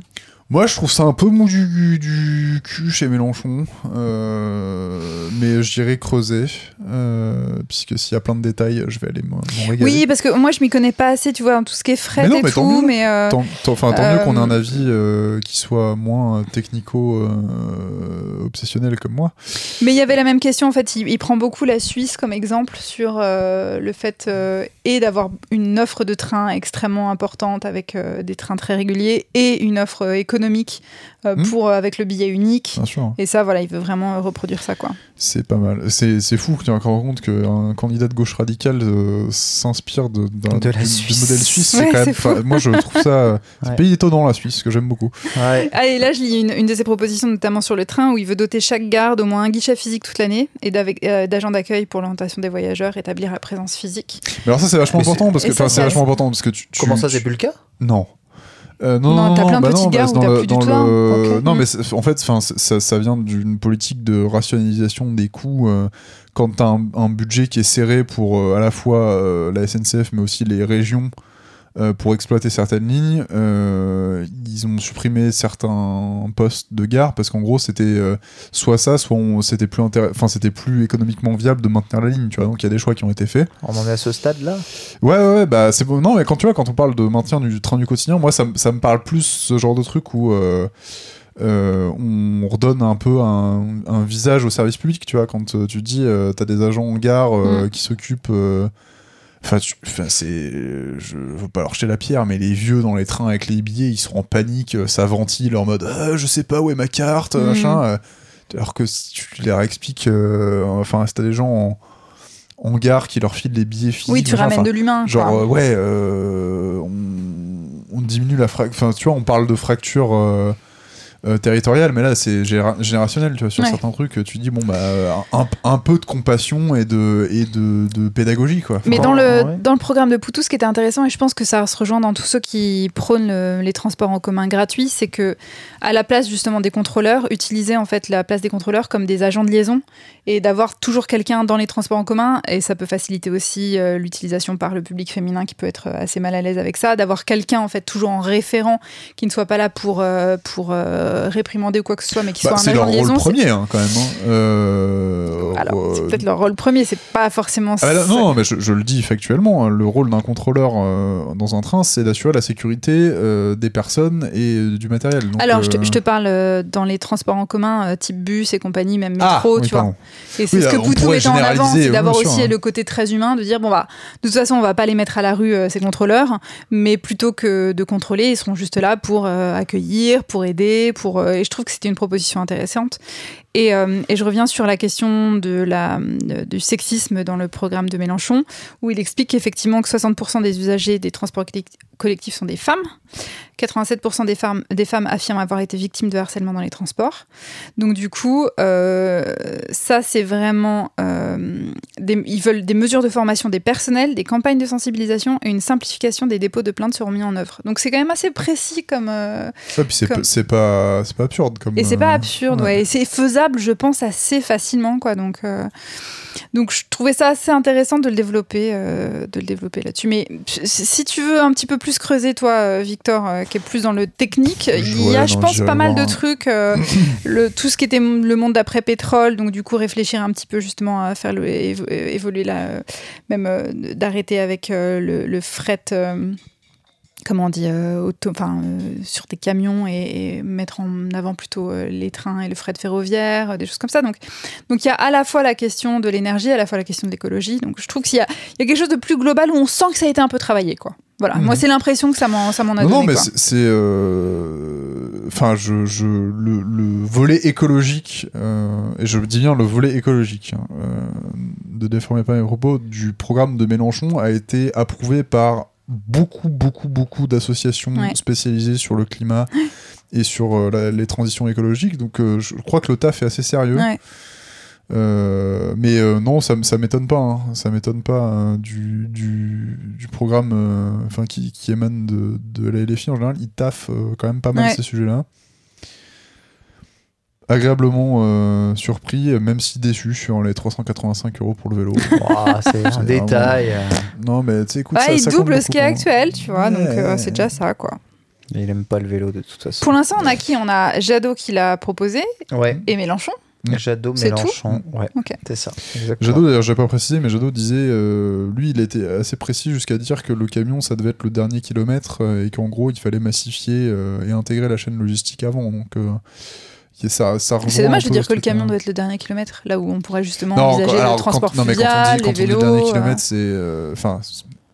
Moi, je trouve ça un peu mou du, du cul chez Mélenchon, euh, mais je dirais creuser, euh, puisque s'il y a plein de détails, je vais aller m'en régaler. Oui, parce que moi je m'y connais pas assez, tu vois, en tout ce qui est non, et mais tant tout, mieux. mais. euh, Tant, tant- tant mieux qu'on ait un Euh, avis qui soit moins technico-obsessionnel comme moi. Mais il y avait la même question, en fait, il, il prend beaucoup la Suisse comme exemple sur le fait et d'avoir une offre de train extrêmement importante avec des trains très réguliers et une offre euh, économique euh, Hmm. pour euh, avec le billet unique. Bien sûr, Et ça, voilà, il veut vraiment euh, reproduire ça, quoi. c'est pas mal. C'est c'est fou que tu te rends compte qu'un candidat de gauche radicale euh, s'inspire de, d'un- De la du, modèle suisse. Ouais, c'est quand même, fou. moi, je trouve ça. [laughs] C'est Ouais. un pays étonnant, la Suisse, que j'aime beaucoup. Ouais. Ah, et là, je lis une, une de ses propositions, notamment sur le train, où il veut doter chaque gare d'au moins un guichet physique toute l'année et d'avec- euh, d'agents d'accueil pour l'orientation des voyageurs, établir la présence physique. Mais alors, ça, c'est vachement important parce que, c'est c'est- vachement important parce que tu. tu- Comment ça, tu- c'est plus le cas? Non. Euh, non, Non, non, t'as non, plein de bah petites non, gares où dans t'as le- plus du dans tout le- un. Ok. Non, mais en fait, ça, ça vient d'une politique de rationalisation des coûts. euh, quand t'as un, un budget qui est serré pour euh, à la fois la SNCF, mais aussi les régions euh, pour exploiter certaines lignes, euh, ils ont supprimé certains postes de gare parce qu'en gros, c'était euh, soit ça, soit c'était plus enfin, c'était plus économiquement viable de maintenir la ligne. Tu vois, donc il y a des choix qui ont été faits. On en est à ce stade-là? Ouais, ouais, ouais, bah c'est bon. Non, mais quand tu vois, quand on parle de maintien du train du quotidien, moi, ça, me- ça me parle plus ce genre de truc où euh, euh, on redonne un peu un, un visage au service public, tu vois, quand tu dis, euh, t'as des agents en gare euh, Mm. qui s'occupent. Euh, Enfin, c'est. Je veux pas leur jeter la pierre, mais les vieux dans les trains avec les billets, ils sont en panique, euh, ça ventile en mode Ah, je sais pas où est ma carte, Mhm. machin. euh, alors que si tu leur expliques. euh, enfin, si t'as des gens en, en gare qui leur filent les billets physiques. Oui, tu machin, ramènes de l'humain. Genre, euh, ouais, euh, on, on diminue la fracture. Enfin, tu vois, on parle de fracture euh, euh, territoriale, mais là, c'est géra- générationnel, tu vois, sur Ouais. certains trucs. Tu dis, bon, bah, euh, un, un peu de compassion et de, et de, de pédagogie, quoi. Mais dans le, ouais. dans le programme de Poutou, ce qui était intéressant, et je pense que ça se rejoint dans tous ceux qui prônent le- les transports en commun gratuits, c'est que à la place justement des contrôleurs, utiliser en fait la place des contrôleurs comme des agents de liaison et d'avoir toujours quelqu'un dans les transports en commun, et ça peut faciliter aussi euh, l'utilisation par le public féminin qui peut être assez mal à l'aise avec ça, d'avoir quelqu'un en fait toujours en référent qui ne soit pas là pour, euh, pour euh, réprimander ou quoi que ce soit, mais qui Bah, soit un c'est agent leur de rôle liaison. c'est- premier, hein, quand même. hein. Euh, Alors, c'est euh, peut-être leur rôle premier, c'est pas forcément Ah bah là, ça. non, mais je, je le dis factuellement, hein, le rôle d'un contrôleur euh, dans un train, c'est d'assurer la sécurité des personnes et du matériel. Donc, Alors, je, te, je te parle dans les transports en commun, type bus et compagnie, même métro, Ah, oui, tu vois. Et c'est Oui, ce que Poutou mettait en avant, c'est d'avoir aussi le côté très humain, de dire, bon, bah, de toute façon, on va pas les mettre à la rue, ces contrôleurs, mais plutôt que de contrôler, ils seront juste là pour accueillir, pour aider, pour... euh, et je trouve que c'était une proposition intéressante. Et, euh, et je reviens sur la question de la, de- du sexisme dans le programme de Mélenchon, où il explique qu'effectivement que 60% des usagers des transports collect- collectifs sont des femmes. 87% des femmes, des femmes affirment avoir été victimes de harcèlement dans les transports. Donc du coup, euh, ça c'est vraiment... euh, des, ils veulent des mesures de formation des personnels, des campagnes de sensibilisation et une simplification des dépôts de plaintes seront mis en œuvre. Donc c'est quand même assez précis comme... euh, Ouais, puis c'est Comme- pas- pas, absurde comme. et c'est pas absurde, ouais. ouais. Et c'est faisable, je pense, assez facilement, quoi. Donc, euh, donc je trouvais ça assez intéressant de le développer, euh, de le développer là-dessus. Mais si- tu veux un petit peu plus creuser, toi, euh, Victor, euh, qui est plus dans le technique, il y a, je pense, pas mal de trucs. [laughs] le, tout ce qui était le monde d'après pétrole, donc du coup réfléchir un petit peu justement à faire le, évoluer là, euh, même d'arrêter avec le, le fret. Comment on dit, euh, auto, euh, sur des camions et, et mettre en avant plutôt euh, les trains et le fret ferroviaire, euh, des choses comme ça. Donc, donc il y a à la fois la question de l'énergie, à la fois la question de l'écologie. Donc je trouve qu'il y a, il y a quelque chose de plus global où on sent que ça a été un peu travaillé, quoi. Voilà, Mhm. moi c'est l'impression que ça m'en, ça m'en a Non, donné. non, mais c'est- Enfin, je, je, le, le volet écologique, et je dis bien le volet écologique, hein, de déformer pas mes propos, du programme de Mélenchon a été approuvé par beaucoup, beaucoup, beaucoup d'associations Ouais. spécialisées sur le climat et sur euh, la- les transitions écologiques. Donc, euh, je crois que le taf est assez sérieux. Ouais. Euh, mais non, ça, ça m'étonne pas. hein. Ça m'étonne pas hein, du, du, du programme enfin, qui, qui émane de, de la LFI en général. Ils taffent quand même pas mal Ouais. ces sujets-là. Agréablement euh, surpris, même si déçu sur les 385 euros pour le vélo. [laughs] C'est un détail. non, mais tu sais, écoute, Ouais, ça, il ça double ce qui est hein. actuel, tu vois, donc euh, c'est déjà ça, quoi. Il aime pas le vélo de toute façon. Pour l'instant, on a qui? On a Jadot qui l'a proposé Ouais, et Mélenchon. Jadot, C'est tout Mélenchon. Ouais, Ok. c'est ça. Exactement. Jadot, d'ailleurs, j'ai pas précisé, mais Jadot disait, euh, lui, il était assez précis jusqu'à dire que le camion, ça devait être le dernier kilomètre euh, et qu'en gros, il fallait massifier euh, et intégrer la chaîne logistique avant. Donc, euh, ça, ça C'est dommage de dire que le camion doit être le dernier kilomètre, là où on pourrait justement Non, envisager alors, le transport quand, non, mais quand on dit, quand les on dit vélos. dernier euh, kilomètre, c'est. euh, Enfin,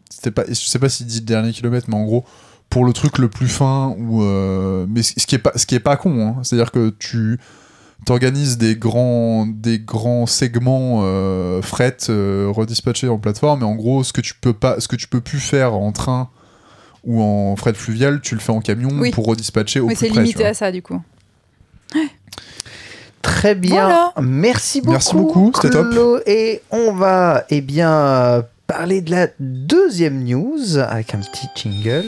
c'était pas. Je sais pas s'il dit dernier kilomètre, mais en gros, pour le truc le plus fin, ou. euh, mais ce qui est pas, ce qui est pas con, hein, c'est-à-dire que tu t'organises des grands, des grands segments euh, fret euh, redispatchés en plateforme, et en gros, ce que tu peux pas, ce que tu peux plus faire en train ou en fret fluvial, tu le fais en camion Oui. pour redispatcher au Mais plus c'est près. tu limité à ça, du coup. Très bien. Voilà. Merci beaucoup. Merci beaucoup, c'était top. Et on va eh bien parler de la deuxième news avec un petit jingle.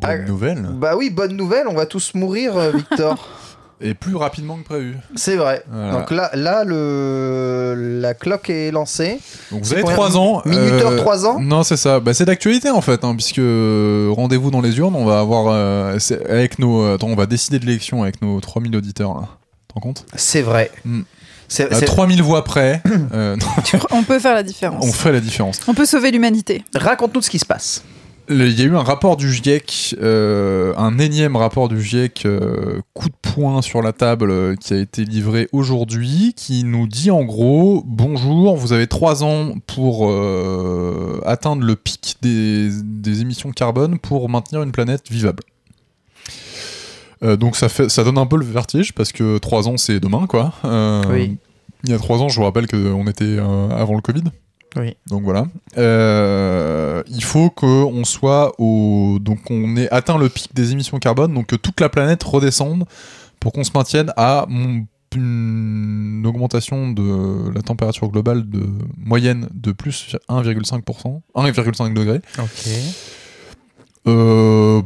Bonne Ah. nouvelle. Bah oui, bonne nouvelle, on va tous mourir, euh, Victor. [laughs] Et plus rapidement que prévu. C'est vrai. Voilà. Donc là, là le... la cloque est lancée. Donc vous avez combien 3 ans. Minuteur euh, 3 ans Non, c'est ça. Bah, c'est d'actualité en fait, hein, puisque euh, rendez-vous dans les urnes, on va avoir euh, avec nos. euh, Attends, on va décider de l'élection avec nos 3000 auditeurs là. Tu te rends compte? C'est vrai. Hmm. C'est, À c'est- 3000 voix près, euh, [laughs] On peut faire la différence. [laughs] on fait la différence. On peut sauver l'humanité. Raconte-nous ce qui se passe. Il y a eu un rapport du GIEC, euh, un énième rapport du GIEC, euh, coup de poing sur la table, euh, qui a été livré aujourd'hui, qui nous dit en gros bonjour, vous avez trois ans pour atteindre le pic des, des émissions de carbone pour maintenir une planète vivable. Donc ça, fait, ça donne un peu le vertige parce que trois ans c'est demain quoi. Oui. Il y a trois ans, je vous rappelle qu'on était avant le Covid. Oui. Donc voilà. Euh, il faut qu'on soit au. Donc on ait atteint le pic des émissions carbone, donc que toute la planète redescende pour qu'on se maintienne à une augmentation de la température globale de moyenne de plus 1,5%, 1,5 degré. Ok. Euh,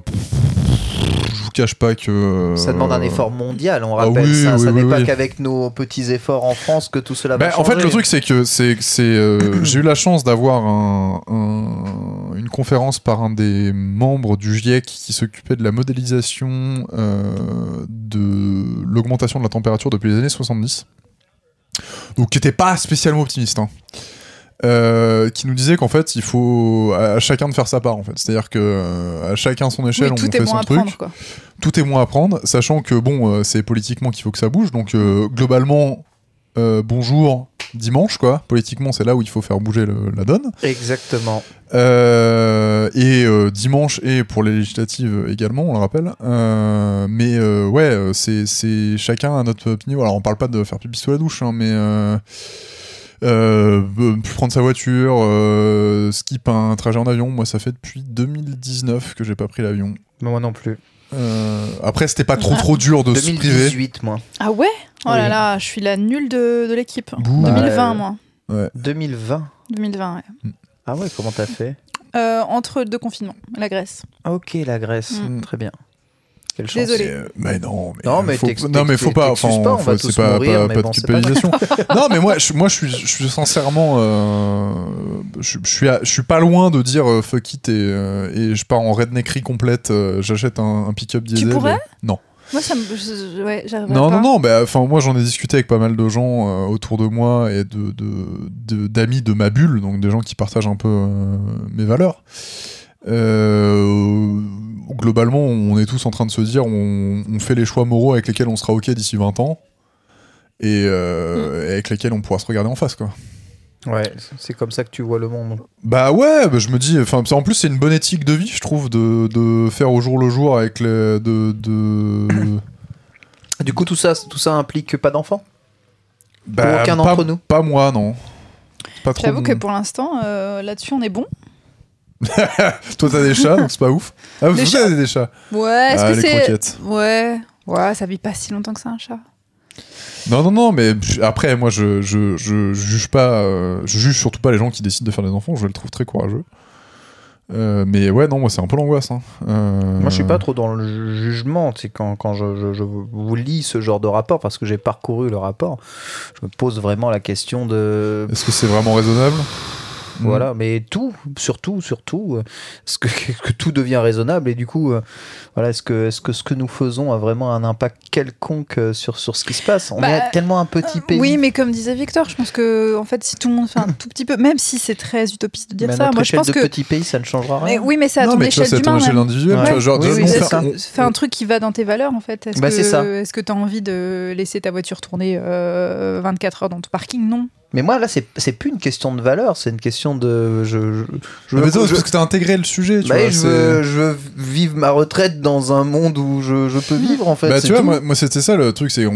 je vous cache pas que. Ça demande un effort mondial, on ah rappelle oui, ça. oui, ça oui, n'est pas qu'avec nos petits efforts en France que tout cela va Bah, en changer. fait, le truc, c'est que c'est, euh, j'ai eu la chance d'avoir un- un- une conférence par un des membres du GIEC qui s'occupait de la modélisation euh, de l'augmentation de la température depuis les années 70. Donc, qui n'était pas spécialement optimiste. hein. Euh, qui nous disait qu'en fait, il faut à, chacun de faire sa part, en fait. C'est-à-dire que euh, à chacun son échelle, Oui, tout on est fait bon son à truc prendre, quoi. tout est moins à prendre, sachant que bon, euh, c'est politiquement qu'il faut que ça bouge. Donc euh, globalement, euh, bonjour, dimanche, quoi. Politiquement, c'est là où il faut faire bouger le- la donne. Exactement. Euh, et euh, dimanche et pour les législatives également, on le rappelle. Euh, mais euh, ouais, c'est c'est chacun à notre petit niveau. Alors on parle pas de faire pipi sous la douche, hein, mais euh, euh, euh, prendre sa voiture, euh, skip un trajet en avion. Moi, ça fait depuis 2019 que j'ai pas pris l'avion. Moi non plus. Euh, après, c'était pas trop trop dur de se priver. 2018, moi. Ah ouais? Oh là Oui. là, je suis la nulle de, de l'équipe. Bouh. 2020, Ouais. moi. 2020. 2020, ouais. Ah ouais, comment t'as fait? Euh, entre deux confinements, la Grèce. Ah, Ok, la Grèce. Mm. Très bien. Quelle chance. Désolé. Mais, euh, mais non, mais, Non, mais faut, t'ex- non, mais faut pas. Enfin, pas, on va faut- tous c'est pas, mourir, pas, pas bon, de culpabilisation. [laughs] non, mais moi, je, moi, je suis, je suis sincèrement, euh, je, je suis, à- je suis pas loin de dire euh, fuck it et, euh, et je pars en redneckerie complète. euh, J'achète un, un pick-up diesel. pourrais et- Non. Moi, ça me. je- je- ouais, j'arriverais Non, pas. non, non, bah, enfin, moi j'en ai discuté avec pas mal de gens euh, autour de moi et de, de, de- d'amis de ma bulle, donc des gens qui partagent un peu euh, mes valeurs. Euh, globalement, on est tous en train de se dire on, on fait les choix moraux avec lesquels on sera OK d'ici 20 ans et, euh, et avec lesquels on pourra se regarder en face, quoi. Ouais, c'est comme ça que tu vois le monde. Bah ouais, bah je me dis, enfin, en plus c'est une bonne éthique de vie, je trouve, de, de faire au jour le jour avec les. de. de... [coughs] Du coup, tout ça, tout ça implique pas d'enfants? Bah, aucun pas- d'entre nous? Pas moi, non. J'avoue que pour l'instant, euh, là-dessus, on est bon. [laughs] Toi, t'as des chats, donc c'est pas ouf. Ah, vous Les avez des chats Ouais, est-ce Ah, que les c'est. croquettes. Ouais. Ouais, ça vit pas si longtemps que ça, un chat. Non, non, non, mais après, moi, je, je, je juge pas. euh, je juge surtout pas les gens qui décident de faire des enfants, je le trouve très courageux. Euh, mais ouais, non, moi, c'est un peu l'angoisse. Hein. Euh, Moi, je suis pas trop dans le ju- jugement. C'est quand, quand je, je- je vous lis ce genre de rapport, parce que j'ai parcouru le rapport, je me pose vraiment la question de. Est-ce que c'est vraiment raisonnable? Voilà, mais tout, surtout, surtout, euh, est-ce [laughs] que, que tout devient raisonnable et du coup, euh, voilà, est-ce que, est-ce que ce que nous faisons a vraiment un impact quelconque euh, sur, sur ce qui se passe? On Bah, est tellement un petit pays. Oui, mais comme disait Victor, je pense que en fait, si tout le monde fait un [laughs] tout petit peu, même si c'est très utopiste de dire Mais ça, notre moi je pense de que. petit pays, ça ne changera Mais rien. oui, mais c'est à Non, ton mais échelle d'humain. Ouais. genre, Oui, oui, ça. Fais un truc qui va dans tes valeurs en fait. Est-ce Bah, que c'est ça. est-ce que tu as envie de laisser ta voiture tourner euh, 24 heures dans ton parking? Non. Mais moi, là, c'est c'est plus une question de valeur, c'est une question de. Je, je, mais je- parce que t'as intégré le sujet, tu bah, vois. je, veux, je veux vivre ma retraite dans un monde où je, je peux vivre, en fait. Bah tu vois moi, moi, c'était ça le truc c'est on,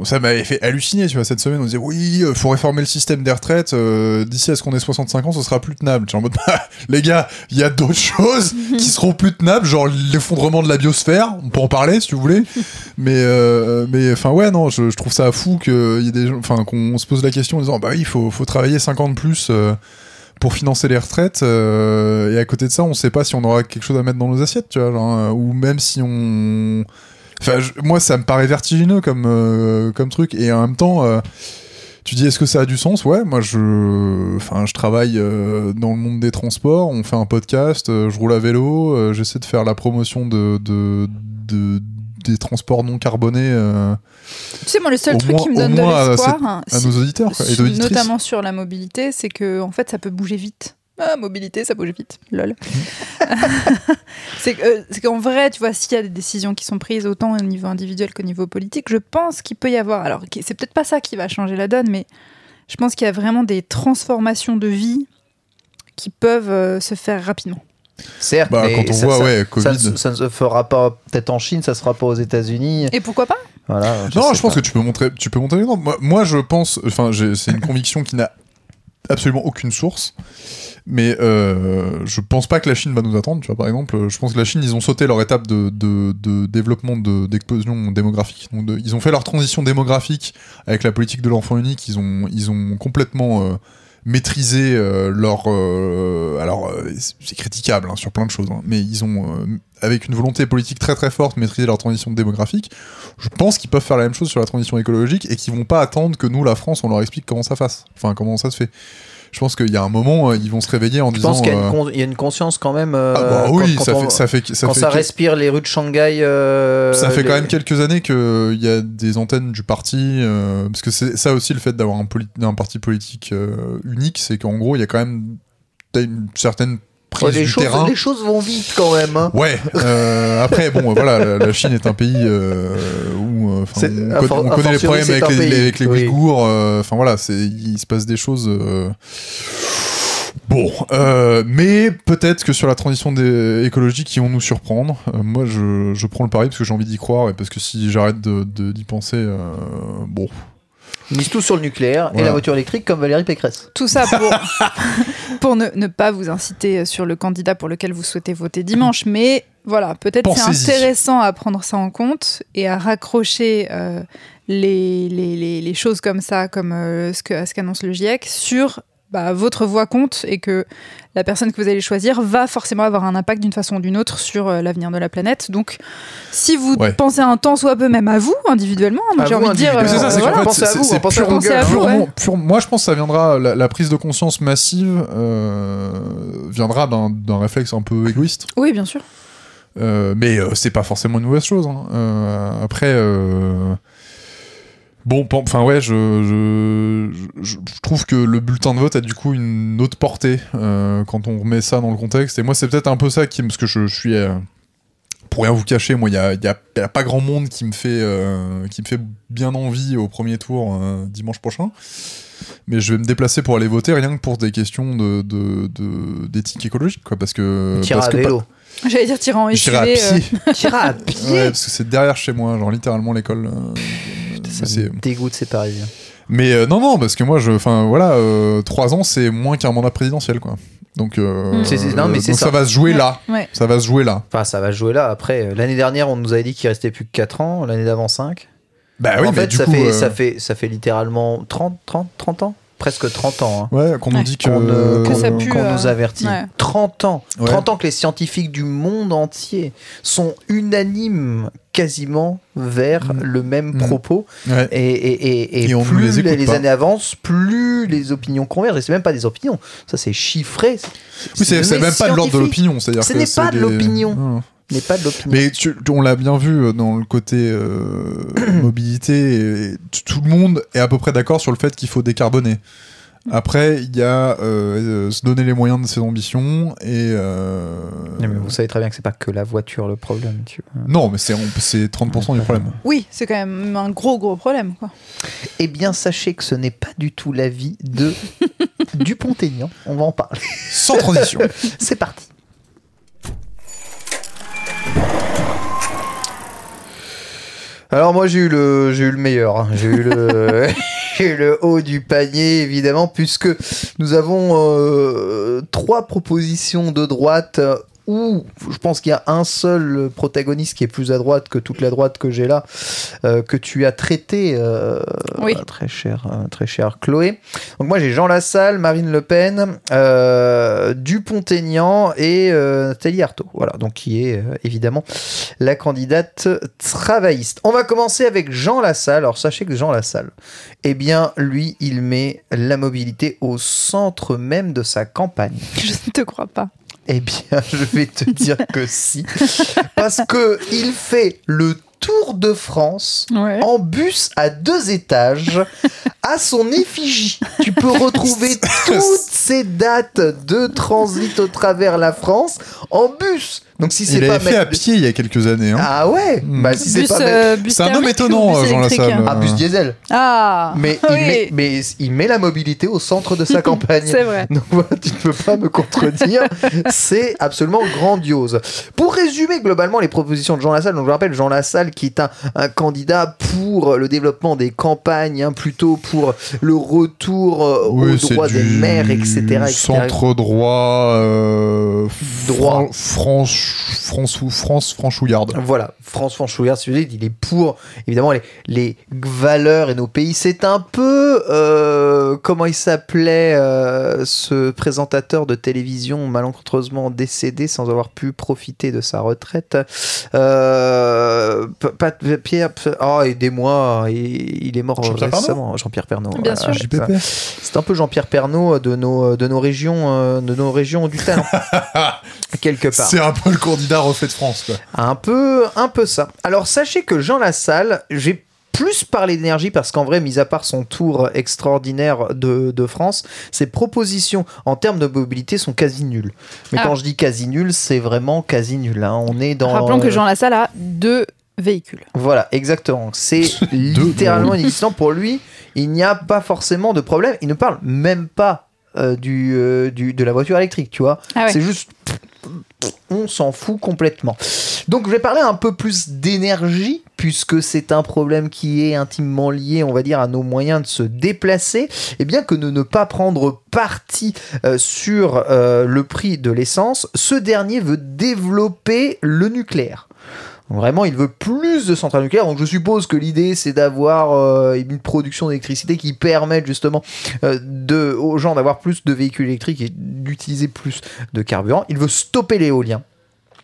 on- ça m'avait fait halluciner tu vois cette semaine on disait oui euh, faut réformer le système des retraites euh, d'ici à ce qu'on ait 65 ans ce sera plus tenable tu en mode [laughs] bah, les gars il y a d'autres [laughs] choses qui seront plus tenables genre l'effondrement de la biosphère on peut en parler si tu voulez [laughs] mais euh, mais enfin ouais non je, je trouve ça fou que il y ait des gens enfin qu'on se pose la question en disant bah oui il faut faut travailler 50 plus euh, pour financer les retraites euh, et à côté de ça on sait pas si on aura quelque chose à mettre dans nos assiettes tu vois euh, ou même si on enfin moi ça me paraît vertigineux comme comme truc et en même temps tu dis est-ce que ça a du sens? Ouais moi je enfin je travaille dans le monde des transports on fait un podcast je roule à vélo j'essaie de faire la promotion de, de, de- des transports non carbonés euh, Tu sais, moi, le seul truc moins- qui me donne de à l'espoir, cette- hein, à nos auditeurs quoi, et notamment sur la mobilité, c'est que en fait, ça peut bouger vite. Ah, mobilité, ça bouge vite. Lol. [laughs] [laughs] c'est que, euh, c'est qu'en vrai, tu vois, s'il y a des décisions qui sont prises autant au niveau individuel qu'au niveau politique, je pense qu'il peut y avoir. Alors, c'est peut-être pas ça qui va changer la donne, mais je pense qu'il y a vraiment des transformations de vie qui peuvent euh, se faire rapidement. Certes, bah, mais quand on ça- voit ça- ouais ça, Covid ne- ça ne se fera pas peut-être en Chine, ça se fera pas aux États-Unis. Et pourquoi pas? Voilà, non, je pense pas. que tu peux montrer, tu peux montrer l'exemple. Moi, moi, je pense, enfin, c'est une conviction qui n'a absolument aucune source, mais euh, je pense pas que la Chine va nous attendre. Tu vois, par exemple, je pense que la Chine, ils ont sauté leur étape de, de, de développement de- d'explosion démographique. Donc, de- ils ont fait leur transition démographique avec la politique de l'enfant unique. Ils ont, ils ont complètement euh, maîtrisé euh, leur. euh, alors, euh, c'est critiquable hein, sur plein de choses, hein, mais ils ont, avec une volonté politique très très forte, maîtrisé leur transition démographique je pense qu'ils peuvent faire la même chose sur la transition écologique et qu'ils vont pas attendre que nous, la France, on leur explique comment ça fasse. Enfin, comment ça se fait. Je pense qu'il y a un moment, euh, ils vont se réveiller en Je disant. pense qu'il y, a une euh, y a une conscience quand même. euh, ah bah oui, quand ça, fait, ça fait, ça quand fait, ça respire les rues de Shanghai. euh, ça fait les- quand même quelques années qu'il y a des antennes du parti, parce que c'est ça aussi le fait d'avoir un, un parti politique unique, c'est qu'en gros, il y a quand même t'as une certaine crise les, du choses, terrain. les choses vont vite quand même. hein. Ouais. euh, après, bon, voilà, la, la Chine est un pays euh, où euh, on, connaît les problèmes avec les, pays, avec les oui. Ouïghours. euh, Enfin voilà, il se passe des choses. euh, Bon, euh, mais peut-être que sur la transition des- écologique, qui vont nous surprendre. Euh, moi, je, je prends le pari parce que j'ai envie d'y croire et parce que si j'arrête d'y penser, euh, bon, Ils misent tout sur le nucléaire et la voiture électrique comme Valérie Pécresse. Tout ça pour, [laughs] pour ne, ne pas vous inciter sur le candidat pour lequel vous souhaitez voter dimanche. Mais voilà, peut-être c'est intéressant à prendre ça en compte et à raccrocher euh, les, les, les- les choses comme ça, comme euh, ce que- ce qu'annonce le GIEC, sur bah, votre voix compte et que la personne que vous allez choisir va forcément avoir un impact d'une façon ou d'une autre sur euh, l'avenir de la planète. Donc, si vous Ouais. pensez un temps soit peu même à vous, individuellement, moi À j'ai envie de dire... c'est ça, c'est voilà, qu'en fait, pensez à c'est- hein, pure- hein. vous, purement- ouais. pure- moi, je pense que ça viendra, la, la prise de conscience massive euh, viendra d'un d'un réflexe un peu égoïste. Oui, bien sûr. Euh, mais euh, c'est pas forcément une mauvaise chose. hein. Euh, après, euh, bon, enfin ouais, je, je, je- je trouve que le bulletin de vote a du coup une autre portée euh, quand on remet ça dans le contexte. Et moi, c'est peut-être un peu ça qui, parce que je, je suis, euh, pour rien vous cacher, moi, il y a, il y a- il y a pas grand monde qui me fait, euh, qui me fait bien envie au premier tour euh, dimanche prochain. Mais je vais me déplacer pour aller voter rien que pour des questions de de- de- d'éthique écologique, quoi, parce que parce à que vélo. [laughs] J'allais dire tirant J'irai à pied. À pied. Ouais, parce que c'est derrière chez moi, genre littéralement l'école. Ça c'est- me dégoûte ces Parisiens. Mais euh, non, non, parce que moi, je, enfin voilà, euh, trois ans, c'est moins qu'un mandat présidentiel, quoi. Donc, euh, Mm. Non, mais donc ça. ça. va se jouer Ouais, là. ouais. Ça va se jouer là. Enfin, ça va jouer là. Après, euh, l'année dernière, on nous avait dit qu'il restait plus que 4 ans. L'année d'avant, 5. Bah oui, en mais fait, du ça, coup, fait, euh, ça, fait, ça fait littéralement 30, 30, 30 ans Presque 30 ans. hein. ouais, qu'on nous dit que, Qu'on euh, Que qu'on- ça pue, qu'on euh, nous avertit. ouais. 30 ans. Ouais. 30 ans que les scientifiques du monde entier sont unanimes quasiment vers Mm. le même Mm. propos. Ouais. Et, et, et, et Et on plus les années avancent, plus les opinions convergent. Et c'est même pas des opinions. Ça, c'est chiffré. Oui, c'est c'est donné même pas de l'ordre de l'opinion, c'est-à-dire Ce que n'est c'est pas de des- l'opinion. N'est pas de l'opinion. Mais tu- on l'a bien vu euh, dans le côté euh, [clears throat] mobilité, et tout le monde est à peu près d'accord sur le fait qu'il faut décarboner. Après, il y a euh, euh, se donner les moyens de ses ambitions et. euh, mais vous savez très bien que c'est pas que la voiture le problème. Tu vois. Non, mais c'est on- c'est 30% du problème. Oui, c'est quand même un gros, gros problème. Quoi. Eh bien, sachez que ce n'est pas du tout l'avis de [laughs] Dupont-Aignan. On va en parler. Sans transition. [laughs] C'est parti. Alors moi j'ai eu le j'ai eu le meilleur, hein. j'ai eu le [laughs] le haut du panier évidemment puisque nous avons euh, trois propositions de droite euh, où je pense qu'il y a un seul protagoniste qui est plus à droite que toute la droite que j'ai là euh, que tu as traité euh, Oui. très cher euh, très cher Chloé. Donc moi j'ai Jean Lassalle, Marine Le Pen, euh, Dupont-Aignan et euh, Nathalie Arthaud. Voilà, donc qui est euh, évidemment la candidate travailliste. On va commencer avec Jean Lassalle. Alors sachez que Jean Lassalle, eh bien lui, il met la mobilité au centre même de sa campagne. [laughs] Je ne te crois pas. Eh bien, [laughs] je vais te dire que si, parce que il fait le tour de France Ouais. en bus à deux étages à son effigie. Tu peux retrouver [laughs] toutes ces dates de transit au travers la France en bus. Donc si c'est Il pas avait fait à pied il y a quelques années. hein. Ah ouais Hmm. Bah si c'est pas euh, C'est un homme étonnant, bus Jean Lassalle. Ah, bus diesel. Ah Mais, oui. il met, mais il met la mobilité au centre de sa [laughs] campagne. C'est vrai. Donc voilà, tu ne peux pas me contredire. [laughs] C'est absolument grandiose. Pour résumer globalement les propositions de Jean Lassalle, donc je rappelle Jean Lassalle qui est un, un candidat pour le développement des campagnes, hein, plutôt pour le retour euh, Oui, aux droits des maires, etc. etc. Centre droit, euh, Droit. Fran- France, France, France, franchouillarde. Voilà, France Franchouillard, si vous voulez, il est pour évidemment les, les valeurs et nos pays. C'est un peu euh, comment il s'appelait euh, ce présentateur de télévision malencontreusement décédé sans avoir pu profiter de sa retraite. Euh, Pat- Pierre, oh aidez-moi, il, il est mort Jean-Pierre récemment. Jean-Pierre Pernaut. Bien sûr. C'est un peu Jean-Pierre Pernaut de nos de nos régions euh, de nos régions du talent [laughs] quelque part. C'est un peu le candidat refait de France, quoi. Un peu, un peu ça. Alors sachez que Jean Lassalle, j'ai plus parler d'énergie parce qu'en vrai, mis à part son tour extraordinaire de, de France, ses propositions en termes de mobilité sont quasi nulles. Mais Ah. quand je dis quasi nulles, c'est vraiment quasi nul. hein. On est dans. Rappelons que Jean Lassalle a deux véhicules. Voilà, exactement. C'est [laughs] littéralement inexistant. Pour lui, il n'y a pas forcément de problème. Il ne parle même pas euh, du, euh, du- de la voiture électrique, tu vois. Ah ouais. C'est juste. On s'en fout complètement. Donc, je vais parler un peu plus d'énergie, puisque c'est un problème qui est intimement lié, on va dire, à nos moyens de se déplacer. Et bien que de ne pas prendre parti euh, sur le prix de l'essence, ce dernier veut développer le nucléaire. Vraiment, il veut plus de centrales nucléaires. Donc je suppose que l'idée, c'est d'avoir euh, une production d'électricité qui permette justement euh, aux gens d'avoir plus de véhicules électriques et d'utiliser plus de carburant. Il veut stopper l'éolien.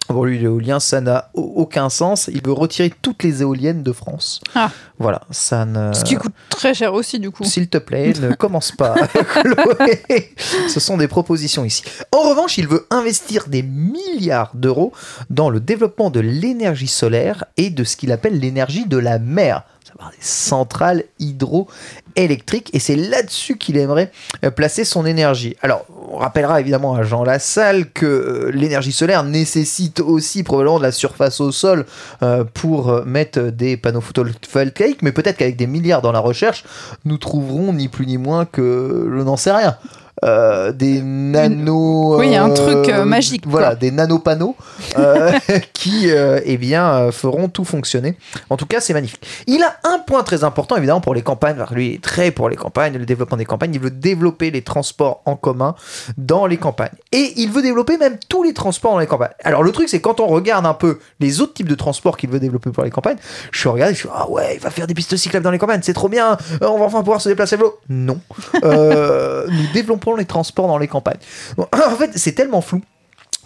Pour lui, l'éolien, ça n'a au- aucun sens. Il veut retirer toutes les éoliennes de France. Ah. Voilà, ça ne... Ce qui coûte très cher aussi, du coup. S'il te plaît, ne [laughs] commence pas, Chloé. Ce sont des propositions ici. En revanche, il veut investir des milliards d'euros dans le développement de l'énergie solaire et de ce qu'il appelle l'énergie de la mer, des centrales hydroélectriques. Et c'est là-dessus qu'il aimerait euh, placer son énergie. Alors, on rappellera évidemment à Jean Lassalle que euh, l'énergie solaire nécessite aussi probablement de la surface au sol euh, pour mettre des panneaux photovoltaïques, mais peut-être qu'avec des milliards dans la recherche, nous trouverons ni plus ni moins que, je n'en sais rien, euh, des nano... Oui, un euh, truc, euh, magique, Voilà, quoi. des nanopanneaux euh, [laughs] qui, euh, eh bien, euh, feront tout fonctionner. En tout cas, c'est magnifique. Il a un point très important, évidemment, pour les campagnes. Alors, lui, il est très pour les campagnes, le développement des campagnes. Il veut développer les transports en commun dans les campagnes. Et il veut développer même tous les transports dans les campagnes. Alors, le truc, c'est quand on regarde un peu les autres types de transports qu'il veut développer pour les campagnes, je suis regardé, je suis ah ouais, il va faire des pistes cyclables dans les campagnes, c'est trop bien, Euh, on va enfin pouvoir se déplacer à vélo. Non. Euh, [laughs] nous développons les transports dans les campagnes. Bon, [clears throat] en fait, c'est tellement flou.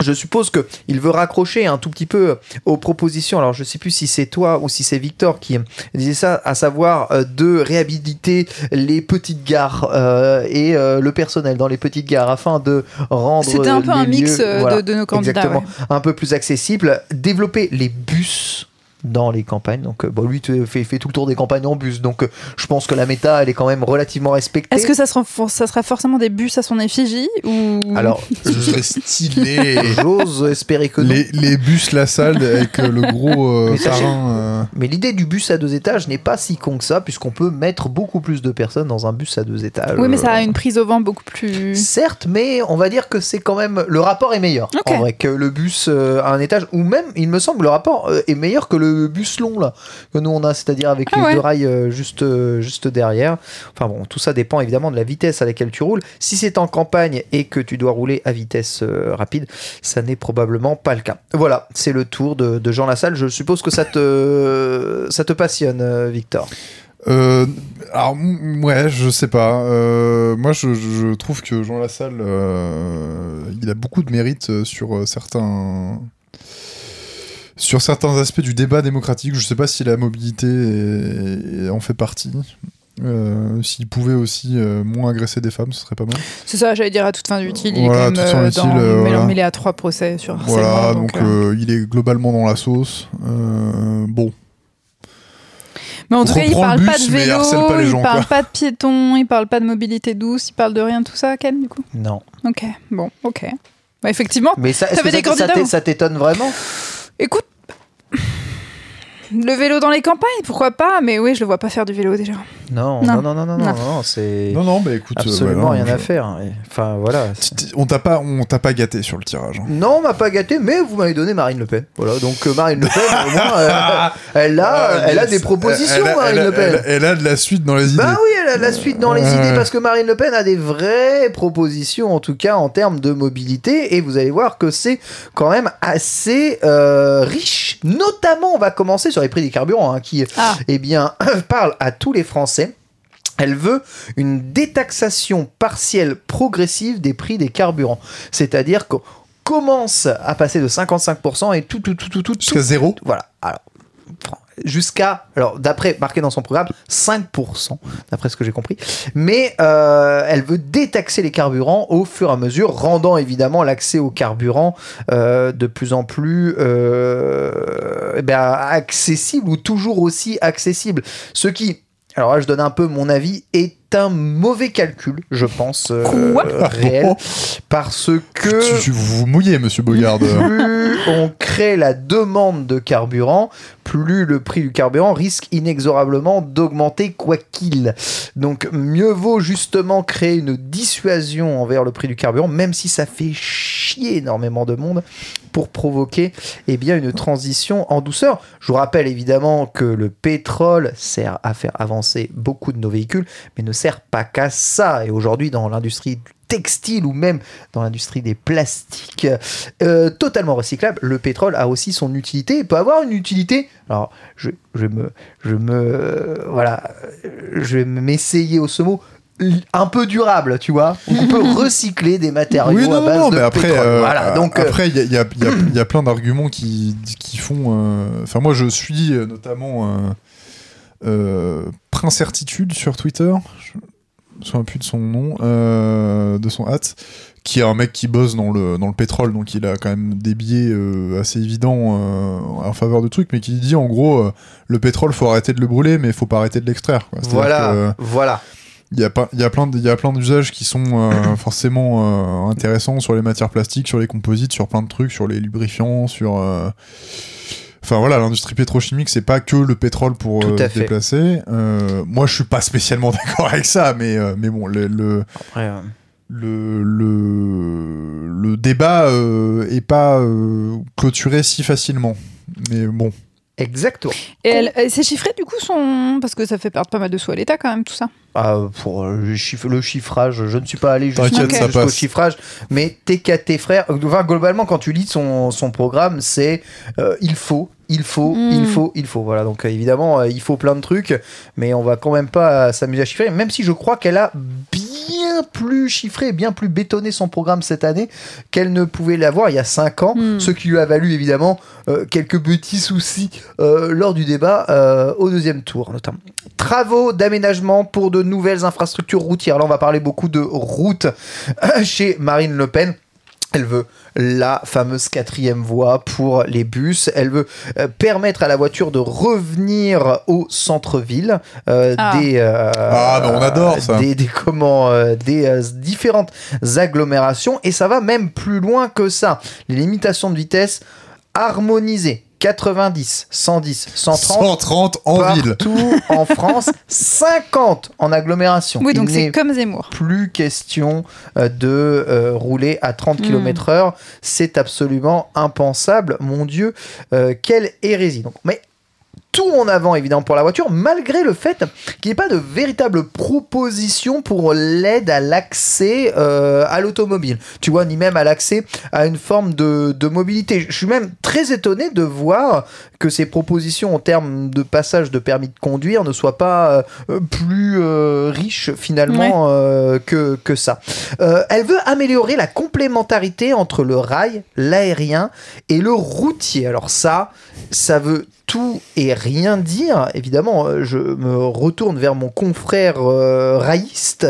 Je suppose que il veut raccrocher un tout petit peu aux propositions. Alors, je sais plus si c'est toi ou si c'est Victor qui disait ça, à savoir euh, de réhabiliter les petites gares euh, et euh, le personnel dans les petites gares afin de rendre. C'était un peu un mix lieux- euh, voilà, de, de nos candidats. Ouais. Un peu plus accessible. Développer les bus dans les campagnes. Donc, euh, bon, lui fait, fait tout le tour des campagnes en bus. Donc, euh, je pense que la méta, elle est quand même relativement respectée. Est-ce que ça sera, for- ça sera forcément des bus à son effigie ou? Alors, [laughs] Ce serait stylé. j'ose espérer que non. les, les bus La Salle avec euh, le gros euh, Mais parrain. euh, Mais l'idée du bus à deux étages n'est pas si con que ça, puisqu'on peut mettre beaucoup plus de personnes dans un bus à deux étages. Oui, mais ça a une prise au vent beaucoup plus. Certes, mais on va dire que c'est quand même le rapport est meilleur Ok. en vrai que le bus à un étage ou même il me semble le rapport est meilleur que le bus long là que nous on a c'est-à-dire avec Ah les ouais. deux rails euh, juste euh, juste derrière. Enfin bon, tout ça dépend évidemment de la vitesse à laquelle tu roules. Si c'est en campagne et que tu dois rouler à vitesse euh, rapide, ça n'est probablement pas le cas. Voilà, c'est le tour de, de Jean Lassalle. Je suppose que ça te ça te passionne Victor. Euh, alors, ouais, je sais pas. Euh, moi, je, je trouve que Jean Lassalle, euh, il a beaucoup de mérite sur euh, certains. Sur certains aspects du débat démocratique, je sais pas si la mobilité est- est- en fait partie. Euh, S'il pouvait aussi euh, moins agresser des femmes, ce serait pas mal. C'est ça, j'allais dire à toute fin utile. Il Voilà, est quand même euh, utile, dans, euh, mêlé- voilà. mêlé à trois procès sur harcèlement. Voilà, donc, donc, il est globalement dans la sauce. Euh, bon, Mais en tout cas, il parle pas de vélo, pas gens, il parle quoi. pas de piétons, il parle pas de mobilité douce, il parle de rien de tout ça, Ken, du coup? Non. Ok, bon, ok. Bah, effectivement, Mais ça, ou- ça t'étonne vraiment? Écoute. Le vélo dans les campagnes, pourquoi pas Mais oui, je le vois pas faire du vélo déjà. non, Non. non, non, non, non, non, Non. non, c'est non, non, bah écoute, euh, absolument rien je- à faire. hein. Enfin voilà. On t'a pas, on t'a pas gâté sur le tirage. hein. Non, on m'a pas gâté, mais vous m'avez donné Marine Le Pen. Voilà, donc euh, Marine Le Pen, au moins, elle [laughs] a, Ah, elle a yes. des propositions, Elle a- Marine elle a- Le Pen. Elle, a- elle a de la suite dans les idées. Bah oui, elle a de la suite dans les idées parce que Marine Le Pen a des vraies propositions, en tout cas en termes de mobilité, et vous allez voir que c'est quand même assez euh, riche. Notamment, on va commencer sur les prix des carburants, hein, qui, Ah. eh bien, [clears throat] parle à tous les Français. Elle veut une détaxation partielle progressive des prix des carburants, c'est-à-dire qu'on commence à passer de 55% et tout, tout, tout, tout, tout, tout Jusqu'à zéro. voilà. Alors, jusqu'à, alors d'après marqué dans son programme, 5%, d'après ce que j'ai compris. Mais euh, elle veut détaxer les carburants au fur et à mesure, rendant évidemment l'accès aux carburants euh, de plus en plus euh, eh ben, accessible ou toujours aussi accessible. Ce qui, alors là je donne un peu mon avis, est un mauvais calcul, je pense, euh, réel, parce que Tu- vous vous mouillez, monsieur Bogard. [laughs] plus on crée la demande de carburant, plus le prix du carburant risque inexorablement d'augmenter quoi qu'il. Donc mieux vaut justement créer une dissuasion envers le prix du carburant, même si ça fait chier énormément de monde, pour provoquer eh bien, une transition en douceur. Je vous rappelle évidemment que le pétrole sert à faire avancer beaucoup de nos véhicules, mais ne sert pas qu'à ça. Et aujourd'hui, dans l'industrie du textile ou même dans l'industrie des plastiques euh, totalement recyclables, le pétrole a aussi son utilité peut avoir une utilité. Alors, je, je me, je me, euh, voilà, je vais m'essayer au ce mot un peu durable, tu vois. On [laughs] peut recycler des matériaux Oui, à non, base non, de mais après, pétrole. euh, voilà, donc euh, après, il y y a- y [clears throat] y plein d'arguments qui, qui font. euh, Enfin, moi, je suis notamment Prince Certitude sur Twitter. Je me souviens plus de son nom, de son hâte, qui est un mec qui bosse dans le, dans le pétrole, donc il a quand même des biais euh, assez évidents euh, en faveur de trucs, mais qui dit en gros, euh, le pétrole, faut arrêter de le brûler, mais il faut pas arrêter de l'extraire. voilà, que, voilà. Il y a, pas- il y a plein de- il y a plein d'usages qui sont euh, [coughs] forcément euh, intéressants sur les matières plastiques, sur les composites, sur plein de trucs, sur les lubrifiants, sur. euh, Enfin voilà, l'industrie pétrochimique, c'est pas que le pétrole pour se déplacer. Moi, je suis pas spécialement [laughs] d'accord avec ça, mais, mais bon, le, le, Après, le, le, le débat est pas clôturé si facilement. Mais bon, Exactement. Et elle, elle- c'est chiffré du coup son. Parce que ça fait perdre pas mal de sous à l'État quand même tout ça. Ah, pour euh, le, chiffre- le chiffrage, je ne suis pas allé jusqu'au jusqu'au passe. chiffrage, mais TKT frères, enfin, globalement, quand tu lis son, son programme, c'est euh, il faut, il faut, Mm. il faut, il faut. Voilà, donc euh, évidemment, euh, il faut plein de trucs, mais on va quand même pas euh, s'amuser à chiffrer, même si je crois qu'elle a bien plus chiffré, bien plus bétonné son programme cette année qu'elle ne pouvait l'avoir il y a 5 ans, Mm. ce qui lui a valu évidemment euh, quelques petits soucis euh, lors du débat euh, au deuxième tour, notamment. Travaux d'aménagement pour de nouvelles infrastructures routières. Là, on va parler beaucoup de routes chez Marine Le Pen. Elle veut la fameuse quatrième voie pour les bus. Elle veut euh, permettre à la voiture de revenir au centre-ville euh, Ah. des euh, Ah, on adore ça. des, des comment euh, des euh, différentes agglomérations et ça va même plus loin que ça. Les limitations de vitesse harmonisées 90, 110, 130 130 en ville. partout en [laughs] France, 50 en agglomération. Oui, donc c'est comme Zemmour. plus question euh, de euh, rouler à 30 Mm. km heure. C'est absolument impensable. Mon Dieu, euh, quelle hérésie. Donc, mais tout en avant évidemment pour la voiture, malgré le fait qu'il n'y ait pas de véritable proposition pour l'aide à l'accès euh, à l'automobile. Tu vois, ni même à l'accès à une forme de, de mobilité. Je suis même très étonné de voir que ces propositions en termes de passage de permis de conduire ne soient pas euh, plus euh, riches finalement que, que ça. Elle veut améliorer la complémentarité entre le rail, l'aérien et le routier. Alors ça, ça veut tout et rien dire. Évidemment, euh, je me retourne vers mon confrère euh, raïste,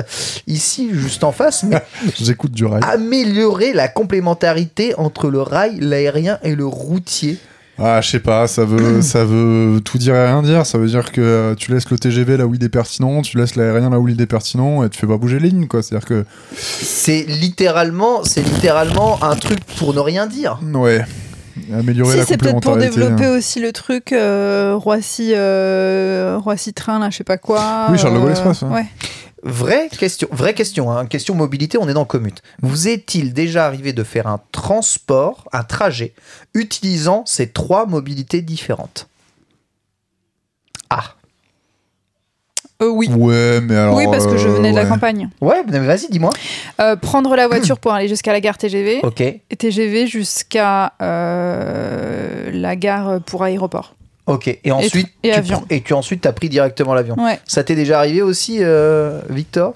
ici, juste en face, mais [laughs] J'écoute du rail. améliorer la complémentarité entre le rail, l'aérien et le routier. Ah, je sais pas, ça veut, [clears throat] ça veut tout dire et rien dire. Ça veut dire que euh, tu laisses le TGV là où il est pertinent, tu laisses l'aérien là où il est pertinent et tu fais pas bouger les lignes, quoi. C'est-à-dire que. C'est littéralement, c'est littéralement un truc pour ne rien dire. Ouais. Améliorer Si, la c'est peut-être pour développer aussi le truc euh, Roissy, euh, Roissy Train, là, je sais pas quoi. [laughs] Oui, Charles de Gaulle euh, Express, ouais. ouais. Vraie question, vraie question, hein, question mobilité, on est dans commute. Vous est-il déjà arrivé de faire un transport, un trajet, utilisant ces trois mobilités différentes? Ah, Euh, oui. Ouais, mais alors. oui, parce que je euh, venais de la ouais. campagne. ouais, mais vas-y, dis-moi. Euh, prendre la voiture pour aller jusqu'à la gare TGV Ok, et TGV jusqu'à euh, la gare pour aéroport. ok. Et ensuite, et tu avion. prends- et tu ensuite t'as pris directement l'avion. Ouais. Ça t'est déjà arrivé aussi, euh, Victor?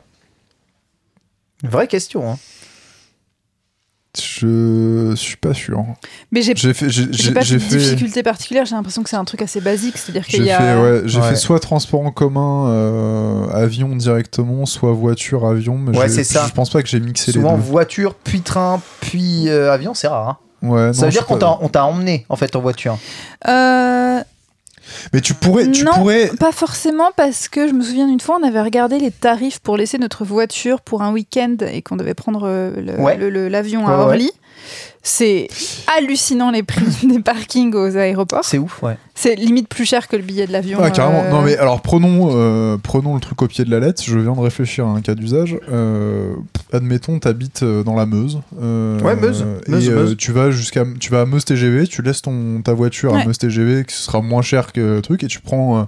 Vraie question. Hein. Je suis pas sûr. Mais j'ai fait, pas de fait, difficulté particulière, j'ai l'impression que c'est un truc assez basique, c'est-à-dire qu'il j'ai y a... fait, ouais, j'ai Ouais. fait soit transport en commun, euh, avion directement, soit voiture, avion. Mais Ouais, c'est ça. Je pense pas que j'ai mixé Souvent les deux. voiture, puis train, puis euh, avion, c'est rare. hein. Ouais, Ça non, veut dire qu'on t'a on t'a emmené en fait en voiture. Euh, Mais tu pourrais, tu non, pourrais. pas forcément parce que je me souviens d'une fois, on avait regardé les tarifs pour laisser notre voiture pour un week-end et qu'on devait prendre euh, le- Ouais. le- le- l'avion Ouais, à ouais. C'est hallucinant les prix [laughs] des parkings aux aéroports. C'est ouf, ouais. C'est limite plus cher que le billet de l'avion. Ah, carrément. euh, Non, mais alors prenons, euh, prenons le truc au pied de la lettre. Je viens de réfléchir à un cas d'usage. Euh, admettons, t'habites euh, dans la Meuse. euh, Ouais, Meuse. Et Meuse, euh, Meuse. tu vas jusqu'à, tu vas à Meuse TGV. Tu laisses ton ta voiture à. Meuse TGV, qui sera moins cher que le truc, et tu prends euh,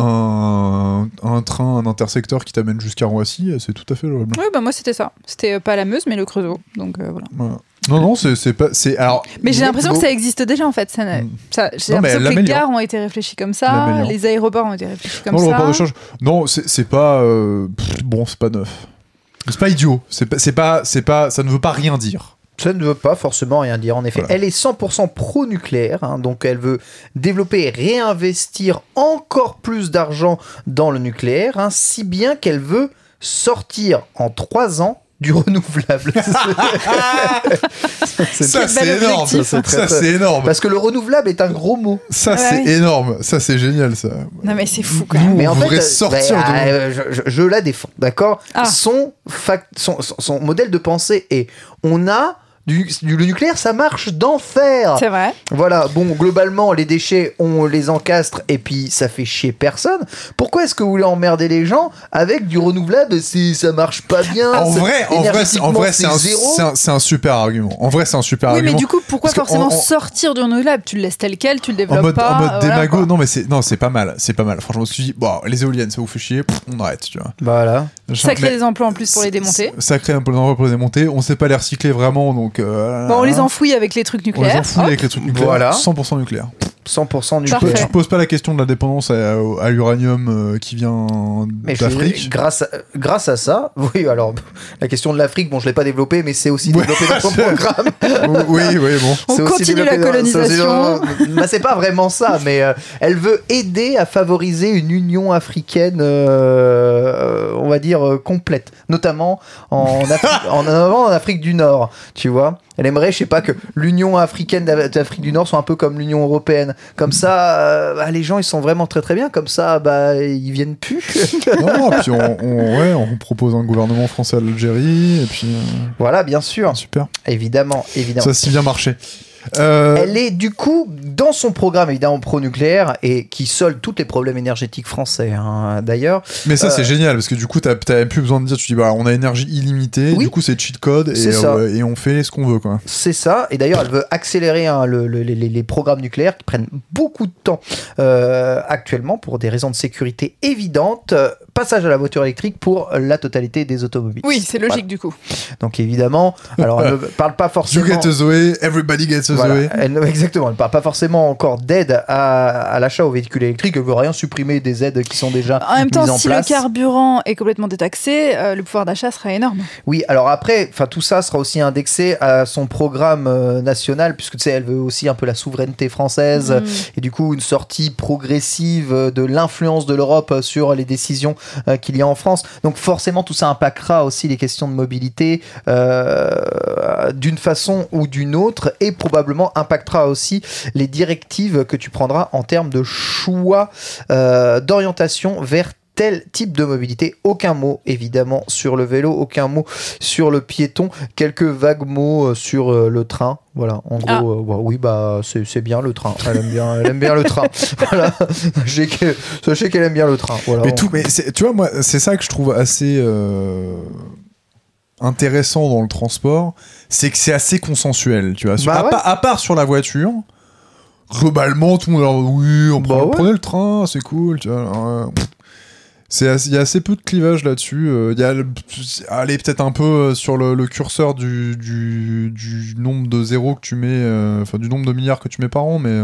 un, un train, un intersecteur qui t'amène jusqu'à Roissy. C'est tout à fait jouable. Oui, bah moi c'était ça. C'était pas la Meuse, mais le Creusot. Donc euh, voilà. Voilà. Non, non, c'est, c'est pas, c'est alors. Mais j'ai l'impression bon. que ça existe déjà en fait. Ça, Mm. ça- j'ai Non, l'impression que les gares ont été réfléchis comme ça, les aéroports ont été réfléchis comme non, ça. report de charge. Non, c'est, c'est pas. euh, pff, bon, c'est pas neuf. C'est pas idiot. C'est pas, c'est pas, c'est pas, ça ne veut pas rien dire. Ça ne veut pas forcément rien dire, en effet. Voilà. Elle est 100% pro-nucléaire, hein, donc elle veut développer et réinvestir encore plus d'argent dans le nucléaire, hein, si bien qu'elle veut sortir en 3 ans du renouvelable. [laughs] C'est- Ça, c'est énorme. objectif, Ça, ça, c'est énorme. Parce que le renouvelable est un gros mot. Ça, Ouais, c'est énorme. Ça, c'est génial, ça. Non mais c'est fou quand Nous, même. Mais on en fait, sortir bah, de... euh, je, je- je la défends, d'accord Ah. son, son- son modèle de pensée est on a du, du- le nucléaire, ça marche d'enfer. C'est vrai. Voilà, bon, globalement, les déchets, on les encastre et puis ça fait chier personne. Pourquoi est-ce que vous voulez emmerder les gens avec du renouvelable si ça marche pas bien? En vrai, en vrai, c'est- en vrai, c'est un, zéro c'est un- c'est un super argument. En vrai, c'est un super Oui, argument. mais du coup, pourquoi Parce forcément en- en- sortir du renouvelable? Tu le laisses tel quel, tu le développes en mode, pas. en mode voilà, démago, quoi. non mais c'est non c'est pas mal, c'est pas mal. Franchement, ce que tu dis, bon, les éoliennes, ça vous fait chier, pff, on arrête, tu vois. Voilà. Ça crée des emplois en plus pour les démonter. Ça crée un peu d'emplois pour les démonter. On sait pas les recycler vraiment, donc. euh, Bon, on les enfouit avec les trucs on les nucléaires. enfouit hop. avec les trucs nucléaires. Voilà. 100% nucléaire. 100% Tu, peux, nucléaire. Parfait. tu poses pas la question de la dépendance à, à l'uranium euh, qui vient Mais je- d'Afrique. grâce, à, grâce à ça, [laughs] oui, alors la question de l'Afrique, bon, je l'ai pas développé, mais c'est aussi Ouais. développé dans son [laughs] programme. [laughs] oui, oui, bon. On continue la colonisation. dans- Bah, c'est pas vraiment ça, mais euh, elle veut aider à favoriser une union africaine, euh, on va dire, complète. Notamment en, Afri- en, notamment en Afrique du Nord, tu vois. Elle aimerait, je sais pas, que l'Union africaine d'Af- d'Afrique du Nord soit un peu comme l'Union européenne. Comme ça, euh, bah, les gens, ils sont vraiment très très bien. Comme ça, bah, ils viennent plus. [laughs] non, puis on, on- ouais, on propose un gouvernement français à l'Algérie, et puis euh, voilà, bien sûr. super. Évidemment, évidemment. Ça a si bien marché. Euh, Elle est du coup dans son programme évidemment pro-nucléaire et qui solde tous les problèmes énergétiques français hein, d'ailleurs. mais ça, c'est euh, génial parce que du coup, t'as même plus besoin de dire, tu dis, bah, on a énergie illimitée, Oui. du coup, c'est cheat code et, euh, et on fait ce qu'on veut, quoi. C'est ça, et d'ailleurs elle veut accélérer hein, le- le- les, les programmes nucléaires qui prennent beaucoup de temps euh, actuellement pour des raisons de sécurité évidentes. Passage à la voiture électrique pour la totalité des automobiles. Oui, c'est logique du coup. Donc évidemment, alors elle [laughs] ne parle pas You forcément... get a Zoé, everybody gets a Voilà, Zoé. elle [laughs] exactement, elle ne parle pas forcément encore d'aide à, à l'achat aux véhicules électriques, elle veut rien supprimer des aides qui sont déjà En même temps, mises en si place. le carburant est complètement détaxé, euh, le pouvoir d'achat sera énorme. Oui, alors après, enfin tout ça sera aussi indexé à son programme euh, national, puisque tu sais, elle veut aussi un peu la souveraineté française Mm. et du coup une sortie progressive de l'influence de l'Europe sur les décisions euh, qu'il y a en France. Donc forcément, tout ça impactera aussi les questions de mobilité d'une façon ou d'une autre, et probablement impactera aussi les directives que tu prendras en termes de choix euh, d'orientation vers tel type de mobilité. Aucun mot, évidemment, sur le vélo, aucun mot sur le piéton, quelques vagues mots euh, sur euh, le train. Voilà, en gros, Ah. euh, bah oui, bah c'est c'est bien le train. Elle aime bien, elle aime bien le train. [laughs] voilà, sachez que- sachez qu'elle aime bien le train. Voilà. Mais On- tout, mais c'est- tu vois, moi, c'est ça que je trouve assez euh, intéressant dans le transport, c'est que c'est assez consensuel, tu vois. Sur- Bah à, ouais. pa- à part sur la voiture, globalement, tout le monde là, oui, on Bah prend- ouais. prenez le train, c'est cool, tu vois. alors, euh, c'est assez- Il y a assez peu de clivage là-dessus. euh, Il y a, peut-être un peu euh, sur le, le curseur du, du, du nombre de zéros que tu mets, euh, enfin du nombre de milliards que tu mets par an, mais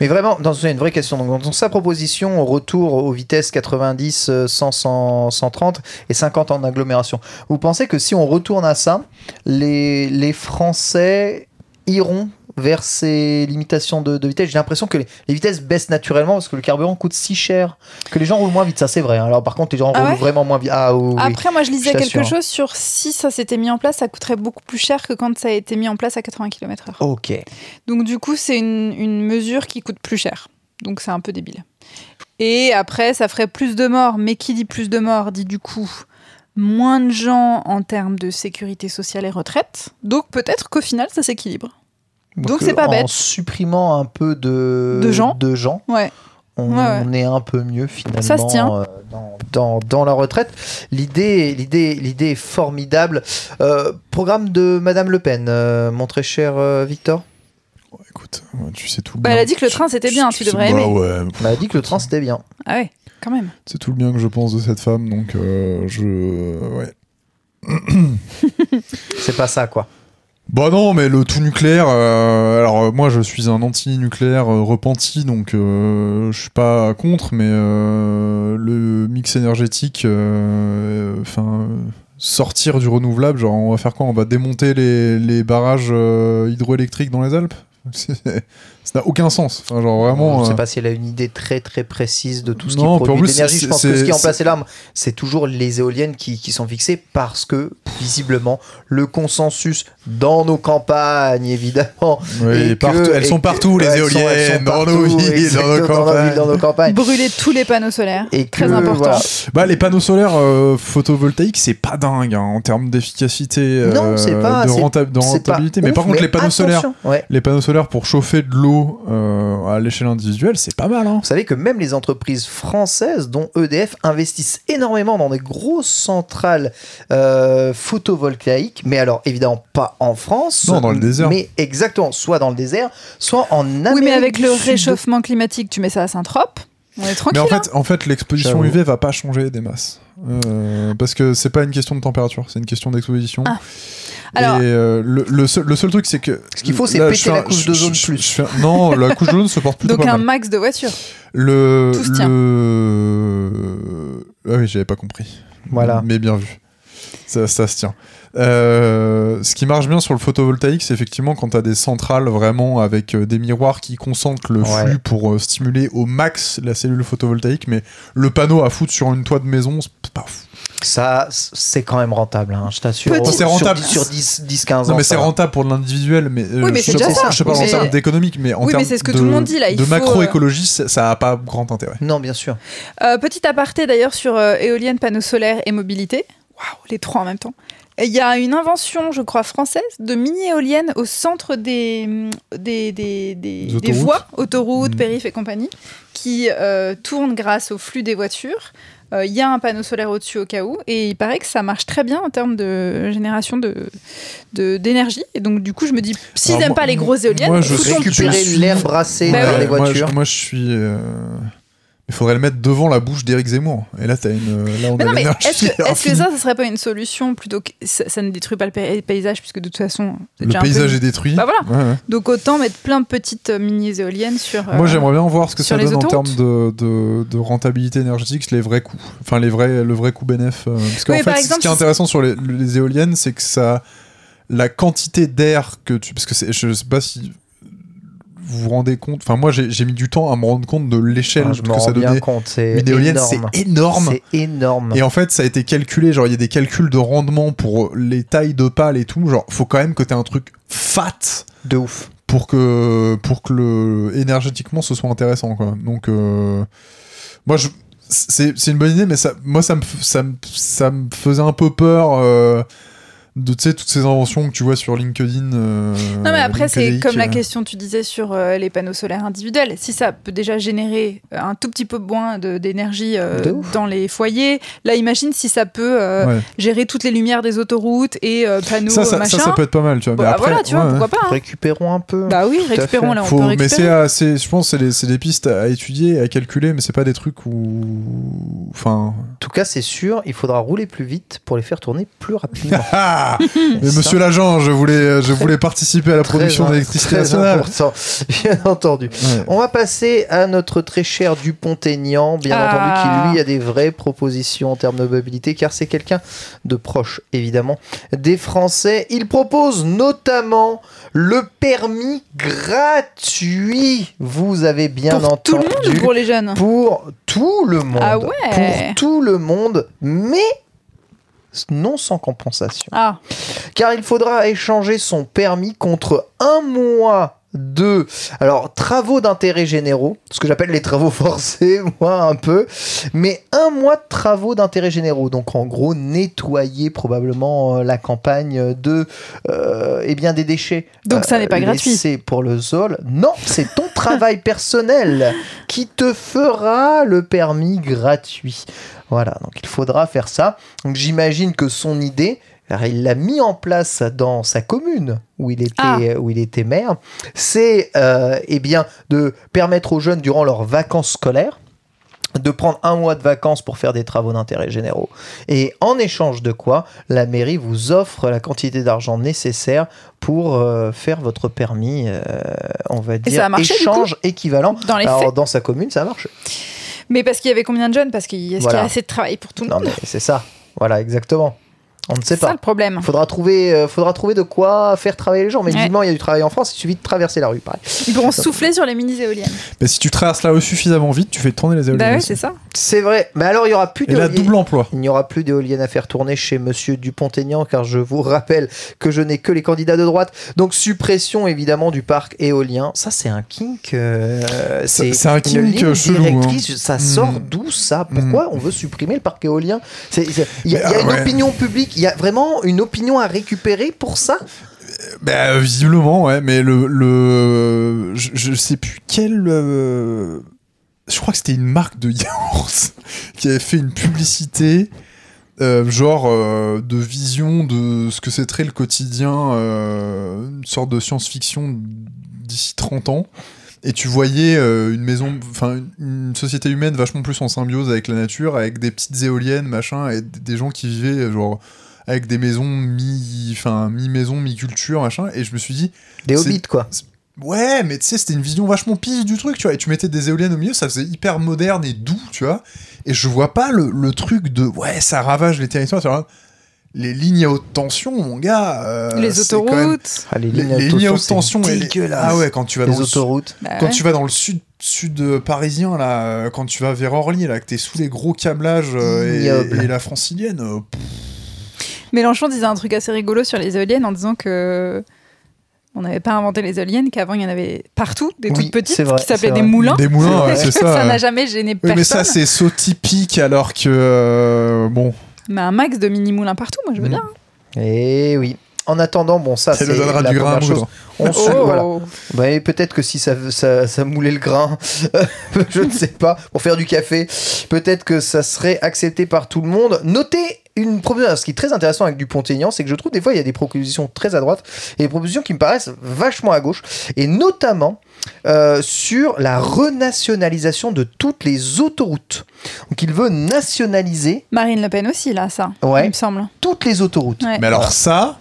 Mais vraiment, dans une vraie question. Donc, dans sa proposition, retour aux vitesses 90, euh, 100, 100, 130 et 50 en agglomération. Vous pensez que si on retourne à ça, les, les Français iront vers ces limitations de, de vitesse J'ai l'impression que les, les vitesses baissent naturellement parce que le carburant coûte si cher que les gens roulent moins vite. Ça, c'est vrai. hein. Alors, par contre, les gens Ah roulent ouais vraiment moins vite. Ah oui. Après, moi, je lisais je quelque t'assure. chose sur si ça s'était mis en place, ça coûterait beaucoup plus cher que quand ça a été mis en place à 80 km/h. Ok. Donc, du coup, c'est une, une mesure qui coûte plus cher. Donc, c'est un peu débile. Et après, ça ferait plus de morts. Mais qui dit plus de morts dit du coup moins de gens en termes de sécurité sociale et retraite. Donc, peut-être qu'au final, ça s'équilibre. Donc, c'est pas en bête. supprimant un peu de, De gens. de gens, Ouais. on, Ouais, ouais. on est un peu mieux finalement Ça se tient. euh, dans, dans, dans la retraite. L'idée, l'idée, l'idée est formidable. Euh, programme de Madame Le Pen, euh, mon très cher euh, Victor. Écoute, tu sais tout le Bah, bien. elle a dit que le train, c'était bien, tu devrais bah aimer. ouais, On a dit que le train c'était bien. Ah ouais, quand même. c'est tout le bien que je pense de cette femme, donc euh, je. Ouais. [laughs] C'est pas ça quoi. Bah non, mais le tout nucléaire. euh, alors euh, moi, je suis un anti-nucléaire euh, repenti, donc je suis pas contre, mais le mix énergétique, enfin. sortir du renouvelable, genre on va faire quoi? On va démonter les, les barrages hydroélectriques dans les Alpes? [laughs] Ça n'a aucun sens. Enfin, genre vraiment. Je euh, sais pas si elle a une idée très très précise de tout ce Non, qui produit d'énergie. c'est- Je pense que ce qui est en c'est- place là, c'est toujours les éoliennes qui, qui sont fixées parce que visiblement le consensus dans nos campagnes évidemment. Oui, et partout- que- elles et sont que- partout, les elles sont- elles éoliennes, dans nos villes, dans nos exactement, dans nos campagnes. villes, dans nos campagnes. Brûler tous les panneaux solaires. Et Très que, important. voilà. Bah, les panneaux solaires euh, photovoltaïques, c'est pas dingue hein, en termes d'efficacité, euh, Non, c'est pas- de, c'est- renta- de C'est pas rentabilité. mais ouf, par contre, les panneaux attention, solaires, ouais. les panneaux solaires pour chauffer de l'eau euh, à l'échelle individuelle, c'est pas mal. Hein. Vous savez que même les entreprises françaises, dont EDF, investissent énormément dans des grosses centrales euh, photovoltaïques, mais alors évidemment pas en France. Non, dans le désert. Mais exactement, soit dans le désert, soit en Amérique Oui, mais avec du le Sud. réchauffement climatique, tu mets ça à Saint-Trope, on est Mais tranquille. en hein. fait, en fait l'exposition J'avoue. UV va pas changer des masses. Euh, parce que c'est pas une question de température, c'est une question d'exposition. Ah. Alors- Et euh, le, le seul, le seul truc, c'est que. Ce qu'il faut, c'est péter je fais la un- couche d'ozone plus. un- non, la couche d'ozone se porte plutôt Donc pas un mal. max de voitures. Le. Tout se tient. le... Ah oui, j'avais pas compris. Voilà. Mais bien vu. Ça, ça se tient. Euh, ce qui marche bien sur le photovoltaïque, c'est effectivement quand tu as des centrales vraiment avec euh, des miroirs qui concentrent le Ouais. flux pour euh, stimuler au max la cellule photovoltaïque, mais le panneau à foutre sur une toit de maison, c'est pas fou. Ça, c'est quand même rentable, hein, je t'assure. Petit- Sur C'est rentable. 10, Sur 10, 10 15 ans. Non, mais ça c'est rentable pour l'individuel, mais euh, Oui, mais je déjà pas- ça. Je sais pas en termes d'économique, mais en Oui, mais termes c'est ce que de, tout le monde dit, là, il de faut, euh, macroécologie, ça, ça a pas grand intérêt. Non, bien sûr. Euh, petit aparté d'ailleurs sur euh, éoliennes, panneaux solaires et mobilité. Waouh, les trois en même temps. Et Il y a une invention, je crois, française de mini-éoliennes au centre des, hum, des, des, des- Des des autoroutes. voies, autoroutes, Mm. périph' et compagnie, qui euh, tournent grâce au flux des voitures. Euh, Il y a un panneau solaire au-dessus au cas où, et il paraît que ça marche très bien en termes de génération de de- d'énergie. et donc, du coup, je me dis, s'ils n'aiment pas les grosses éoliennes, moi, je Récupérer l'air brassé Bah par les moi, voitures. je, moi, je suis. euh, Il faudrait le mettre devant la bouche d'Éric Zemmour. Et là, t'as une. Là, on Mais a non, mais est-ce que, [laughs] ça, ça serait pas une solution plutôt que ça, ça ne détruit pas le pa- paysage puisque de toute façon, Le déjà un peu- paysage est détruit. Bah voilà. Ouais, ouais. Donc autant mettre plein de petites euh, mini éoliennes sur. euh, Moi, j'aimerais bien voir ce que ça donne en termes de, de, de rentabilité énergétique, les vrais coûts. Enfin, les vrais, le vrai coût bénéf. euh, parce qu'en Oui, fait, par ce qui est intéressant sur les, les éoliennes, c'est que ça. La quantité d'air que tu. Parce que je sais pas si vous vous rendez compte. Enfin, moi, j'ai mis du temps à me rendre compte de l'échelle Ah, que ça donnait. Une éolienne, c'est énorme. C'est énorme. Et en fait, ça a été calculé, genre il y a des calculs de rendement pour les tailles de pales et tout, genre faut quand même que tu aies un truc fat De ouf. pour que pour que le énergétiquement ce soit intéressant quoi. Donc euh, moi je c'est une bonne idée mais ça moi ça me ça me ça me faisait un peu peur euh, de tu sais toutes ces inventions que tu vois sur LinkedIn. euh, Non mais après c'est LinkedIn, comme la euh, question tu disais sur euh, les panneaux solaires individuels. Si ça peut déjà générer un tout petit peu moins de- d'énergie euh, dans les foyers, là imagine si ça peut euh, ouais. gérer toutes les lumières des autoroutes et euh, panneaux ça, ça, machin. ça ça peut être pas mal tu vois. Bah, mais après, voilà tu vois ouais, pourquoi pas. hein. Récupérons un peu. Bah oui récupérons là on Faut- peut mais c'est assez, je pense, que c'est des, c'est des pistes à étudier, à calculer, mais c'est pas des trucs où, enfin, En tout cas, c'est sûr, il faudra rouler plus vite pour les faire tourner plus rapidement. [laughs] ah, [laughs] Mais monsieur l'agent, je voulais, je voulais participer à la production d'électricité nationale. important, bien entendu. Ouais. On va passer à notre très cher Dupont-Aignan, bien Ah. entendu, qui lui a des vraies propositions en termes de mobilité, car c'est quelqu'un de proche, évidemment, des Français. Il propose notamment le permis gratuit. Vous avez bien Pour tout entendu. le monde ou pour les jeunes? Pour tout le monde. Ah ouais. Pour tout le monde, mais non sans compensation Ah, car il faudra échanger son permis contre un mois de alors travaux d'intérêt généraux, ce que j'appelle les travaux [laughs] forcés, moi un peu, mais un mois de travaux d'intérêt généraux. Donc en gros nettoyer probablement euh, la campagne de euh, eh bien des déchets. Donc ça n'est pas gratuit. C'est pour le sol. Non, c'est ton travail [laughs] personnel qui te fera le permis gratuit. Voilà, donc il faudra faire ça. Donc j'imagine que son idée, alors il l'a mis en place dans sa commune où il était, Ah. où il était maire, c'est euh, eh bien de permettre aux jeunes durant leurs vacances scolaires de prendre un mois de vacances pour faire des travaux d'intérêt généraux. Et en échange de quoi, la mairie vous offre la quantité d'argent nécessaire pour euh, faire votre permis, euh, on va dire, marché, échange équivalent. dans les Alors, dans sa commune, ça marche. Mais parce qu'il y avait combien de jeunes? Parce qu'il y Voilà. a assez de travail pour tout le Non, monde mais c'est ça. Voilà, exactement. On ne sait C'est ça pas. le problème. Faudra trouver, euh, faudra trouver de quoi faire travailler les gens. Mais Ouais. visiblement, il y a du travail en France. Il suffit de traverser la rue, pareil. Ils pourront [laughs] souffler sur les mini-éoliennes. Mais si tu traverses la rue suffisamment vite, tu fais tourner les éoliennes. Bah oui, aussi. c'est ça. C'est vrai. Mais alors, il y aura plus Et d'éoliennes. double emploi. Il n'y aura plus d'éoliennes à faire tourner chez Monsieur Dupont-Aignan, car je vous rappelle que je n'ai que les candidats de droite. Donc suppression évidemment du parc éolien. Ça, c'est un kink. euh, C'est- un une kink ligne chelou, hein. directrice. Ça sort Mm. d'où ça? Pourquoi on veut supprimer le parc éolien? Il y a, y ah une ouais. opinion publique. Y a vraiment une opinion à récupérer pour ça? Bah, visiblement, ouais, mais le. je, sais plus quel. euh, je crois que c'était une marque de [laughs] yaourt qui avait fait une publicité. euh, genre euh, de vision de ce que c'est le quotidien, euh, une sorte de science-fiction d'ici 30 ans. Et tu voyais euh, une maison, enfin une société humaine vachement plus en symbiose avec la nature, avec des petites éoliennes, machin, et des gens qui vivaient euh, genre avec des maisons mi, enfin mi-maison, mi-culture, machin. Et je me suis dit, Des hobbits, quoi. ouais, mais tu sais, c'était une vision vachement pire du truc, tu vois. Et tu mettais des éoliennes au milieu, ça faisait hyper moderne et doux, tu vois. Et je vois pas le, le truc de, ouais, ça ravage les territoires. tu vois. Les lignes à haute tension, mon gars. euh, les même- autoroutes. Ah, les Les, lignes à les haute lignes à haute tension, et les- dégueulasse. Ah ouais, quand tu vas Les dans le sud- autoroutes. Bah quand ouais. tu vas dans le sud, sud euh, parisien, là, euh, quand tu vas vers Orly, là, que t'es sous les gros câblages euh, et, et la francilienne, euh, pff, Mélenchon disait un truc assez rigolo sur les éoliennes en disant que on n'avait pas inventé les éoliennes, qu'avant il y en avait partout, des Oui, toutes petites, vrai, qui s'appelaient des moulins. des moulins, ouais, c'est ça. ça n'a jamais gêné Oui, personne. mais ça, c'est saut typique, alors que, euh, bon, Mais un max de mini-moulins partout, moi je veux Mm. bien. Et Eh oui. En attendant, bon, ça, ça c'est nous donnera la du grain chose. On se- Oh. voilà. Bah, peut-être que si ça, ça, ça moulait le grain, [laughs] je ne sais pas, pour faire du café, peut-être que ça serait accepté par tout le monde. Notez une proposition, ce qui est très intéressant avec Dupont-Aignan, c'est que je trouve des fois il y a des propositions très à droite et des propositions qui me paraissent vachement à gauche, et notamment euh, sur la renationalisation de toutes les autoroutes. Donc il veut nationaliser Marine Le Pen aussi, là, ça, Ouais. il me semble. toutes les autoroutes. Ouais. Mais alors ça,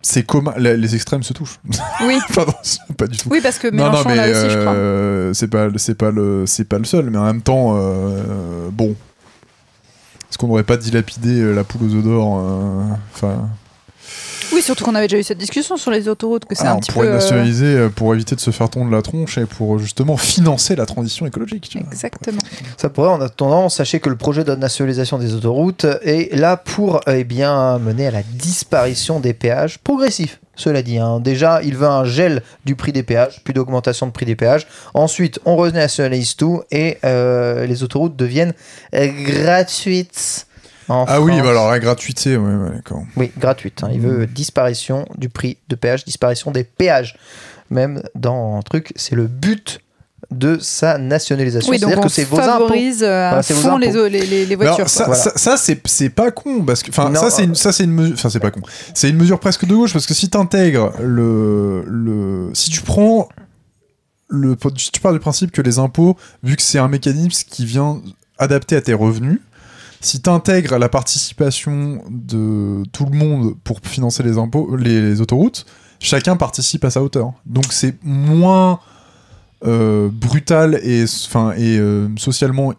c'est commun. Les, extrêmes se touchent. [laughs] Oui. Pardon, c'est [laughs] pas du tout. oui, parce que non, Mélenchon non, mais là aussi, je crois. euh, c'est pas, c'est pas le, c'est pas le seul. Mais en même temps, euh, bon, est-ce qu'on n'aurait pas dilapidé euh, la poule aux œufs d'or euh, Enfin, Oui, surtout qu'on avait déjà eu cette discussion sur les autoroutes, que c'est ah, un on petit pourrait peu. euh, nationaliser euh, pour éviter de se faire tondre la tronche et pour euh, justement financer la transition écologique. Tu vois. Exactement. Ça pourrait, en attendant, sachez que le projet de nationalisation des autoroutes est là pour eh bien, mener à la disparition des péages progressifs. Cela dit, hein. déjà, il veut un gel du prix des péages, plus d'augmentation de prix des péages. Ensuite, on renationalise tout et euh, les autoroutes deviennent euh, gratuites. En Ah oui, bah alors la gratuité, ouais, ouais, d'accord. Oui, gratuite. hein. Il veut disparition du prix de péage, disparition des péages. Même dans un truc, c'est le but de sa nationalisation. Oui, donc C'est-à-dire que c'est vos impôts. favorise euh, à fond les, impôts. les, les, les alors, voitures. ça, quoi. Voilà. ça, ça, c'est pas con parce que enfin Non, ça c'est une ça c'est une mesure enfin c'est pas con c'est une mesure presque de gauche parce que si t'intègres le le si tu prends le si tu pars du principe que les impôts vu que c'est un mécanisme qui vient adapté à tes revenus si tu intègres la participation de tout le monde pour financer les impôts, les, autoroutes, chacun participe à sa hauteur. Donc c'est moins euh, brutal et, enfin, et euh, socialement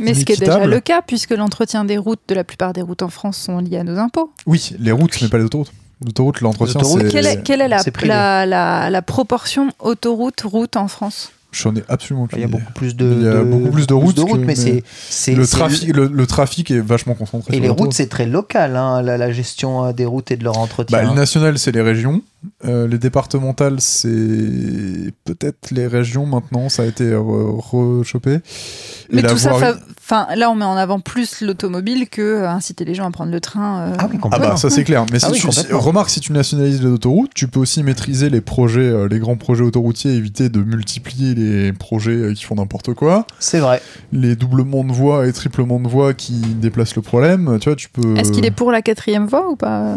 mais ce qui est déjà le cas, puisque l'entretien des routes, de la plupart des routes en France, sont liés à nos impôts. Oui, les routes, mais pas les autoroutes. L'autoroute, l'entretien, c'est. Quelle est, quelle est la, c'est privé. la, la, la proportion autoroute-route en France? J'en ai absolument aucune Il y a idée. beaucoup plus de, Il y a de- beaucoup plus de routes que- mais mais c'est c'est Le trafic, le, le trafic est vachement concentré. Et sur les routes, c'est très local, hein, la, la gestion euh, des routes et de leur entretien. Bah, les nationales, c'est les régions. Euh, les départementales, c'est peut-être les régions maintenant. Ça a été re- rechopé. Mais tout ça, voirie- enfin, là, on met en avant plus l'automobile que euh, inciter les gens à prendre le train. euh. Ah oui, Ah complètement. bah ça c'est clair. Mais Ah si oui, tu, remarque si tu nationalises les autoroutes, tu peux aussi maîtriser les projets, les grands projets autoroutiers, éviter de multiplier les projets euh, qui font n'importe quoi, C'est vrai. les doublements de voies et triplements de voies qui déplacent le problème. Tu vois, tu peux. Est-ce qu'il est pour la quatrième voie ou pas?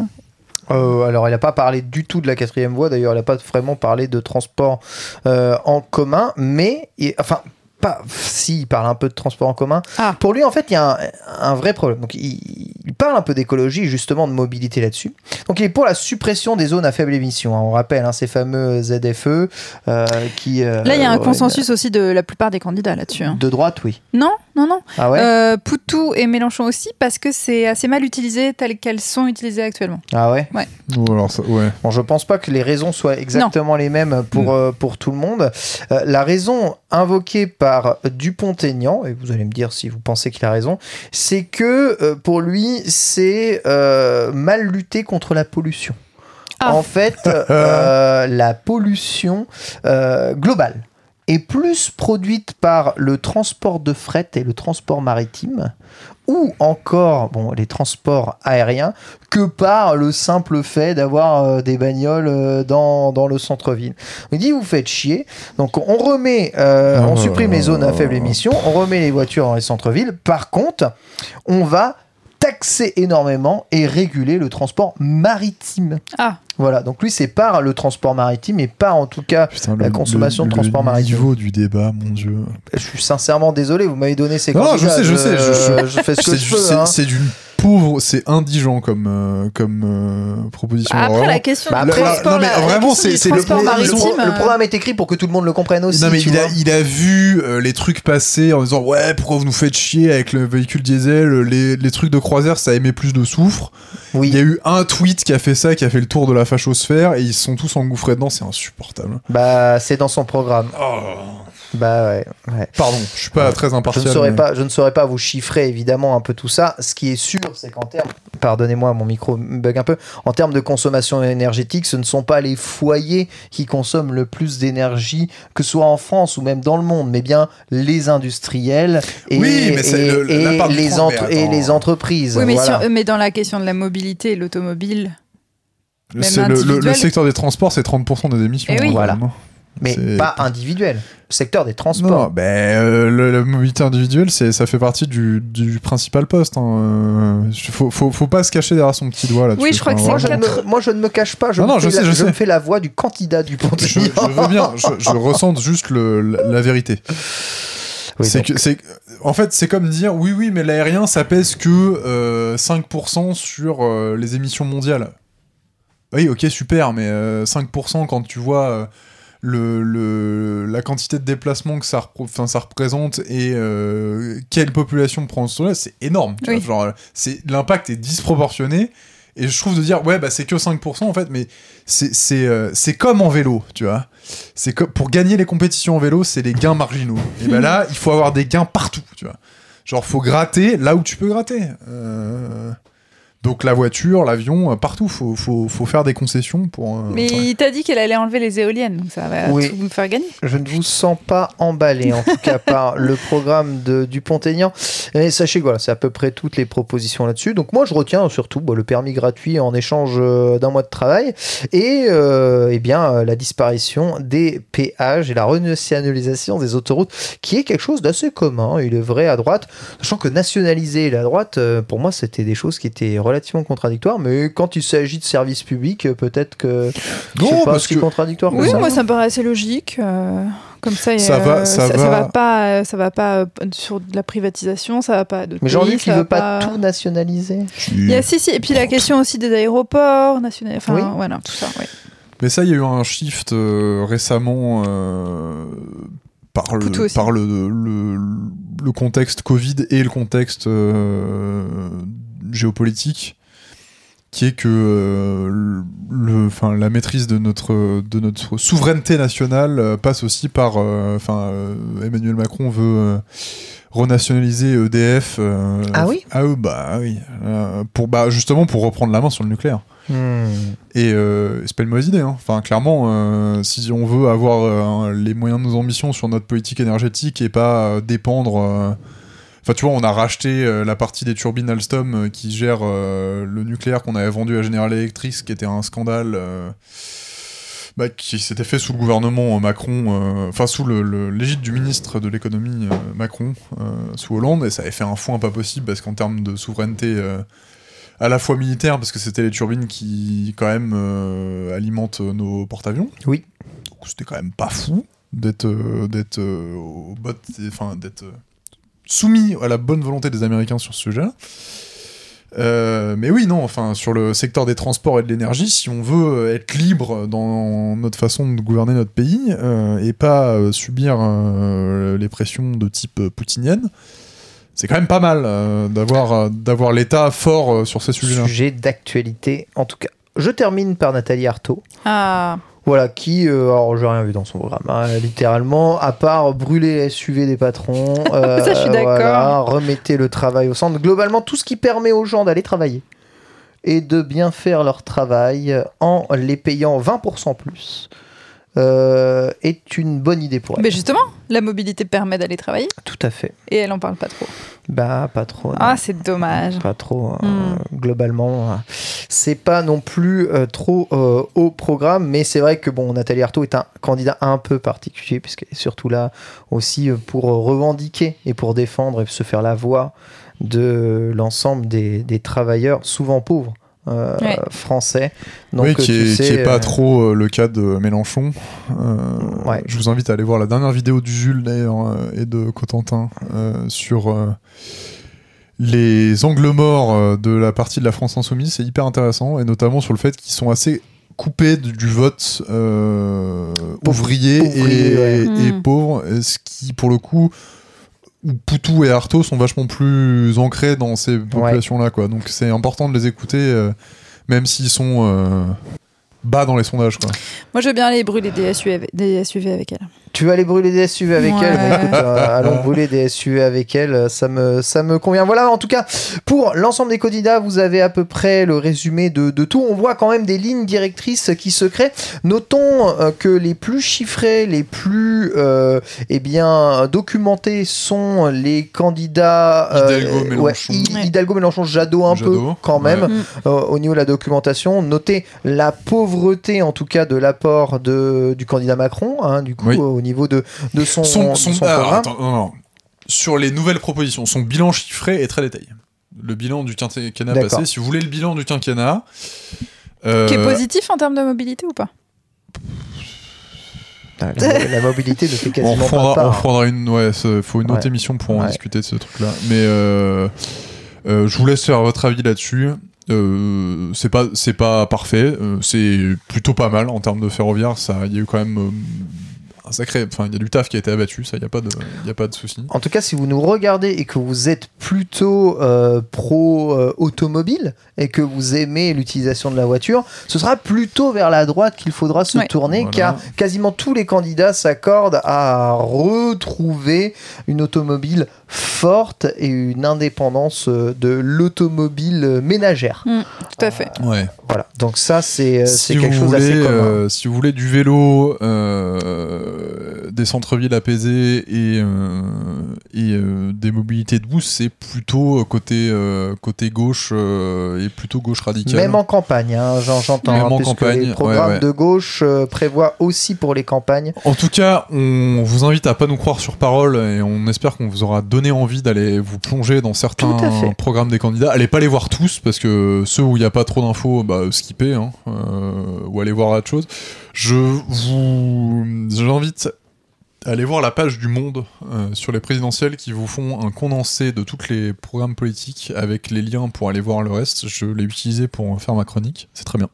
Euh, alors, il n'a pas parlé du tout de la quatrième voie. D'ailleurs, il n'a pas vraiment parlé de transport euh, en commun. Mais, enfin, pas. Si, il parle un peu de transport en commun. Ah. Pour lui, en fait, il y a un, un vrai problème. Donc, il, il parle un peu d'écologie, justement, de mobilité là-dessus. Donc, il est pour la suppression des zones à faible émission. hein. On rappelle hein, ces fameux ZFE euh, qui. euh, Là, il y a un auraient- consensus aussi de la plupart des candidats là-dessus. hein. De droite, oui. Non, non, non. Ah ouais Euh, Poutou et Mélenchon aussi, parce que c'est assez mal utilisé telles qu'elles sont utilisées actuellement. Ah ouais Ou alors ça- ouais. Bon, je pense pas que les raisons soient exactement les mêmes pour, euh, pour tout le monde. Euh, la raison invoquée par Dupont-Aignan, et vous allez me dire si vous pensez qu'il a raison, c'est que euh, pour lui, c'est euh, mal lutter contre la pollution. Ah. En fait, [laughs] euh, la pollution euh, globale est plus produite par le transport de fret et le transport maritime, ou encore bon, les transports aériens, que par le simple fait d'avoir euh, des bagnoles euh, dans, dans le centre-ville. Il dit, vous faites chier. Donc on remet, euh, on Oh. supprime les zones à faible émission, on remet les voitures dans les centres-villes. Par contre, on va taxer énormément et réguler le transport maritime. Ah. Voilà, donc lui c'est par le transport maritime et pas en tout cas Putain, La consommation de le transport maritime. niveau du débat, mon dieu. je suis sincèrement désolé, vous m'avez donné ces Non, non, je sais, je sais, je- je fais ce que C'est je du- peux. c'est- hein. d'une pauvre, c'est indigent comme, euh, comme euh, proposition. Après, Vraiment. la question Bah, du après, transport, non, mais la- vraiment, c'est- le- pro- le euh, programme est écrit pour que tout le monde le comprenne aussi. non mais tu il a, vois. il a vu euh, les trucs passer en disant ouais pourquoi vous nous faites chier avec le véhicule diesel les, les trucs de croisière ça émet plus de soufre Oui. il y a eu un tweet qui a fait ça qui a fait le tour de la fachosphère et ils se sont tous engouffrés dedans c'est insupportable Bah, c'est dans son programme. Oh. Bah ouais. ouais. pardon je suis pas très Je impartial ne, saurais mais- pas, je ne saurais pas vous chiffrer évidemment un peu tout ça. Ce qui est sûr, c'est qu'en termes, pardonnez-moi, mon micro bug un peu, en termes de consommation énergétique, ce ne sont pas les foyers qui consomment le plus d'énergie, que ce soit en France ou même dans le monde, mais bien les industriels et, Oui, mais c'est et- le- la et part du les, entre- et entreprises. Oui, mais, voilà. sur- mais dans la question de la mobilité et l'automobile, Le- le, secteur des transports c'est 30% des émissions Eh oui. hein, Voilà. mais pas individuel. Secteur des Non, transports. ben euh, le- la mobilité individuelle, c'est ça fait partie du, du principal poste. Hein. Euh, faut, faut, faut pas se cacher derrière son petit doigt là. Oui, je crois que Moi je, me, moi, je ne me cache pas. Je, Non, me, non, fais je sais, la, je me sais. fais la voix du candidat du Je, Pontigny. je veux bien, je, je ressens juste le, la, la vérité. Oui, c'est que, c'est, en fait, c'est comme dire oui, oui, mais l'aérien ça pèse que euh, 5% sur euh, les émissions mondiales. Oui, ok, super, mais euh, 5% quand tu vois euh, le, le, la quantité de déplacements que ça, enfin, ça représente et euh, quelle population prend ce là c'est énorme. Oui. l'impact est disproportionné. Et je trouve de dire, ouais, bah, c'est que 5% en fait, mais c'est, euh, comme en vélo, tu vois. C'est pour gagner les compétitions en vélo, c'est les gains marginaux. Et ben là, il faut avoir des gains partout, tu vois. Genre, faut gratter là où tu peux gratter. Euh, Donc la voiture, l'avion, euh, partout, faut, faut, faut faire des concessions pour. euh, mais il t'a dit qu'elle allait enlever les éoliennes, donc ça va Oui. tout me faire gagner. Je ne vous sens pas emballé, en tout cas [laughs] par le programme de Dupont-Aignan. Et sachez que voilà, c'est à peu près toutes les propositions là-dessus. Donc moi, je retiens surtout bah, le permis gratuit en échange euh, d'un mois de travail et euh, eh bien la disparition des péages et la renationalisation des autoroutes, qui est quelque chose d'assez commun. Il est vrai à droite, sachant que nationaliser la droite, pour moi, c'était des choses qui étaient relativement contradictoires. Mais quand il s'agit de services publics, euh, peut-être que Non, c'est pas parce si que- contradictoire que Oui, ça. moi ça me paraît assez logique. euh, Comme ça, Ça euh, va- ça ça, va- va pas, euh, ça va pas euh, sur de la privatisation, ça va pas de. Mais pays, Jean-Luc, il ça veut va pas tout nationaliser. Il y a si si, et puis la question aussi des aéroports nationaux, enfin Oui. voilà tout ça. ouais. Mais ça, il y a eu un shift euh, récemment euh, par, le, par le, le, le contexte Covid et le contexte euh, géopolitique, qui est que euh, le, enfin, la maîtrise de notre, de notre souveraineté nationale euh, passe aussi par... euh, Enfin, euh, Emmanuel Macron veut... renationaliser EDF Ah oui? Ah oui, bah oui pour bah justement pour reprendre la main sur le nucléaire Hmm. et c'est pas une mauvaise idée. Hein. Enfin, clairement, si on veut avoir les moyens de nos ambitions sur notre politique énergétique et pas dépendre. Enfin, tu vois, on a racheté euh, la partie des turbines Alstom euh, qui gère euh, le nucléaire qu'on avait vendu à General Electric, ce qui était un scandale. bah, qui s'était fait sous le gouvernement Macron, enfin sous le- le- l'égide du ministre de l'économie Macron, sous Hollande, et ça avait fait un foin pas possible parce qu'en termes de souveraineté à la fois militaire, parce que c'était les turbines qui quand même alimentent nos porte-avions. Oui. Donc c'était quand même pas fou d'être d'être au bot, enfin d'être soumis à la bonne volonté des Américains sur ce sujet. Euh, mais oui, non, enfin, sur le secteur des transports et de l'énergie, si on veut être libre dans notre façon de gouverner notre pays euh, et pas euh, subir euh, les pressions de type euh, poutinienne, c'est quand même pas mal euh, d'avoir euh, d'avoir l'État fort euh, sur ces sujets-là. Sujet d'actualité, en tout cas. Je termine par Nathalie Arthaud. Ah, Voilà, qui, euh, alors j'ai rien vu dans son programme, hein, littéralement, à part brûler les SUV des patrons, euh, [laughs] Ça, je suis d'accord. voilà, remettez le travail au centre. Globalement, tout ce qui permet aux gens d'aller travailler et de bien faire leur travail en les payant 20% plus euh, est une bonne idée pour elle. mais justement, la mobilité permet d'aller travailler Tout à fait. et elle en parle pas trop. Bah, pas trop. Ah, c'est dommage. Pas trop, euh, Hmm. globalement. euh, C'est pas non plus euh, trop euh, au programme, mais c'est vrai que bon, Nathalie Arthaud est un candidat un peu particulier, puisqu'elle est surtout là aussi pour revendiquer et pour défendre et se faire la voix de l'ensemble des, des travailleurs, souvent pauvres. Euh, Ouais. français donc oui, euh, qui tu est, sais, qui est pas euh, trop euh, le cas de Mélenchon. Euh, Ouais. Je vous invite à aller voir la dernière vidéo du Jules d'ailleurs euh, et de Cotentin euh, sur euh, les angles morts de la partie de la France insoumise. C'est hyper intéressant et notamment sur le fait qu'ils sont assez coupés du, du vote euh, ouvrier, ouvrier, et, ouais. et Mm. pauvre, ce qui pour le coup où Poutou et Artaud sont vachement plus ancrés dans ces populations-là, quoi. Donc c'est important de les écouter, euh, même s'ils sont euh, bas dans les sondages, quoi. Moi, je veux bien aller brûler des SUV des SUV avec elle. Tu vas aller brûler des SUV avec Ouais. elle Bah, écoute, euh, Allons brûler des SUV avec elle, euh, ça me, ça me convient. Voilà, en tout cas, pour l'ensemble des candidats, vous avez à peu près le résumé de, de tout. On voit quand même des lignes directrices qui se créent. Notons euh, que les plus chiffrés, les plus euh, eh bien, documentés sont les candidats. Hidalgo, Mélenchon. Ouais. Hidalgo, Mélenchon, Jadot un Jadot, peu quand même ouais. Au niveau de la documentation. Notez la pauvreté, en tout cas, de l'apport de, du candidat Macron, hein, du coup, Oui. au niveau de, de son, Son, de son- son alors, programme. attends, non, non. Sur les nouvelles propositions, son bilan chiffré est très détaillé. Le bilan du quinquennat passé, si vous voulez le bilan du quinquennat. euh, Qui est positif en termes de mobilité ou pas Ah, La, la mobilité ne fait [laughs] on quasiment pas on part. reprendra une, ouais, faut une autre Ouais. émission pour en Ouais. discuter de ce truc-là. Mais euh, euh, je vous laisse faire votre avis là-dessus. Euh, c'est pas, c'est pas parfait. euh, c'est plutôt pas mal en termes de ferroviaire. Ça, il y a eu quand même euh, un sacré, enfin, il y a du taf qui a été abattu. Ça, il y a pas de, il y a pas de souci. En tout cas, si vous nous regardez et que vous êtes plutôt euh, pro euh, automobile et que vous aimez l'utilisation de la voiture, ce sera plutôt vers la droite qu'il faudra se Ouais. tourner Voilà. car quasiment tous les candidats s'accordent à retrouver une automobile forte et une indépendance euh, de l'automobile euh, ménagère. Tout à fait. Ouais. Voilà, donc ça c'est euh, si quelque chose d'assez commun. euh, si vous voulez du vélo, euh, des centres-villes apaisés et, euh, et euh, des mobilités douces, c'est plutôt côté, euh, côté gauche euh, et plutôt gauche radicale. Même en campagne, hein, j'en- j'entends, Même hein, en campagne, les ouais, programmes ouais. de gauche euh, prévoient aussi pour les campagnes. En tout cas, on vous invite à pas nous croire sur parole et on espère qu'on vous aura donné envie d'aller vous plonger dans certains à programmes des candidats. Allez pas les voir tous parce que ceux où il n'y a pas trop d'infos, bah skippez hein, euh, ou allez voir autre chose. Je vous, j'invite allez voir la page du Monde euh, sur les présidentielles qui vous font un condensé de tous les programmes politiques avec les liens pour aller voir le reste. Je l'ai utilisé pour faire ma chronique. C'est très bien.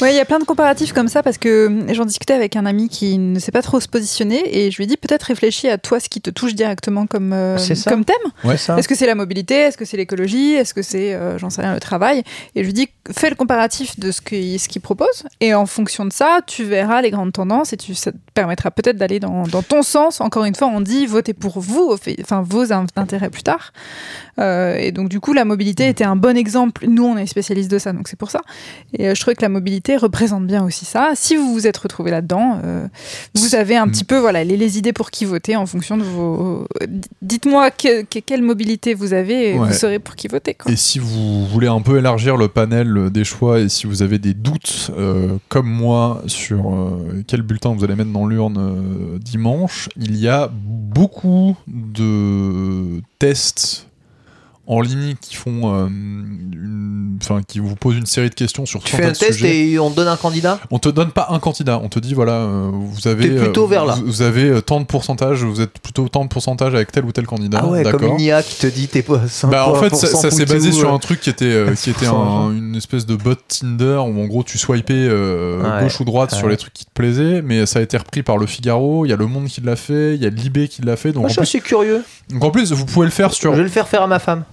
Ouais, il y a plein de comparatifs comme ça parce que hum, j'en discutais avec un ami qui ne sait pas trop se positionner et je lui ai dit peut-être réfléchis à toi ce qui te touche directement comme, euh, ça. comme thème. Ouais. Est-ce que c'est la mobilité? Est-ce que c'est l'écologie? Est-ce que c'est, euh, j'en sais rien, le travail? Et je lui dis, fais le comparatif de ce qu'il ce propose, et en fonction de ça, tu verras les grandes tendances, et tu, ça te permettra peut-être d'aller dans, dans ton sens. Encore une fois, on dit, votez pour vous, enfin vos in- intérêts plus tard. Euh, et donc du coup, la mobilité était un bon exemple. Nous, on est spécialistes de ça, donc c'est pour ça. Et je trouvais que la mobilité représente bien aussi ça. Si vous vous êtes retrouvé là-dedans, euh, vous avez un petit peu voilà les, les idées pour qui voter en fonction de vos. Dites-moi que- que- quelle mobilité vous avez et Ouais. vous saurez pour qui voter. Quoi. Et si vous voulez un peu élargir le panel des choix et si vous avez des doutes, euh, comme moi, sur euh, quel bulletin vous allez mettre dans l'urne euh, dimanche, il y a beaucoup de tests en ligne qui font, euh, une- enfin, qui vous posent une série de questions sur Tu fais un test sujets. et on te donne un candidat? On te donne pas un candidat, on te dit voilà, euh, vous avez T'es plutôt euh, vers là. Vous, vous avez tant de pourcentage, vous êtes plutôt tant de pourcentage avec tel ou tel candidat. Ah ouais, comme une IA qui te dit t'es pas 100% Bah en fait ça, ça s'est basé sur un truc qui était qui était [laughs] 100%, un- une espèce de bot Tinder où en gros tu swipais Ouais, gauche ou droite ouais. sur les trucs qui te plaisaient mais ça a été repris par le Figaro, il y a le Monde qui l'a fait, il y a Libé qui l'a fait donc, Moi, en je suis plus, assez curieux. donc en plus vous pouvez le faire sur Je vais le faire faire à ma femme.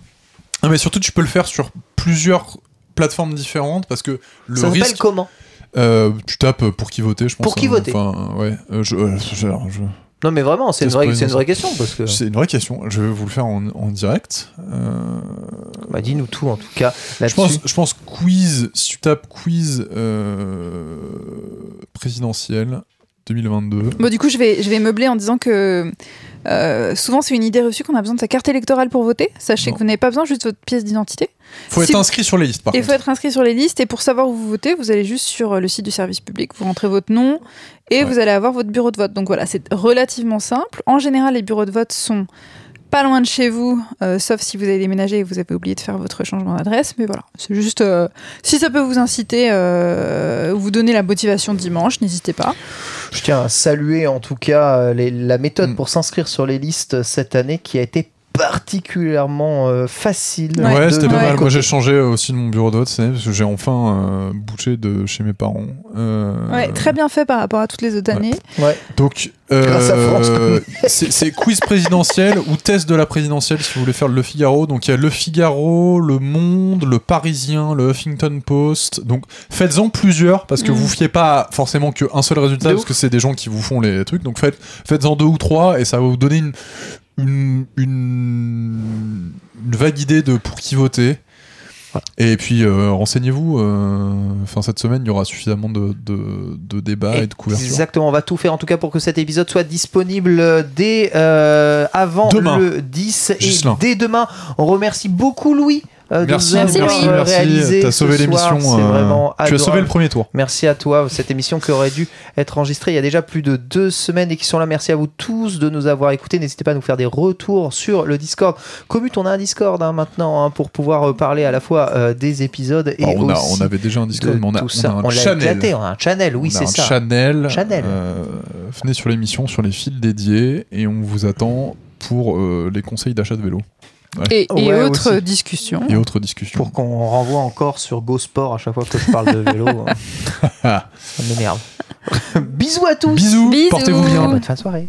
Ah, mais surtout tu peux le faire sur plusieurs plateformes différentes parce que le ça s'appelle comment euh, tu tapes pour qui voter je pense Pour qui hein, voter enfin ouais euh, je, euh, je- alors, je- Non, mais vraiment, c'est une, vraie- c'est une présidentiel. vraie question parce que. c'est une vraie question je vais vous le faire en, en direct Euh, Bah, dis-nous tout en tout cas. Je là-dessus. pense, je pense quiz, si tu tapes quiz euh, présidentiel 2022. Bon, du coup, je vais, je vais meubler en disant que euh, souvent, c'est une idée reçue qu'on a besoin de sa carte électorale pour voter. Sachez Non. que vous n'avez pas besoin juste de votre pièce d'identité. Faut Si- être inscrit sur les listes par il faut être inscrit sur les listes. Et pour savoir où vous votez, vous allez juste sur euh, le site du service public, vous rentrez votre nom et Ouais. vous allez avoir votre bureau de vote. Donc voilà, c'est relativement simple. En général, les bureaux de vote sont pas loin de chez vous, euh, sauf si vous avez déménagé et vous avez oublié de faire votre changement d'adresse. Mais voilà, c'est juste euh, si ça peut vous inciter, vous donner la motivation dimanche, n'hésitez pas. Je tiens à saluer en tout cas euh, les- la méthode Mm. pour s'inscrire sur les listes cette année qui a été particulièrement euh, facile. Ouais. C'était pas mal. Moi, j'ai changé aussi de mon bureau de vote cette année parce que j'ai enfin euh, bougé de chez mes parents. Euh, Ouais, très bien fait par rapport à toutes les autres années. Ouais. Donc, euh, [laughs] c'est quiz présidentiel ou test de la présidentielle si vous voulez faire le Figaro. Donc, il y a le Figaro, le Monde, le Parisien, le Huffington Post. Donc, faites-en plusieurs parce que Mm. vous fiez pas forcément qu'un seul résultat De parce que c'est des gens qui vous font les trucs. Donc, faites, faites-en deux ou trois et ça va vous donner une, une, une, une vague idée de pour qui voter. Et puis euh, renseignez-vous. euh, Enfin cette semaine, il y aura suffisamment de, de, de débats et de couverture. Exactement, on va tout faire en tout cas pour que cet épisode soit disponible euh, dès euh, avant Demain. le 10 et dès demain. On remercie beaucoup Louis de Merci, nous Merci, avoir euh, merci. réalisé ce sauvé l'émission. C'est euh, vraiment tu as sauvé le premier tour. Merci à toi, cette émission qui aurait dû être enregistrée il y a déjà plus de deux semaines et qui sont là. Merci à vous tous de nous avoir écoutés. N'hésitez pas à nous faire des retours sur le Discord. Commute, on a un Discord hein, maintenant hein, pour pouvoir euh, parler à la fois euh, des épisodes et Alors, on, a, aussi on avait déjà un Discord, mais on a, tout on a un On channel. éclaté, on a un channel, oui, on a c'est ça. channel. Channel. euh, venez sur l'émission, sur les fils dédiés, et on vous attend pour euh, les conseils d'achat de vélo Et, et Ouais, autres aussi. discussions. et autres discussions. Pour qu'on renvoie encore sur Go Sport à chaque fois que je parle de vélo. hein. [laughs] ça m'énerve. Bisous à tous. Bisous, Bisous. portez-vous bien. Bonne fin de soirée.